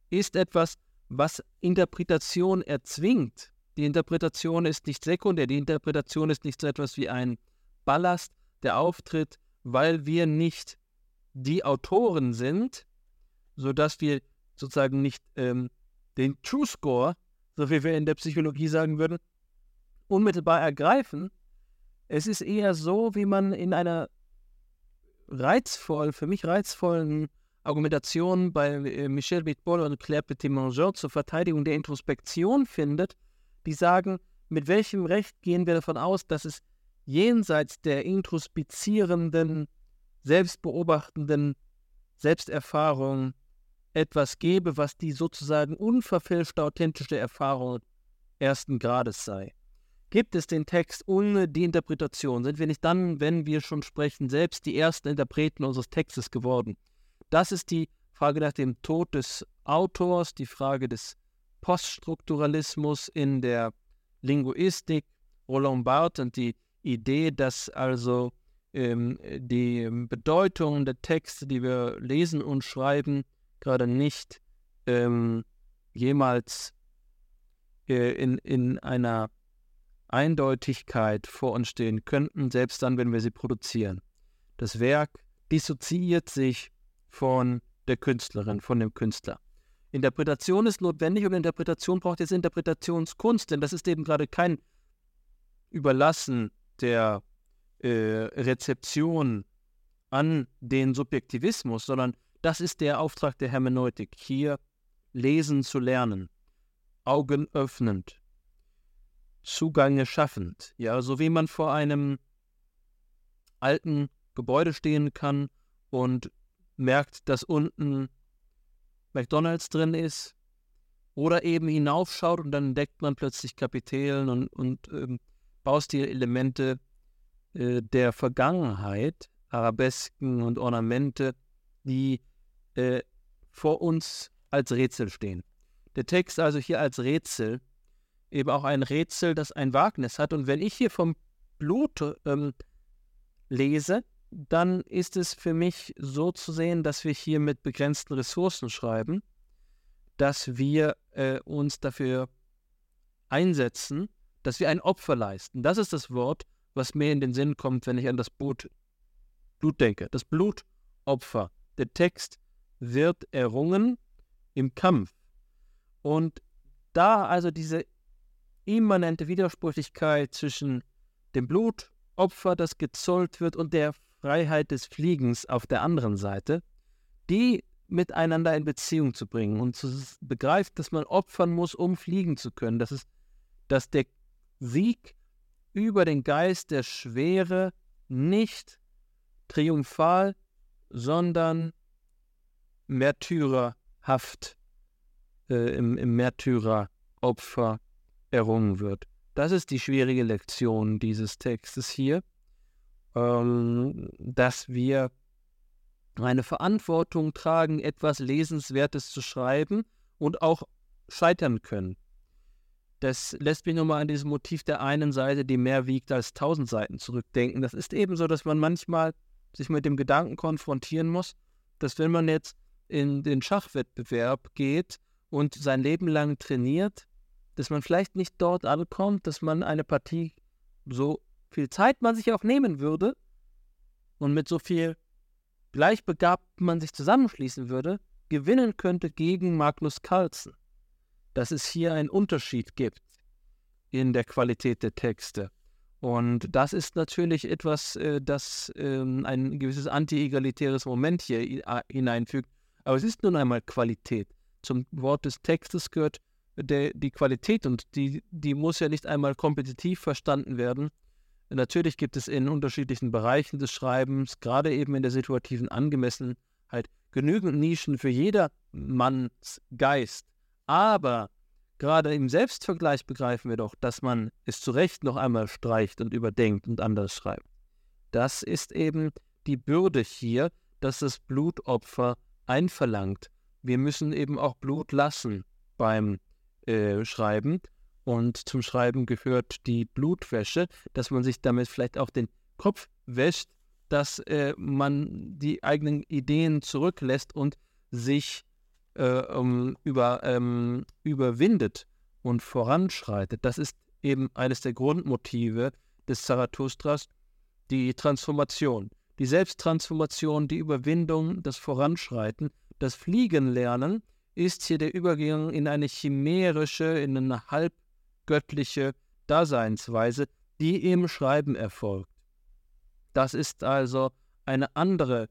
ist etwas, was Interpretation erzwingt. Die Interpretation ist nicht sekundär, die Interpretation ist nicht so etwas wie ein Ballast, der auftritt, weil wir nicht die Autoren sind, sodass wir sozusagen nicht ähm, den True Score, so wie wir in der Psychologie sagen würden, unmittelbar ergreifen. Es ist eher so, wie man in einer reizvoll, für mich reizvollen Argumentation bei äh, Michel Bitbol und Claire Petit-Manger zur Verteidigung der Introspektion findet, die sagen, mit welchem Recht gehen wir davon aus, dass es jenseits der introspizierenden, selbstbeobachtenden Selbsterfahrung etwas gäbe, was die sozusagen unverfälschte, authentische Erfahrung ersten Grades sei. Gibt es den Text ohne die Interpretation? Sind wir nicht dann, wenn wir schon sprechen, selbst die ersten Interpreten unseres Textes geworden? Das ist die Frage nach dem Tod des Autors, die Frage des Poststrukturalismus in der Linguistik, Roland Barthes und die Idee, dass also ähm, die Bedeutung der Texte, die wir lesen und schreiben, gerade nicht ähm, jemals äh, in, in einer Eindeutigkeit vor uns stehen könnten, selbst dann, wenn wir sie produzieren. Das Werk dissoziiert sich von der Künstlerin, von dem Künstler. Interpretation ist notwendig und Interpretation braucht jetzt Interpretationskunst, denn das ist eben gerade kein Überlassen der äh, Rezeption an den Subjektivismus, sondern das ist der Auftrag der Hermeneutik, hier lesen zu lernen, Augen Zugänge schaffend. Ja, so wie man vor einem alten Gebäude stehen kann und merkt, dass unten McDonalds drin ist, oder eben hinaufschaut und dann entdeckt man plötzlich Kapitellen und, und ähm, Baustilelemente äh, der Vergangenheit, Arabesken und Ornamente, die äh, vor uns als Rätsel stehen. Der Text also hier als Rätsel, eben auch ein Rätsel, das ein Wagnis hat. Und wenn ich hier vom Blut ähm, lese, dann ist es für mich so zu sehen, dass wir hier mit begrenzten Ressourcen schreiben, dass wir äh, uns dafür einsetzen, dass wir ein Opfer leisten. Das ist das Wort, was mir in den Sinn kommt, wenn ich an das Blut, Blut denke. Das Blutopfer. Der Text wird errungen im Kampf. Und da also diese immanente Widersprüchlichkeit zwischen dem Blutopfer, das gezollt wird, und der Freiheit des Fliegens auf der anderen Seite, die miteinander in Beziehung zu bringen und zu begreifen, dass man opfern muss, um fliegen zu können. Das ist, dass der Sieg über den Geist der Schwere nicht triumphal, sondern märtyrerhaft äh, im, im Märtyreropfer errungen wird. Das ist die schwierige Lektion dieses Textes hier ähm, dass wir eine Verantwortung tragen, etwas Lesenswertes zu schreiben und auch scheitern können. Das lässt mich nochmal an dieses Motiv der einen Seite, die mehr wiegt als tausend Seiten, zurückdenken. Das ist eben so, dass man manchmal sich mit dem Gedanken konfrontieren muss, dass wenn man jetzt in den Schachwettbewerb geht und sein Leben lang trainiert, dass man vielleicht nicht dort ankommt, dass man eine Partie so viel Zeit man sich auch nehmen würde und mit so viel gleichbegabt man sich zusammenschließen würde, gewinnen könnte gegen Magnus Carlsen. Dass es hier einen Unterschied gibt in der Qualität der Texte. Und das ist natürlich etwas, äh, das ähm, ein gewisses anti-egalitäres Moment hier hineinfügt. Aber es ist nun einmal Qualität. Zum Wort des Textes gehört der, die Qualität und die, die muss ja nicht einmal kompetitiv verstanden werden, Natürlich gibt es in unterschiedlichen Bereichen des Schreibens, gerade eben in der situativen Angemessenheit, genügend Nischen für jedermanns Geist. Aber gerade im Selbstvergleich begreifen wir doch, dass man es zu Recht noch einmal streicht und überdenkt und anders schreibt. Das ist eben die Bürde hier, dass das Blutopfer einverlangt. Wir müssen eben auch Blut lassen beim äh, Schreiben. Und zum Schreiben gehört die Blutwäsche, dass man sich damit vielleicht auch den Kopf wäscht, dass äh, man die eigenen Ideen zurücklässt und sich äh, um, über, ähm, überwindet und voranschreitet. Das ist eben eines der Grundmotive des Zarathustras, die Transformation, die Selbsttransformation, die Überwindung, das Voranschreiten, das Fliegenlernen ist hier der Übergang in eine chimärische, in eine halbgöttliche Daseinsweise, die im Schreiben erfolgt. Das ist also eine andere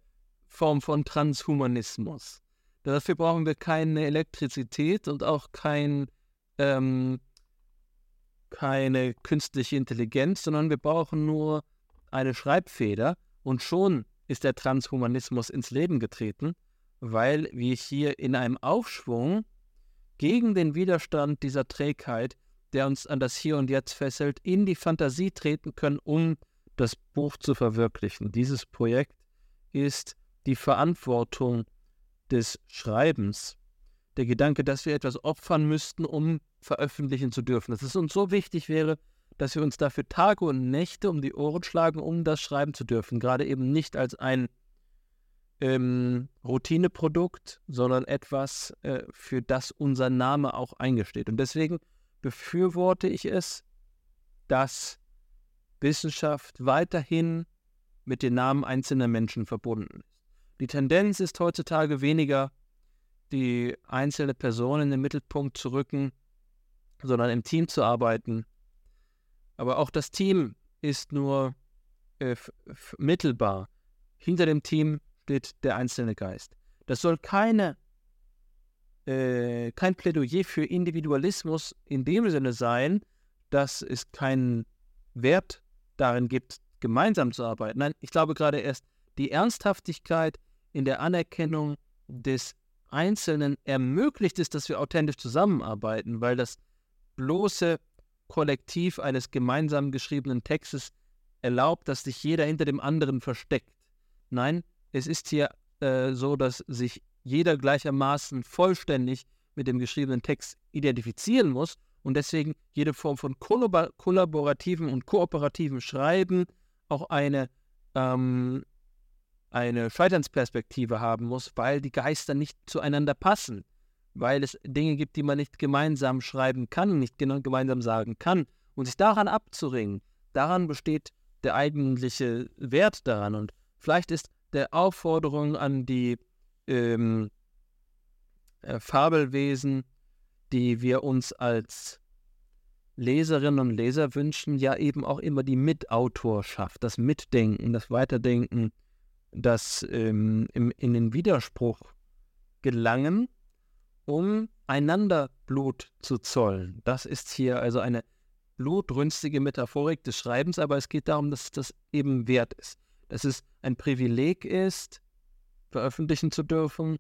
Form von Transhumanismus. Dafür brauchen wir keine Elektrizität und auch kein, ähm, keine künstliche Intelligenz, sondern wir brauchen nur eine Schreibfeder und schon ist der Transhumanismus ins Leben getreten, weil wir hier in einem Aufschwung gegen den Widerstand dieser Trägheit, der uns an das Hier und Jetzt fesselt, in die Fantasie treten können, um das Buch zu verwirklichen. Dieses Projekt ist die Verantwortung des Schreibens. Der Gedanke, dass wir etwas opfern müssten, um veröffentlichen zu dürfen. Dass es uns so wichtig wäre, dass wir uns dafür Tage und Nächte um die Ohren schlagen, um das schreiben zu dürfen. Gerade eben nicht als ein ähm, Routineprodukt, sondern etwas, äh, für das unser Name auch eingesteht. Und deswegen befürworte ich es, dass Wissenschaft weiterhin mit den Namen einzelner Menschen verbunden ist. Die Tendenz ist heutzutage weniger, die einzelne Person in den Mittelpunkt zu rücken, sondern im Team zu arbeiten, aber auch das Team ist nur äh, mittelbar. Hinter dem Team steht der einzelne Geist. Das soll keine, äh, kein Plädoyer für Individualismus in dem Sinne sein, dass es keinen Wert darin gibt, gemeinsam zu arbeiten. Nein, ich glaube gerade erst die Ernsthaftigkeit in der Anerkennung des Einzelnen ermöglicht es, dass wir authentisch zusammenarbeiten, weil das bloße Kollektiv eines gemeinsam geschriebenen Textes erlaubt, dass sich jeder hinter dem anderen versteckt. Nein, es ist hier äh, so, dass sich jeder gleichermaßen vollständig mit dem geschriebenen Text identifizieren muss und deswegen jede Form von kollabor kollaborativen und kooperativen Schreiben auch eine, ähm, eine Scheiternsperspektive haben muss, weil die Geister nicht zueinander passen weil es Dinge gibt, die man nicht gemeinsam schreiben kann, nicht gemeinsam sagen kann. Und sich daran abzuringen, daran besteht der eigentliche Wert daran. Und vielleicht ist der Aufforderung an die ähm, äh, Fabelwesen, die wir uns als Leserinnen und Leser wünschen, ja eben auch immer die Mitautorschaft, das Mitdenken, das Weiterdenken, das ähm, im, in den Widerspruch gelangen um einander Blut zu zollen. Das ist hier also eine blutrünstige Metaphorik des Schreibens, aber es geht darum, dass das eben wert ist. Dass es ein Privileg ist, veröffentlichen zu dürfen,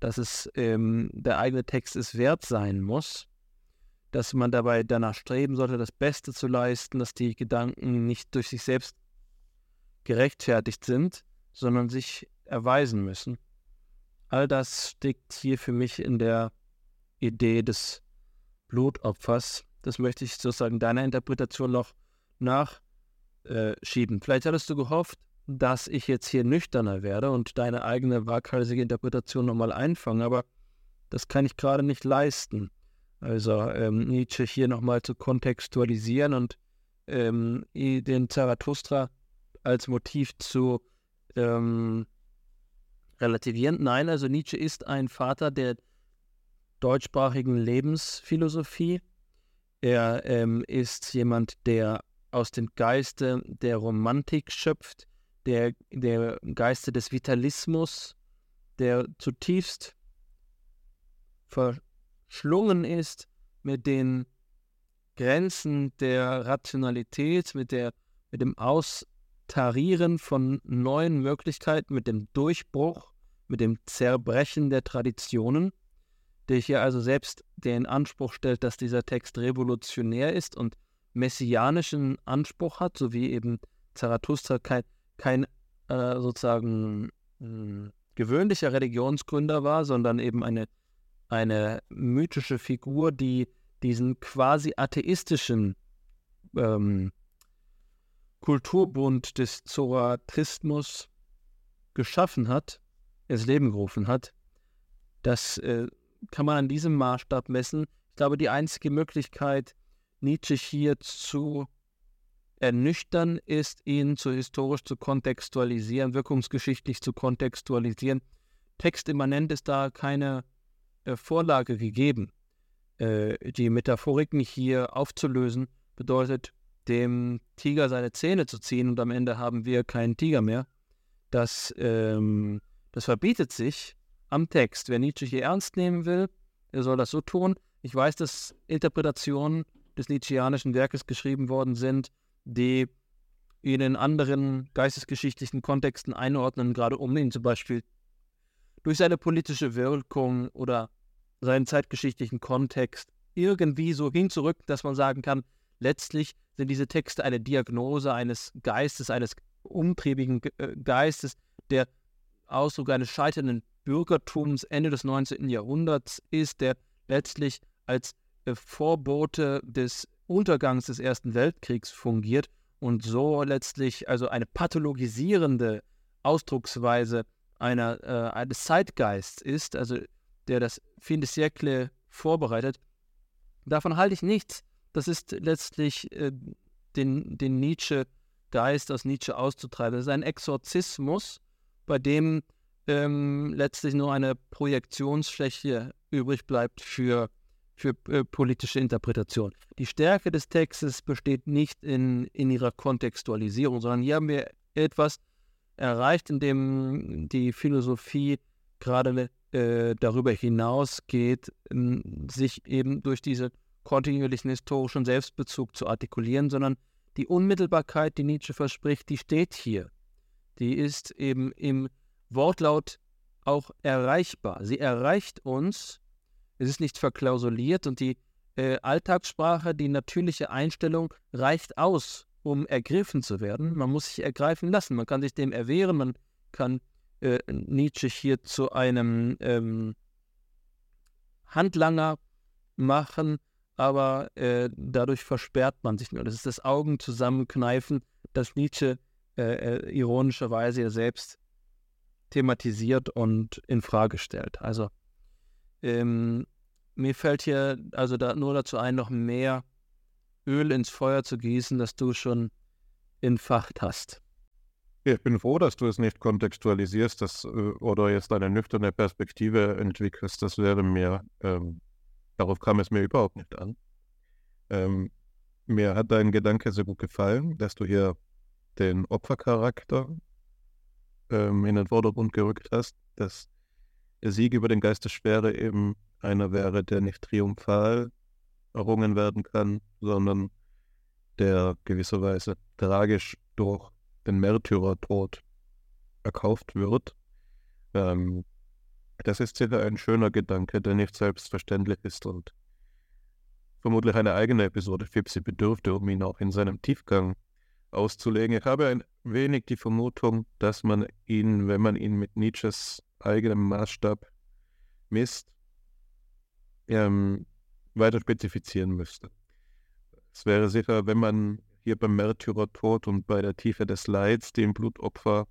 dass es ähm, der eigene Text es wert sein muss, dass man dabei danach streben sollte, das Beste zu leisten, dass die Gedanken nicht durch sich selbst gerechtfertigt sind, sondern sich erweisen müssen. All das steckt hier für mich in der Idee des Blutopfers. Das möchte ich sozusagen deiner Interpretation noch nachschieben. Vielleicht hattest du gehofft, dass ich jetzt hier nüchterner werde und deine eigene waghalsige Interpretation nochmal einfange, aber das kann ich gerade nicht leisten. Also ähm, Nietzsche hier nochmal zu kontextualisieren und ähm, den Zarathustra als Motiv zu ähm, relativieren. Nein, also Nietzsche ist ein Vater der deutschsprachigen Lebensphilosophie. Er ähm, ist jemand, der aus dem Geiste der Romantik schöpft, der, der Geiste des Vitalismus, der zutiefst verschlungen ist mit den Grenzen der Rationalität, mit, der, mit dem Austarieren von neuen Möglichkeiten, mit dem Durchbruch, mit dem Zerbrechen der Traditionen, der hier also selbst den Anspruch stellt, dass dieser Text revolutionär ist und messianischen Anspruch hat, so wie eben Zarathustra kein, kein äh, sozusagen mh, hm, gewöhnlicher Religionsgründer war, sondern eben eine, eine mythische Figur, die diesen quasi atheistischen ähm, Kulturbund des Zorathismus geschaffen hat, ins Leben gerufen hat. Das äh, kann man an diesem Maßstab messen. Ich glaube, die einzige Möglichkeit, Nietzsche hier zu ernüchtern ist, ihn zu historisch zu kontextualisieren, wirkungsgeschichtlich zu kontextualisieren. Textimmanent ist da keine äh, Vorlage gegeben. Äh, die Metaphoriken hier aufzulösen, bedeutet, dem Tiger seine Zähne zu ziehen und am Ende haben wir keinen Tiger mehr. Das, ähm, das verbietet sich am Text. Wer Nietzsche hier ernst nehmen will, der soll das so tun. Ich weiß, dass Interpretationen des Nietzscheanischen Werkes geschrieben worden sind, die ihn in anderen geistesgeschichtlichen Kontexten einordnen, gerade um ihn zum Beispiel durch seine politische Wirkung oder seinen zeitgeschichtlichen Kontext irgendwie so hinzurücken, dass man sagen kann, letztlich sind diese Texte eine Diagnose eines Geistes, eines umtriebigen äh, Geistes, der Ausdruck eines scheiternden Bürgertums Ende des 19. Jahrhunderts ist, der letztlich als äh, Vorbote des Untergangs des Ersten Weltkriegs fungiert und so letztlich also eine pathologisierende Ausdrucksweise einer, äh, eines Zeitgeists ist, also der das Fin de siècle vorbereitet. Davon halte ich nichts. Das ist letztlich äh, den, den Nietzsche-Geist aus Nietzsche auszutreiben. Das ist ein Exorzismus, bei dem ähm, letztlich nur eine Projektionsfläche übrig bleibt für für äh, politische Interpretation. Die Stärke des Textes besteht nicht in, in ihrer Kontextualisierung, sondern hier haben wir etwas erreicht, in dem die Philosophie gerade äh, darüber hinausgeht, sich eben durch diesen kontinuierlichen historischen Selbstbezug zu artikulieren, sondern die Unmittelbarkeit, die Nietzsche verspricht, die steht hier. Die ist eben im Wortlaut auch erreichbar. Sie erreicht uns es ist nicht verklausuliert und die äh, Alltagssprache, die natürliche Einstellung reicht aus, um ergriffen zu werden. Man muss sich ergreifen lassen. Man kann sich dem erwehren. Man kann äh, Nietzsche hier zu einem ähm, Handlanger machen, aber äh, dadurch versperrt man sich nur. Das ist das Augen zusammenkneifen, das Nietzsche äh, äh, ironischerweise ja selbst thematisiert und in Frage stellt. Also ähm, mir fällt hier also da nur dazu ein, noch mehr Öl ins Feuer zu gießen, das du schon entfacht hast. Ich bin froh, dass du es nicht kontextualisierst dass, äh, oder jetzt eine nüchterne Perspektive entwickelst. Das wäre mir, ähm, darauf kam es mir überhaupt nicht an. Ähm, mir hat dein Gedanke sehr gut gefallen, dass du hier den Opfercharakter ähm, in den Vordergrund gerückt hast, dass der Sieg über den Geist der Schwere eben einer wäre, der nicht triumphal errungen werden kann, sondern der gewisserweise tragisch durch den Märtyrertod erkauft wird. Ähm, das ist sicher ein schöner Gedanke, der nicht selbstverständlich ist und vermutlich eine eigene Episode Fipsi bedürfte, um ihn auch in seinem Tiefgang auszulegen. Ich habe ein wenig die Vermutung, dass man ihn, wenn man ihn mit Nietzsches eigenem Maßstab misst, ähm, weiter spezifizieren müsste. Es wäre sicher, wenn man hier beim Märtyrertod und bei der Tiefe des Leids, dem Blutopfer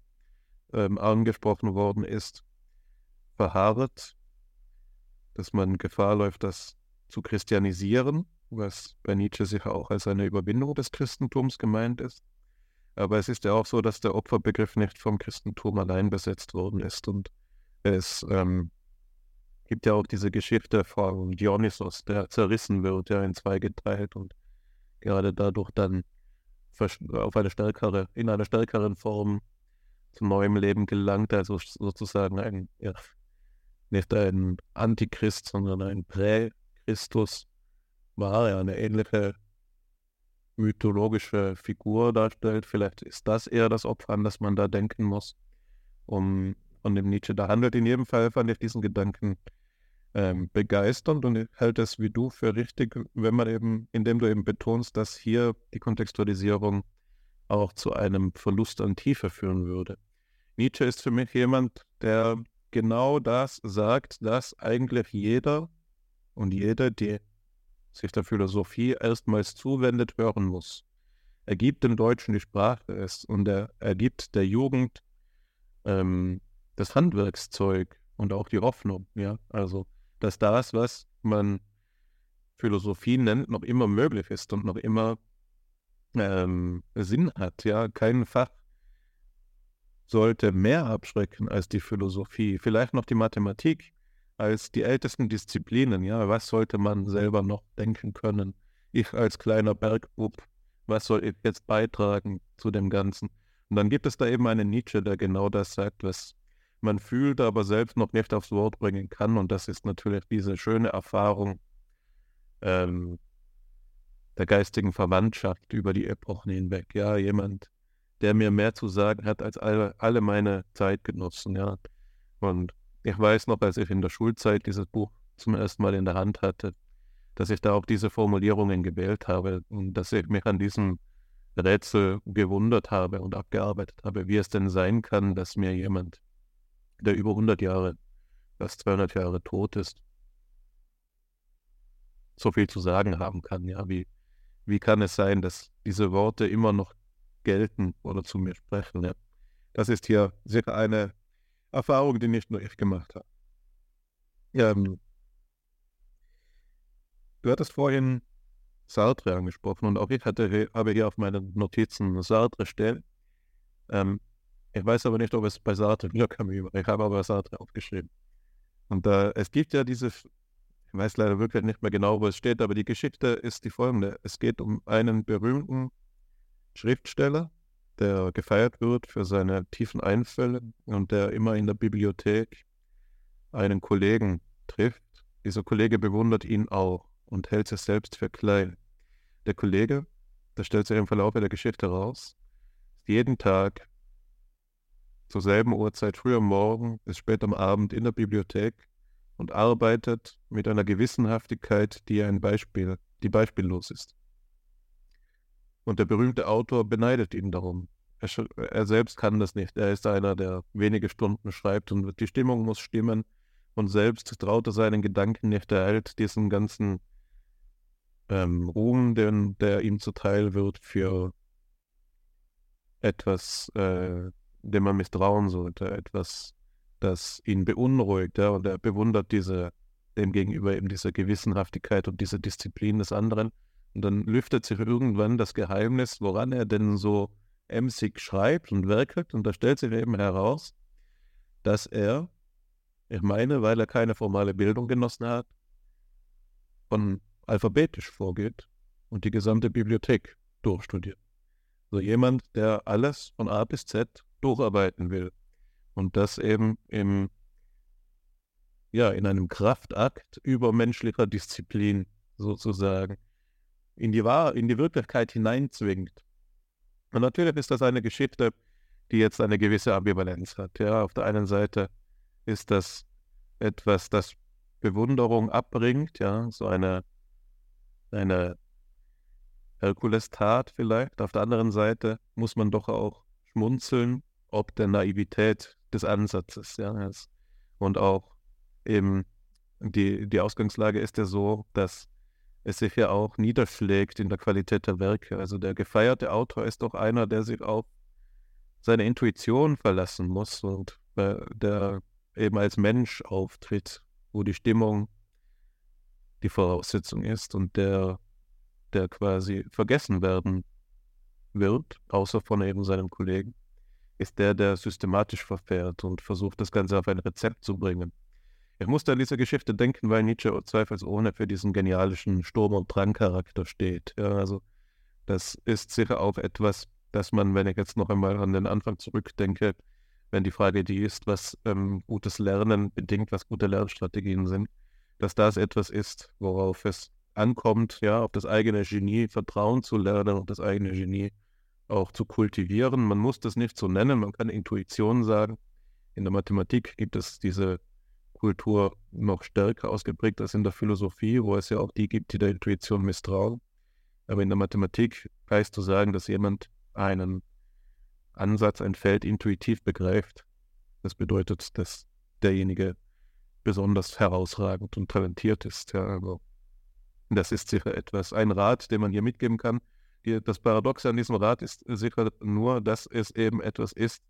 ähm, angesprochen worden ist, verharrt, dass man Gefahr läuft, das zu christianisieren, was bei Nietzsche sicher auch als eine Überwindung des Christentums gemeint ist. Aber es ist ja auch so, dass der Opferbegriff nicht vom Christentum allein besetzt worden ist und es ähm, gibt ja auch diese Geschichte von Dionysos, der zerrissen wird, ja in zwei geteilt und gerade dadurch dann auf eine stärkere, in einer stärkeren Form zu neuem Leben gelangt, also sozusagen ein, ja, nicht ein Antichrist, sondern ein Prä-Christus war ja eine ähnliche mythologische Figur darstellt. Vielleicht ist das eher das Opfer, an das man da denken muss, um von dem Nietzsche da handelt. In jedem Fall fand ich diesen Gedanken ähm, begeisternd und halte es wie du für richtig, wenn man eben, indem du eben betonst, dass hier die Kontextualisierung auch zu einem Verlust an Tiefe führen würde. Nietzsche ist für mich jemand, der genau das sagt, dass eigentlich jeder und jede, die sich der Philosophie erstmals zuwendet, hören muss. Er gibt dem Deutschen die Sprache ist und er, er gibt der Jugend ähm, das Handwerkszeug und auch die Hoffnung. Ja, also dass das, was man Philosophie nennt, noch immer möglich ist und noch immer ähm, Sinn hat. Ja, kein Fach sollte mehr abschrecken als die Philosophie, vielleicht noch die Mathematik als die ältesten Disziplinen. Ja, was sollte man selber noch denken können? Ich als kleiner Bergbub, was soll ich jetzt beitragen zu dem Ganzen? Und dann gibt es da eben einen Nietzsche, der genau das sagt, was man fühlt, aber selbst noch nicht aufs Wort bringen kann. Und das ist natürlich diese schöne Erfahrung ähm, der geistigen Verwandtschaft über die Epochen hinweg. Ja, jemand, der mir mehr zu sagen hat als alle, alle meine Zeitgenossen. Ja, und ich weiß noch, als ich in der Schulzeit dieses Buch zum ersten Mal in der Hand hatte, dass ich da auch diese Formulierungen gewählt habe und dass ich mich an diesem Rätsel gewundert habe und abgearbeitet habe, wie es denn sein kann, dass mir jemand der über 100 Jahre, fast 200 Jahre tot ist, so viel zu sagen haben kann. Ja, wie, wie kann es sein, dass diese Worte immer noch gelten oder zu mir sprechen? Ja? Das ist hier sicher eine Erfahrung, die nicht nur ich gemacht habe. Ähm, du hattest vorhin Sartre angesprochen und auch ich hatte, habe hier auf meinen Notizen Sartre stehen. Ähm, ich weiß aber nicht, ob es bei Sartre war. Ich habe aber Sartre aufgeschrieben. Und äh, es gibt ja diese, ich weiß leider wirklich nicht mehr genau, wo es steht, aber die Geschichte ist die folgende. Es geht um einen berühmten Schriftsteller, der gefeiert wird für seine tiefen Einfälle und der immer in der Bibliothek einen Kollegen trifft. Dieser Kollege bewundert ihn auch und hält sich selbst für klein. Der Kollege, das stellt sich im Verlauf der Geschichte raus, ist jeden Tag zur selben Uhrzeit früh am Morgen bis spät am Abend in der Bibliothek und arbeitet mit einer Gewissenhaftigkeit, die ein Beispiel, die beispiellos ist. Und der berühmte Autor beneidet ihn darum. Er, er, selbst kann das nicht. Er ist einer, der wenige Stunden schreibt und die Stimmung muss stimmen. Und selbst traut er seinen Gedanken nicht. Er hält diesen ganzen ähm, Ruhm, den, der ihm zuteil wird, für etwas äh, dem man misstrauen sollte, etwas, das ihn beunruhigt. Ja, und er bewundert diese, dem gegenüber eben diese Gewissenhaftigkeit und diese Disziplin des anderen. Und dann lüftet sich irgendwann das Geheimnis, woran er denn so emsig schreibt und werkelt. Und da stellt sich eben heraus, dass er, ich meine, weil er keine formale Bildung genossen hat, von alphabetisch vorgeht und die gesamte Bibliothek durchstudiert. So jemand, der alles von A bis Z durcharbeiten will. Und das eben im, ja, in einem Kraftakt übermenschlicher Disziplin sozusagen in die, Wahr in die Wirklichkeit hineinzwingt. Und natürlich ist das eine Geschichte, die jetzt eine gewisse Ambivalenz hat. Ja, auf der einen Seite ist das etwas, das Bewunderung abbringt, ja, so eine, eine Herkules-Tat vielleicht. Auf der anderen Seite muss man doch auch schmunzeln ob der Naivität des Ansatzes. Ja, und auch eben die, die Ausgangslage ist ja so, dass es sich ja auch niederschlägt in der Qualität der Werke. Also der gefeierte Autor ist doch einer, der sich auf seine Intuition verlassen muss und äh, der eben als Mensch auftritt, wo die Stimmung die Voraussetzung ist und der, der quasi vergessen werden wird, außer von eben seinen Kollegen ist der, der systematisch verfährt und versucht, das Ganze auf ein Rezept zu bringen. Ich musste an diese Geschichte denken, weil Nietzsche zweifelsohne für diesen genialischen Sturm- und Drangcharakter steht. Ja, also das ist sicher auch etwas, dass man, wenn ich jetzt noch einmal an den Anfang zurückdenke, wenn die Frage die ist, was ähm, gutes Lernen bedingt, was gute Lernstrategien sind, dass das etwas ist, worauf es ankommt, ja, auf das eigene Genie vertrauen zu lernen und das eigene Genie auch zu kultivieren. Man muss das nicht so nennen, man kann Intuition sagen. In der Mathematik gibt es diese Kultur noch stärker ausgeprägt als in der Philosophie, wo es ja auch die gibt, die der Intuition misstrauen. Aber in der Mathematik heißt zu sagen, dass jemand einen Ansatz, ein Feld intuitiv begreift. Das bedeutet, dass derjenige besonders herausragend und talentiert ist. Ja, also das ist sicher etwas, ein Rat, den man hier mitgeben kann. Das Paradoxe an diesem Rat ist sicher nur, dass es eben etwas ist,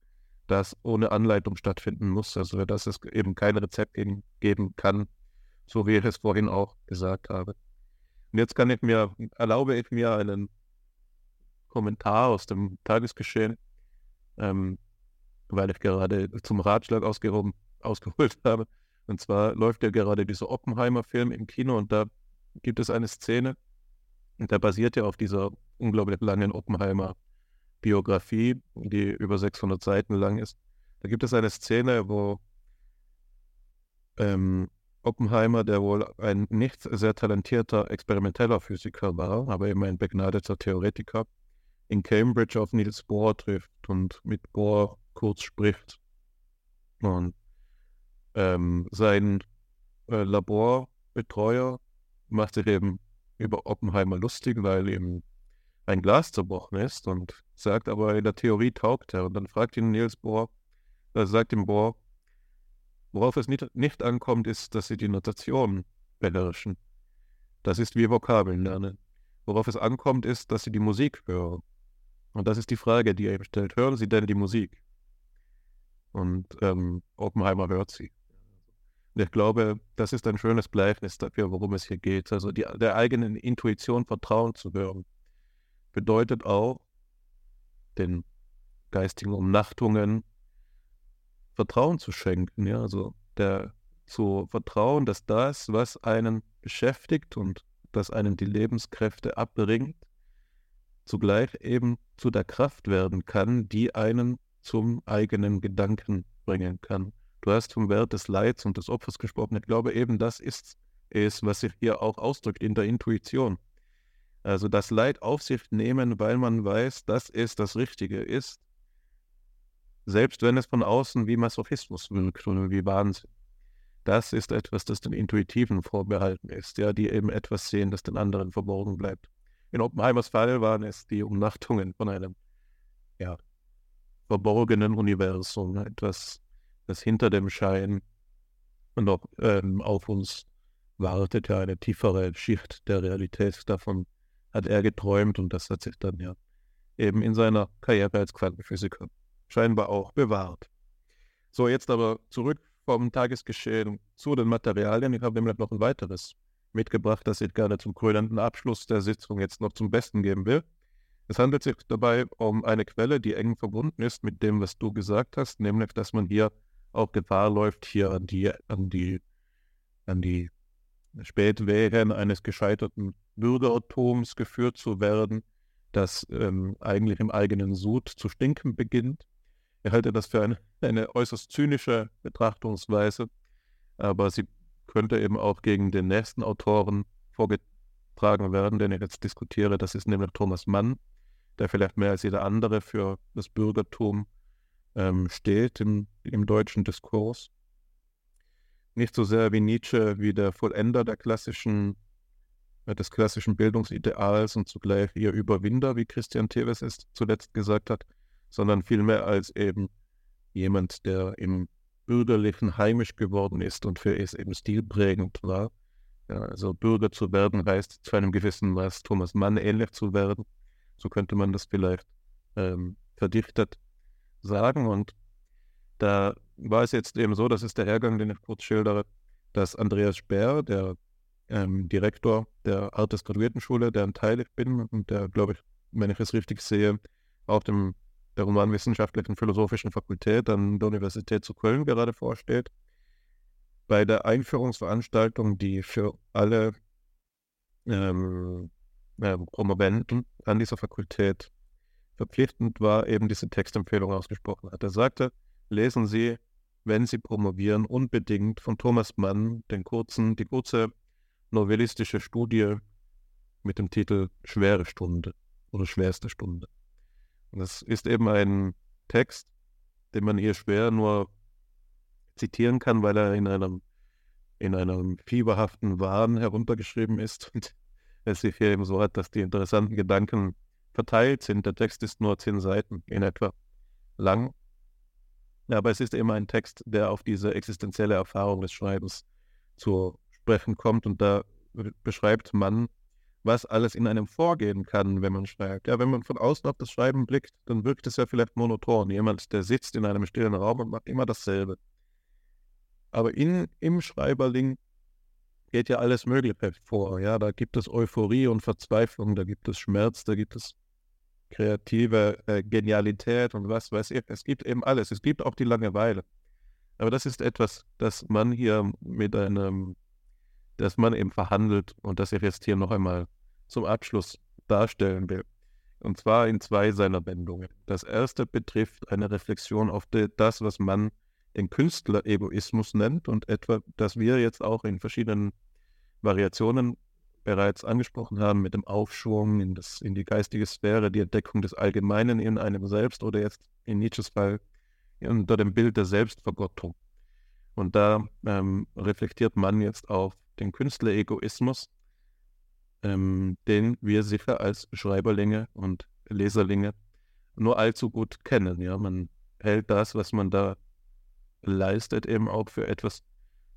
das ohne Anleitung stattfinden muss. Also dass es eben kein Rezept geben kann, so wie ich es vorhin auch gesagt habe. Und jetzt kann ich mir, erlaube ich mir einen Kommentar aus dem Tagesgeschehen, ähm, weil ich gerade zum Ratschlag ausgehoben, ausgeholt habe. Und zwar läuft ja gerade dieser Oppenheimer-Film im Kino und da gibt es eine Szene, und der basiert ja auf dieser unglaublich langen Oppenheimer-Biografie, die über 600 Seiten lang ist. Da gibt es eine Szene, wo ähm, Oppenheimer, der wohl ein nicht sehr talentierter experimenteller Physiker war, aber eben ein begnadeter Theoretiker, in Cambridge auf Niels Bohr trifft und mit Bohr kurz spricht. Und ähm, sein äh, Laborbetreuer macht sich eben über Oppenheimer lustig, weil ihm ein Glas zerbrochen ist und sagt aber, in der Theorie taugt er. Und dann fragt ihn Niels Bohr, äh, sagt ihm Bohr, worauf es nicht, nicht ankommt, ist, dass sie die Notation beherrschen. Das ist wie Vokabeln lernen. Worauf es ankommt, ist, dass sie die Musik hören. Und das ist die Frage, die er ihm stellt. Hören Sie denn die Musik? Und ähm, Oppenheimer hört sie. Ich glaube, das ist ein schönes Gleichnis dafür, worum es hier geht. Also die, der eigenen Intuition Vertrauen zu hören, bedeutet auch, den geistigen Umnachtungen Vertrauen zu schenken. Ja? Also der, zu vertrauen, dass das, was einen beschäftigt und das einen die Lebenskräfte abbringt, zugleich eben zu der Kraft werden kann, die einen zum eigenen Gedanken bringen kann. Du hast vom Wert des Leids und des Opfers gesprochen. Ich glaube eben, das ist es, was sich hier auch ausdrückt in der Intuition. Also das Leid auf sich nehmen, weil man weiß, dass es das Richtige ist, selbst wenn es von außen wie Masochismus wirkt oder wie Wahnsinn. Das ist etwas, das den Intuitiven vorbehalten ist, ja, die eben etwas sehen, das den anderen verborgen bleibt. In Oppenheimers Fall waren es die Umnachtungen von einem ja, verborgenen Universum, etwas das hinter dem Schein noch ähm, auf uns wartet, ja eine tiefere Schicht der Realität. Davon hat er geträumt und das hat sich dann ja eben in seiner Karriere als Quantenphysiker scheinbar auch bewahrt. So, jetzt aber zurück vom Tagesgeschehen zu den Materialien. Ich habe nämlich noch ein weiteres mitgebracht, das ich gerne zum krönenden Abschluss der Sitzung jetzt noch zum Besten geben will. Es handelt sich dabei um eine Quelle, die eng verbunden ist mit dem, was du gesagt hast, nämlich, dass man hier auch Gefahr läuft, hier an die, an die, an die Spätwägen eines gescheiterten Bürgeratoms geführt zu werden, das ähm, eigentlich im eigenen Sud zu stinken beginnt. Ich halte das für eine, eine äußerst zynische Betrachtungsweise, aber sie könnte eben auch gegen den nächsten Autoren vorgetragen werden, den ich jetzt diskutiere. Das ist nämlich Thomas Mann, der vielleicht mehr als jeder andere für das Bürgertum ähm, steht im, im deutschen Diskurs. Nicht so sehr wie Nietzsche, wie der Vollender der klassischen, äh, des klassischen Bildungsideals und zugleich ihr Überwinder, wie Christian Teves es zuletzt gesagt hat, sondern vielmehr als eben jemand, der im Bürgerlichen heimisch geworden ist und für es eben stilprägend war. Ja, also Bürger zu werden heißt zu einem gewissen Maß Thomas Mann ähnlich zu werden. So könnte man das vielleicht ähm, verdichtet sagen. Und da war es jetzt eben so, das ist der Hergang, den ich kurz schildere, dass Andreas Speer, der ähm, Direktor der Art des Graduiertenschule, deren Teil ich bin und der, glaube ich, wenn ich es richtig sehe, auf dem der Romanwissenschaftlichen Philosophischen Fakultät an der Universität zu Köln gerade vorsteht, bei der Einführungsveranstaltung, die für alle ähm, äh, Promoventen an dieser Fakultät verpflichtend war, eben diese Textempfehlung ausgesprochen hat. Er sagte, lesen Sie, wenn Sie promovieren, unbedingt von Thomas Mann den kurzen, die kurze novellistische Studie mit dem Titel Schwere Stunde oder Schwerste Stunde. Und das ist eben ein Text, den man hier schwer nur zitieren kann, weil er in einem, in einem fieberhaften Wahn heruntergeschrieben ist und es sich hier eben so hat, dass die interessanten Gedanken verteilt sind. Der Text ist nur zehn Seiten in etwa lang. Aber es ist eben ein Text, der auf diese existenzielle Erfahrung des Schreibens zu sprechen kommt. Und da beschreibt man, was alles in einem vorgehen kann, wenn man schreibt. Ja, wenn man von außen auf das Schreiben blickt, dann wirkt es ja vielleicht monoton. Jemand, der sitzt in einem stillen Raum und macht immer dasselbe. Aber in, im Schreiberling geht ja alles Mögliche vor. Ja, da gibt es Euphorie und Verzweiflung, da gibt es Schmerz, da gibt es kreative äh, Genialität und was weiß ich. Es gibt eben alles. Es gibt auch die Langeweile. Aber das ist etwas, das man hier mit einem, das man eben verhandelt und das ich jetzt hier noch einmal zum Abschluss darstellen will. Und zwar in zwei seiner Wendungen. Das erste betrifft eine Reflexion auf die, das, was man den Künstler-Egoismus nennt und etwa, dass wir jetzt auch in verschiedenen Variationen bereits angesprochen haben, mit dem Aufschwung in, das, in die geistige Sphäre, die Entdeckung des Allgemeinen in einem selbst oder jetzt in Nietzsches Fall unter dem Bild der Selbstvergottung. Und da ähm, reflektiert man jetzt auf den Künstleregoismus, ähm, den wir sicher als Schreiberlinge und Leserlinge nur allzu gut kennen. Ja, man hält das, was man da leistet, eben auch für etwas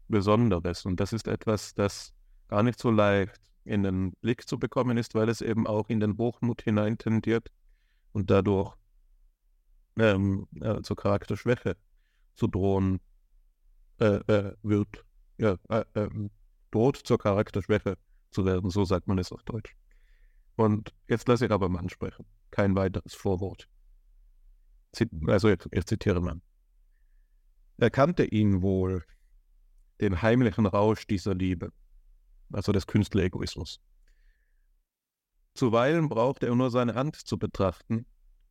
Besonderes. Und das ist etwas, das gar nicht so leicht in den Blick zu bekommen ist, weil es eben auch in den Hochmut hinein tendiert und dadurch ähm, äh, zur Charakterschwäche zu drohen äh, äh, wird. Ja, äh, ähm, droht zur Charakterschwäche zu werden, so sagt man es auf Deutsch. Und jetzt lasse ich aber Mann sprechen. Kein weiteres Vorwort. Also ich, ich zitiere Mann. Er kannte ihn wohl, den heimlichen Rausch dieser Liebe, also des Künstleregoismus. Zuweilen brauchte er nur seine Hand zu betrachten,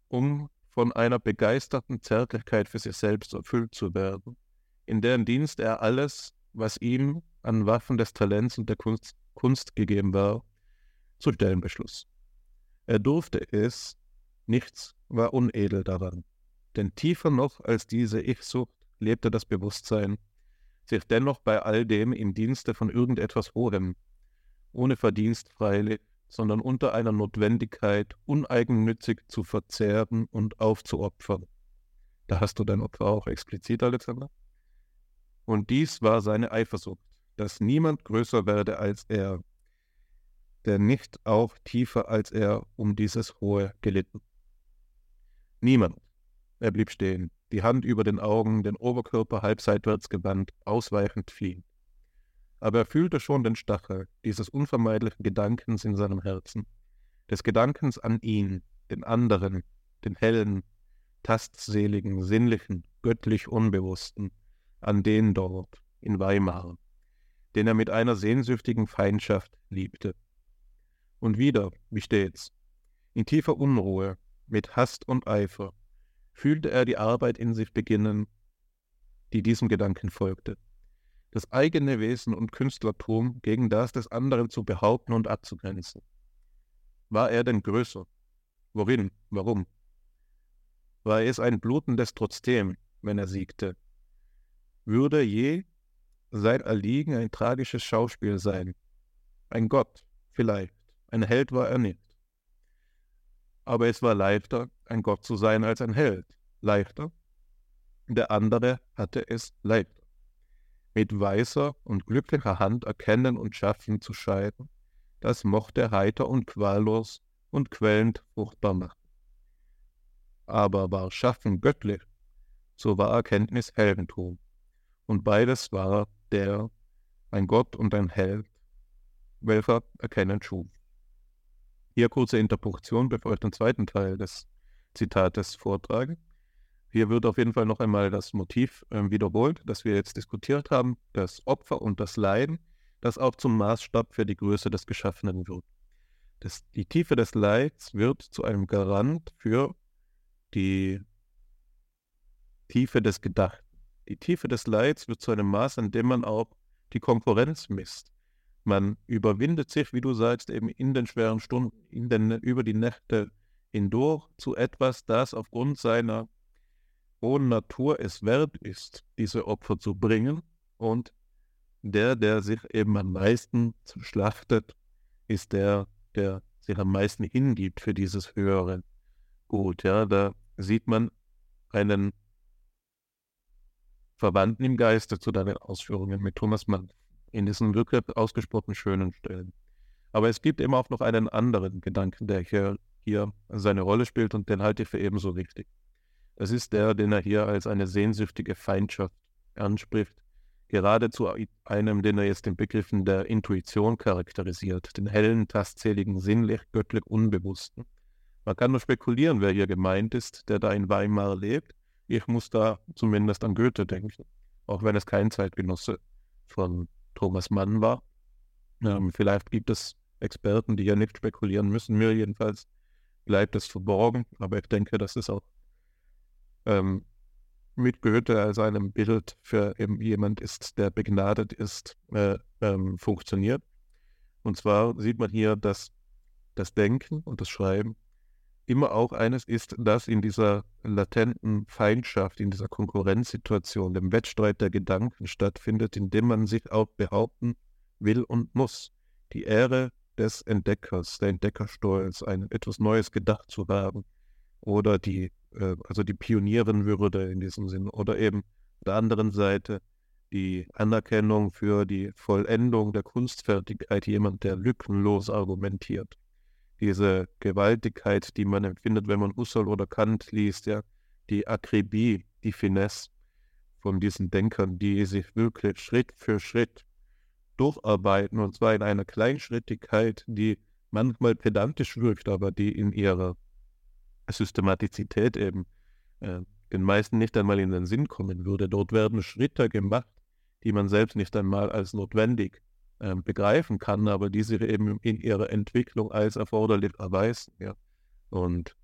um von einer begeisterten Zärtlichkeit für sich selbst erfüllt zu werden, in deren Dienst er alles, was ihm an Waffen des Talents und der Kunst, Kunst gegeben war, zu stellen beschloss. Er durfte es, nichts war unedel daran, denn tiefer noch als diese Ich-Sucht lebte das Bewusstsein, sich dennoch bei all dem im Dienste von irgendetwas Hohem, ohne Verdienst freilich, sondern unter einer Notwendigkeit, uneigennützig zu verzehren und aufzuopfern. Da hast du dein Opfer auch explizit, Alexander. Und dies war seine Eifersucht, dass niemand größer werde als er, der nicht auch tiefer als er um dieses Hohe gelitten. Niemand. Er blieb stehen, die Hand über den Augen, den Oberkörper halb seitwärts gewandt, ausweichend fliehend. Aber er fühlte schon den Stachel dieses unvermeidlichen Gedankens in seinem Herzen, des Gedankens an ihn, den anderen, den hellen, tastseligen, sinnlichen, göttlich Unbewussten, an den dort, in Weimar, den er mit einer sehnsüchtigen Feindschaft liebte. Und wieder, wie stets, in tiefer Unruhe, mit Hast und Eifer, fühlte er die Arbeit in sich beginnen, die diesem Gedanken folgte. Das eigene Wesen und Künstlertum gegen das des anderen zu behaupten und abzugrenzen. War er denn größer? Worin? Warum? War es ein blutendes Trotzdem, wenn er siegte? Würde je sein Erliegen ein tragisches Schauspiel sein? Ein Gott, vielleicht. Ein Held war er nicht. Aber es war leichter, ein Gott zu sein als ein Held. Leichter. Der andere hatte es leichter. Mit weißer und glücklicher Hand erkennen und schaffen zu scheiden, das mochte heiter und quallos und quellend fruchtbar machen. Aber war Schaffen göttlich, so war Erkenntnis Heldentum. Und beides war der, ein Gott und ein Held, welcher erkennen schuf. Hier kurze Interpunktion, bevor ich den zweiten Teil des Zitates vortrage. Hier wird auf jeden Fall noch einmal das Motiv äh, wiederholt, das wir jetzt diskutiert haben, das Opfer und das Leiden, das auch zum Maßstab für die Größe des Geschaffenen wird. Das, die Tiefe des Leids wird zu einem Garant für die Tiefe des Gedachten. Die Tiefe des Leids wird zu einem Maß, an dem man auch die Konkurrenz misst Man überwindet sich, wie du sagst, eben in den schweren Stunden, in den, über die Nächte hindurch zu etwas, das aufgrund seiner hohen Natur es wert ist, diese Opfer zu bringen. Und der, der sich eben am meisten schlachtet, ist der, der sich am meisten hingibt für dieses höhere Gut. Ja, da sieht man einen Verwandten im Geiste zu deinen Ausführungen mit Thomas Mann in diesen wirklich ausgesprochen schönen Stellen. Aber es gibt eben auch noch einen anderen Gedanken, der hier, hier seine Rolle spielt und den halte ich für ebenso wichtig. Das ist der, den er hier als eine sehnsüchtige Feindschaft anspricht, gerade zu einem, den er jetzt in Begriffen der Intuition charakterisiert, den hellen, tastseligen, sinnlich, göttlich Unbewussten. Man kann nur spekulieren, wer hier gemeint ist, der da in Weimar lebt. Ich muss da zumindest an Goethe denken, auch wenn es kein Zeitgenosse von Thomas Mann war. Ähm, vielleicht gibt es Experten, die ja nicht spekulieren müssen. Mir jedenfalls bleibt es verborgen, aber ich denke, dass es auch ähm, mit Goethe als einem Bild für jemand ist, der begnadet ist, äh, ähm, funktioniert. Und zwar sieht man hier, dass das Denken und das Schreiben immer auch eines ist, das in dieser latenten Feindschaft, in dieser Konkurrenzsituation, dem Wettstreit der Gedanken stattfindet, in dem man sich auch behaupten will und muss. Die Ehre des Entdeckers, der Entdeckerstolz, ein etwas Neues gedacht zu haben oder die, äh, also die Pionierenwürde in diesem Sinn oder eben auf der anderen Seite die Anerkennung für die Vollendung der Kunstfertigkeit, jemand, der lückenlos argumentiert diese Gewaltigkeit, die man empfindet, wenn man Husserl oder Kant liest, ja, die Akribie, die Finesse von diesen Denkern, die sich wirklich Schritt für Schritt durcharbeiten, und zwar in einer Kleinschrittigkeit, die manchmal pedantisch wirkt, aber die in ihrer Systematizität eben äh, den meisten nicht einmal in den Sinn kommen würde. Dort werden Schritte gemacht, die man selbst nicht einmal als notwendig äh, begreifen kann, aber die sich eben in ihrer Entwicklung als erforderlich erweisen. Ja. Und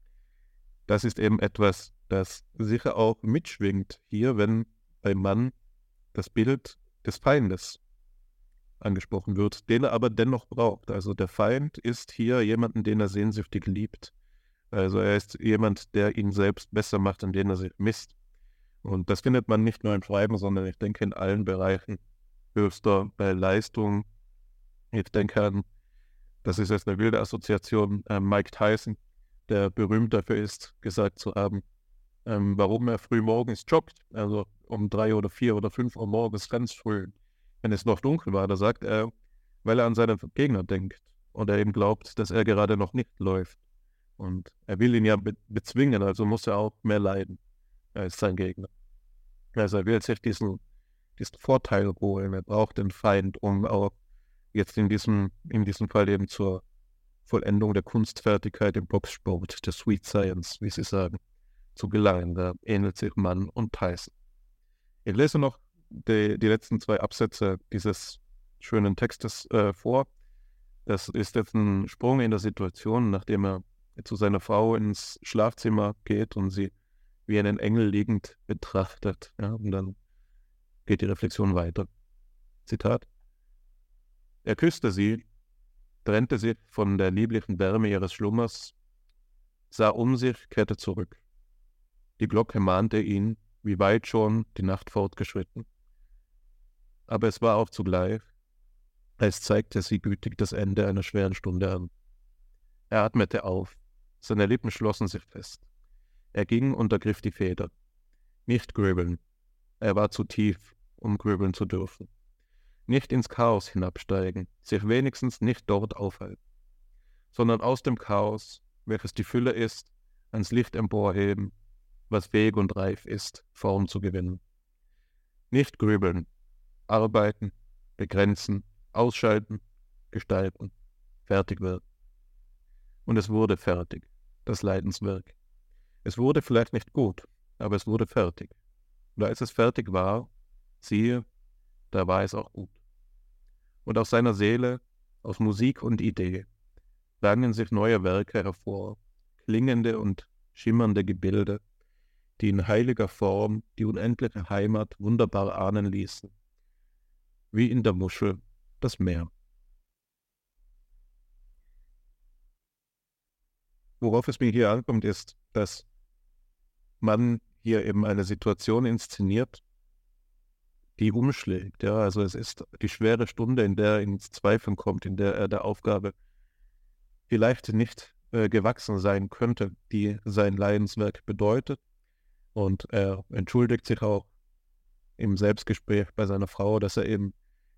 das ist eben etwas, das sicher auch mitschwingt hier, wenn beim Mann das Bild des Feindes angesprochen wird, den er aber dennoch braucht. Also der Feind ist hier jemanden, den er sehnsüchtig liebt. Also er ist jemand, der ihn selbst besser macht, an den er sich misst. Und das findet man nicht nur im Schreiben, sondern ich denke in allen Bereichen höchster bei Leistung. Ich denke an, das ist jetzt eine wilde Assoziation, äh, Mike Tyson, der berühmt dafür ist, gesagt zu haben, ähm, warum er früh morgens joggt, also um drei oder vier oder fünf Uhr morgens ganz früh, wenn es noch dunkel war. Da sagt er, weil er an seinen Gegner denkt und er eben glaubt, dass er gerade noch nicht läuft. Und er will ihn ja be bezwingen, also muss er auch mehr leiden als sein Gegner. Also er will sich diesen diesen Vorteil holen. Er braucht den Feind, um auch jetzt in diesem, in diesem Fall eben zur Vollendung der Kunstfertigkeit im Boxsport, der Sweet Science, wie Sie sagen, zu gelangen. Da ähnelt sich Mann und Tyson. Ich lese noch die, die letzten zwei Absätze dieses schönen Textes äh, vor. Das ist jetzt ein Sprung in der Situation, nachdem er zu seiner Frau ins Schlafzimmer geht und sie wie einen Engel liegend betrachtet. Ja, und dann geht die Reflexion weiter. Zitat. Er küsste sie, trennte sich von der lieblichen Wärme ihres Schlummers, sah um sich, kehrte zurück. Die Glocke mahnte ihn, wie weit schon die Nacht fortgeschritten. Aber es war auch zugleich, als zeigte sie gütig das Ende einer schweren Stunde an. Er atmete auf, seine Lippen schlossen sich fest. Er ging und ergriff die Feder. Nicht grübeln, er war zu tief, um grübeln zu dürfen. Nicht ins Chaos hinabsteigen, sich wenigstens nicht dort aufhalten, sondern aus dem Chaos, welches die Fülle ist, ans Licht emporheben, was fähig und reif ist, Form zu gewinnen. Nicht grübeln, arbeiten, begrenzen, ausschalten, gestalten, fertig werden. Und es wurde fertig, das Leidenswerk. Es wurde vielleicht nicht gut, aber es wurde fertig. Und als es fertig war, siehe, da war es auch gut. Und aus seiner Seele, aus Musik und Idee, rangen sich neue Werke hervor, klingende und schimmernde Gebilde, die in heiliger Form die unendliche Heimat wunderbar ahnen ließen, wie in der Muschel das Meer. Worauf es mir hier ankommt, ist, dass man hier eben eine Situation inszeniert, die umschlägt. Ja, also es ist die schwere Stunde, in der er ins Zweifeln kommt, in der er der Aufgabe vielleicht nicht äh, gewachsen sein könnte, die sein Leidenswerk bedeutet. Und er entschuldigt sich auch im Selbstgespräch bei seiner Frau, dass er eben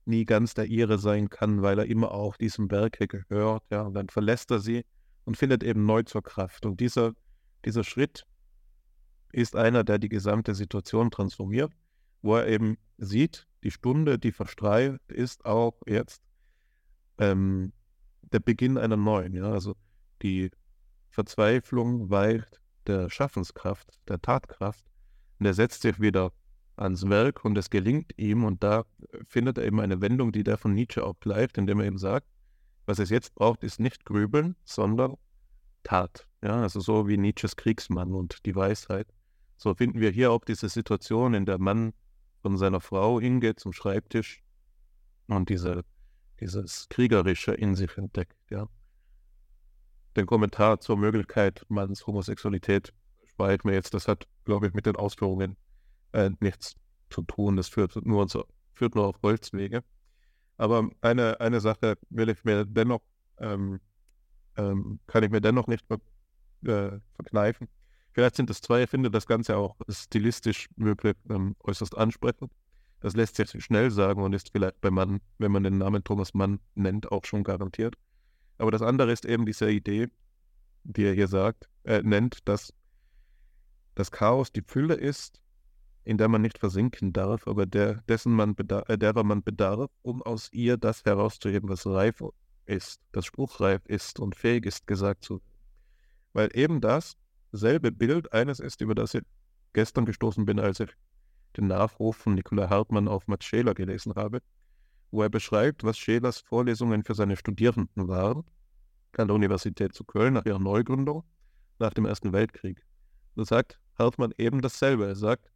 nie ganz der ihre sein kann, weil er immer auch diesem Werke gehört. Ja, und dann verlässt er sie und findet eben neu zur Kraft. Und dieser, dieser Schritt ist einer, der die gesamte Situation transformiert, wo er eben sieht, die Stunde, die verstreicht, ist auch jetzt ähm, der Beginn einer neuen. Ja? Also die Verzweiflung weicht der Schaffenskraft, der Tatkraft und er setzt sich wieder ans Werk und es gelingt ihm und da findet er eben eine Wendung, die der von Nietzsche auch gleicht, indem er eben sagt, was es jetzt braucht, ist nicht Grübeln, sondern Tat. Ja, also so wie Nietzsches Kriegsmann und die Weisheit. So finden wir hier auch diese Situation, in der Mann von seiner Frau hingeht zum Schreibtisch und diese, dieses Kriegerische in sich entdeckt. Ja. Den Kommentar zur Möglichkeit Manns Homosexualität spare ich mir jetzt. Das hat, glaube ich, mit den Ausführungen äh, nichts zu tun. Das führt nur, zu, führt nur auf Holzwege. Aber eine, eine Sache will ich mir dennoch, ähm, ähm, kann ich mir dennoch nicht äh, verkneifen. Vielleicht sind es zwei. Ich finde das Ganze auch stilistisch wirklich ähm, äußerst ansprechend. Das lässt sich schnell sagen und ist vielleicht bei Mann, wenn man den Namen Thomas Mann nennt, auch schon garantiert. Aber das andere ist eben diese Idee, die er hier sagt, äh, nennt, dass das Chaos die Fülle ist, in der man nicht versinken darf, aber der, dessen man bedarf, äh, derer man bedarf, um aus ihr das herauszuheben, was reif ist, das spruchreif ist und fähig ist, gesagt zu werden. Weil eben das, selbe Bild eines ist, über das ich gestern gestoßen bin, als ich den Nachruf von Nicola Hartmann auf Max Scheler gelesen habe, wo er beschreibt, was Schelers Vorlesungen für seine Studierenden waren, an der Universität zu Köln nach ihrer Neugründung, nach dem Ersten Weltkrieg. Da sagt Hartmann eben dasselbe. Er sagt,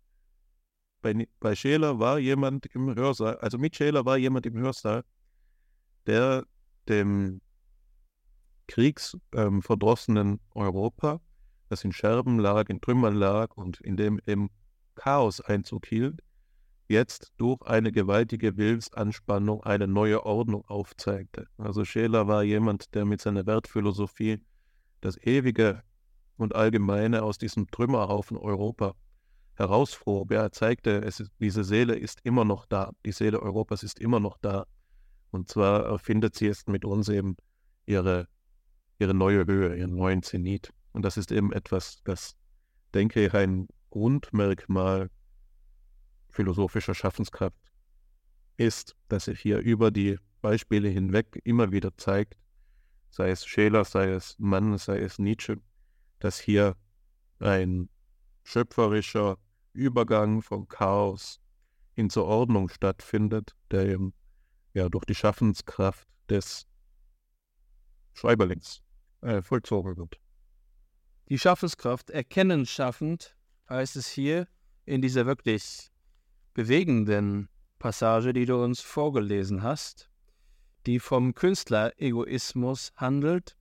bei, bei Scheler war jemand im Hörsaal, also mit Scheler war jemand im Hörsaal, der dem kriegsverdrossenen ähm, Europa das in Scherben lag, in Trümmern lag und in dem eben Chaos Einzug hielt, jetzt durch eine gewaltige Willensanspannung eine neue Ordnung aufzeigte. Also Scheler war jemand, der mit seiner Wertphilosophie das Ewige und Allgemeine aus diesem Trümmerhaufen Europa herausfror. Er zeigte, ist, diese Seele ist immer noch da, die Seele Europas ist immer noch da. Und zwar findet sie jetzt mit uns eben ihre, ihre neue Höhe, ihren neuen Zenit. Und das ist eben etwas, das, denke ich, ein Grundmerkmal philosophischer Schaffenskraft ist, dass sich hier über die Beispiele hinweg immer wieder zeigt, sei es Scheler, sei es Mann, sei es Nietzsche, dass hier ein schöpferischer Übergang vom Chaos hin zur Ordnung stattfindet, der eben ja durch die Schaffenskraft des Schreiberlings äh, vollzogen wird. Die Schaffenskraft erkennen schaffend, heißt es hier in dieser wirklich bewegenden Passage, die du uns vorgelesen hast, die vom Künstleregoismus handelt.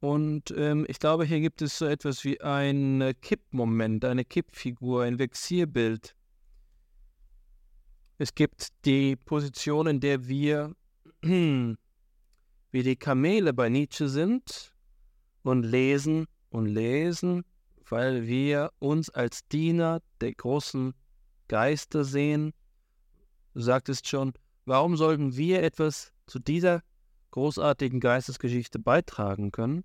Und ähm, ich glaube, hier gibt es so etwas wie ein Kippmoment, eine Kippfigur, ein Vexierbild. Es gibt die Position, in der wir wie die Kamele bei Nietzsche sind und lesen, und lesen, weil wir uns als Diener der großen Geister sehen. Du sagtest schon, warum sollten wir etwas zu dieser großartigen Geistesgeschichte beitragen können?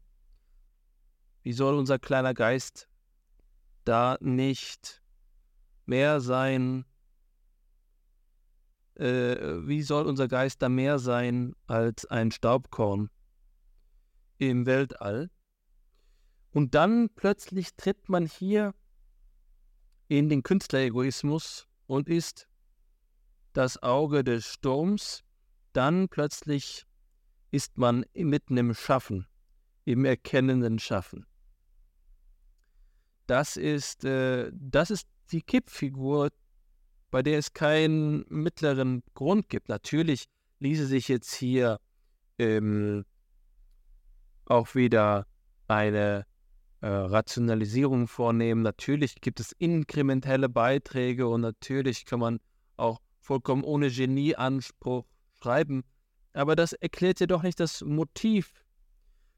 Wie soll unser kleiner Geist da nicht mehr sein? Äh, wie soll unser Geist da mehr sein als ein Staubkorn im Weltall? Und dann plötzlich tritt man hier in den Künstleregoismus und ist das Auge des Sturms. Dann plötzlich ist man mitten im Schaffen, im erkennenden Schaffen. Das ist, äh, das ist die Kippfigur, bei der es keinen mittleren Grund gibt. Natürlich ließe sich jetzt hier ähm, auch wieder eine äh, Rationalisierung vornehmen. Natürlich gibt es inkrementelle Beiträge und natürlich kann man auch vollkommen ohne Genieanspruch schreiben. Aber das erklärt ja doch nicht das Motiv.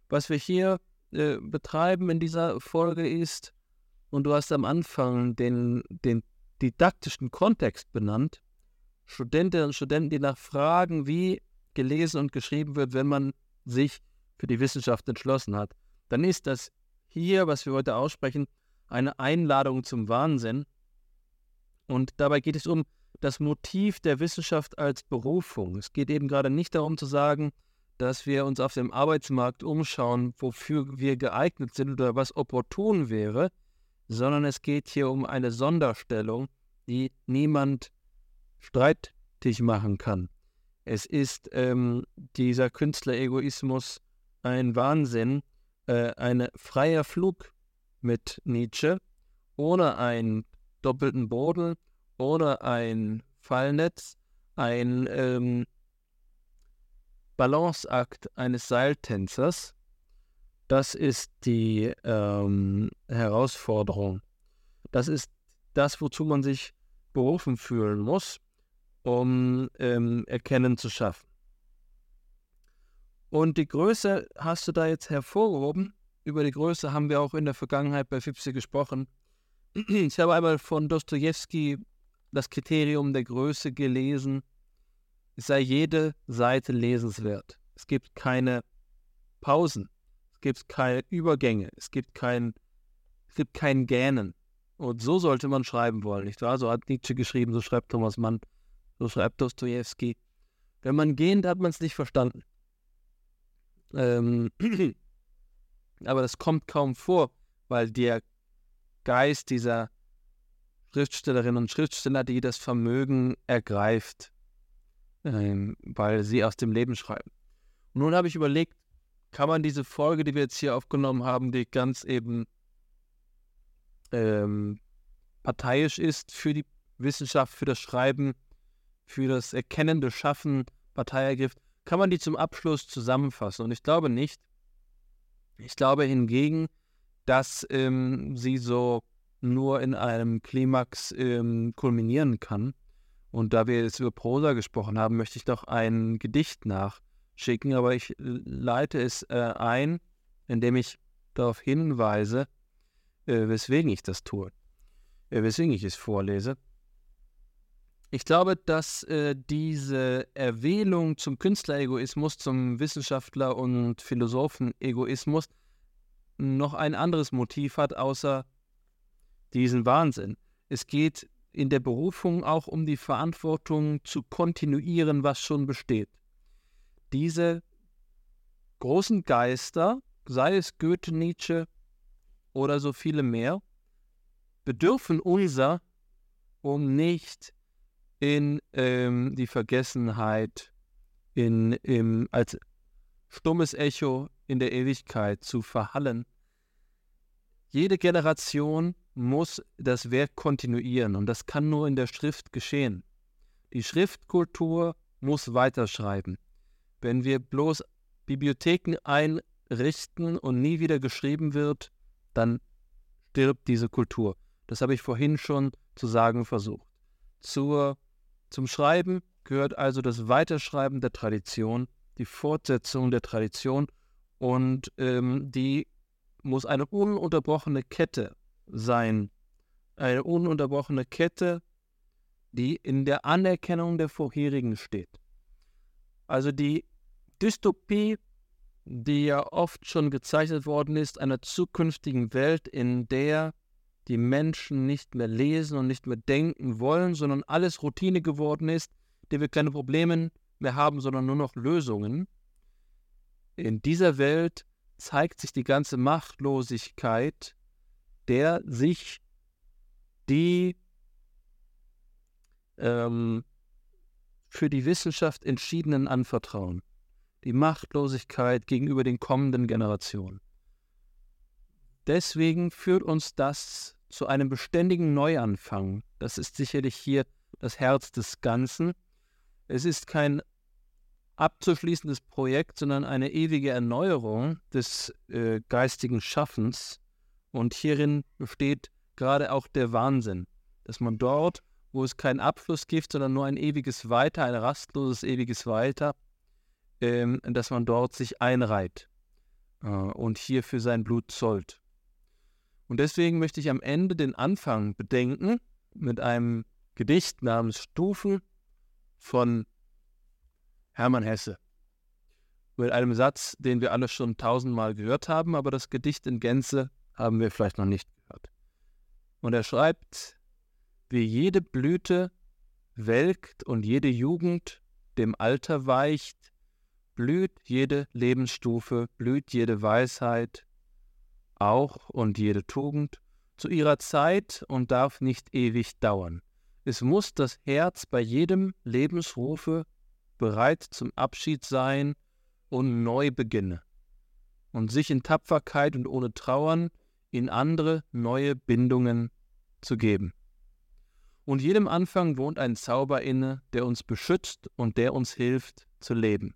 Was wir hier äh, betreiben in dieser Folge ist, und du hast am Anfang den, den didaktischen Kontext benannt, Studentinnen und Studenten, die nachfragen, wie gelesen und geschrieben wird, wenn man sich für die Wissenschaft entschlossen hat, dann ist das hier, was wir heute aussprechen, eine Einladung zum Wahnsinn. Und dabei geht es um das Motiv der Wissenschaft als Berufung. Es geht eben gerade nicht darum zu sagen, dass wir uns auf dem Arbeitsmarkt umschauen, wofür wir geeignet sind oder was opportun wäre, sondern es geht hier um eine Sonderstellung, die niemand streitig machen kann. Es ist ähm, dieser Künstleregoismus ein Wahnsinn, äh, ein freier Flug mit Nietzsche, ohne einen doppelten Boden, ohne ein Fallnetz, ein ähm, Balanceakt eines Seiltänzers. Das ist die ähm, Herausforderung. Das ist das, wozu man sich berufen fühlen muss, um ähm, Erkennen zu schaffen. Und die Größe hast du da jetzt hervorgehoben. Über die Größe haben wir auch in der Vergangenheit bei FIPSI gesprochen. Ich habe einmal von Dostoevsky das Kriterium der Größe gelesen. Es sei jede Seite lesenswert. Es gibt keine Pausen. Es gibt keine Übergänge. Es gibt kein, es gibt kein Gähnen. Und so sollte man schreiben wollen, nicht wahr? So hat Nietzsche geschrieben, so schreibt Thomas Mann, so schreibt Dostoevsky. Wenn man gähnt, hat man es nicht verstanden. Ähm, aber das kommt kaum vor, weil der Geist dieser Schriftstellerinnen und Schriftsteller, die das Vermögen ergreift, ähm, weil sie aus dem Leben schreiben. Und nun habe ich überlegt, kann man diese Folge, die wir jetzt hier aufgenommen haben, die ganz eben ähm, parteiisch ist für die Wissenschaft, für das Schreiben, für das erkennende Schaffen, Partei ergriff, kann man die zum Abschluss zusammenfassen. Und ich glaube nicht. Ich glaube hingegen, dass ähm, sie so nur in einem Klimax ähm, kulminieren kann. Und da wir jetzt über Prosa gesprochen haben, möchte ich doch ein Gedicht nachschicken, aber ich leite es äh, ein, indem ich darauf hinweise, äh, weswegen ich das tue, äh, weswegen ich es vorlese. Ich glaube, dass äh, diese Erwählung zum Künstleregoismus, zum Wissenschaftler- und Philosophen-Egoismus noch ein anderes Motiv hat, außer diesen Wahnsinn. Es geht in der Berufung auch um die Verantwortung zu kontinuieren, was schon besteht. Diese großen Geister, sei es Goethe, Nietzsche oder so viele mehr, bedürfen unser, um nicht in ähm, die Vergessenheit, in, im, als stummes Echo in der Ewigkeit zu verhallen. Jede Generation muss das Werk kontinuieren und das kann nur in der Schrift geschehen. Die Schriftkultur muss weiterschreiben. Wenn wir bloß Bibliotheken einrichten und nie wieder geschrieben wird, dann stirbt diese Kultur. Das habe ich vorhin schon zu sagen versucht. Zur zum Schreiben gehört also das Weiterschreiben der Tradition, die Fortsetzung der Tradition und ähm, die muss eine ununterbrochene Kette sein. Eine ununterbrochene Kette, die in der Anerkennung der vorherigen steht. Also die Dystopie, die ja oft schon gezeichnet worden ist, einer zukünftigen Welt, in der die Menschen nicht mehr lesen und nicht mehr denken wollen, sondern alles Routine geworden ist, die wir keine Probleme mehr haben, sondern nur noch Lösungen. In dieser Welt zeigt sich die ganze Machtlosigkeit der sich die ähm, für die Wissenschaft entschiedenen anvertrauen. Die Machtlosigkeit gegenüber den kommenden Generationen. Deswegen führt uns das zu einem beständigen Neuanfang. Das ist sicherlich hier das Herz des Ganzen. Es ist kein abzuschließendes Projekt, sondern eine ewige Erneuerung des äh, geistigen Schaffens. Und hierin besteht gerade auch der Wahnsinn, dass man dort, wo es keinen Abfluss gibt, sondern nur ein ewiges Weiter, ein rastloses ewiges Weiter, ähm, dass man dort sich einreiht äh, und hier für sein Blut zollt. Und deswegen möchte ich am Ende den Anfang bedenken mit einem Gedicht namens Stufen von Hermann Hesse. Mit einem Satz, den wir alle schon tausendmal gehört haben, aber das Gedicht in Gänze haben wir vielleicht noch nicht gehört. Und er schreibt, wie jede Blüte welkt und jede Jugend dem Alter weicht, blüht jede Lebensstufe, blüht jede Weisheit, auch und jede Tugend zu ihrer Zeit und darf nicht ewig dauern. Es muss das Herz bei jedem Lebensrufe bereit zum Abschied sein und neu beginne und sich in Tapferkeit und ohne Trauern in andere neue Bindungen zu geben. Und jedem Anfang wohnt ein Zauber inne, der uns beschützt und der uns hilft zu leben.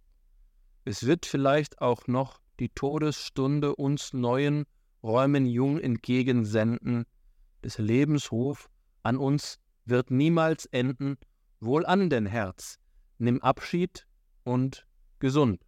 Es wird vielleicht auch noch die Todesstunde uns neuen Räumen jung entgegensenden. Des Lebens Ruf an uns wird niemals enden. Wohl an denn Herz, nimm Abschied und gesund.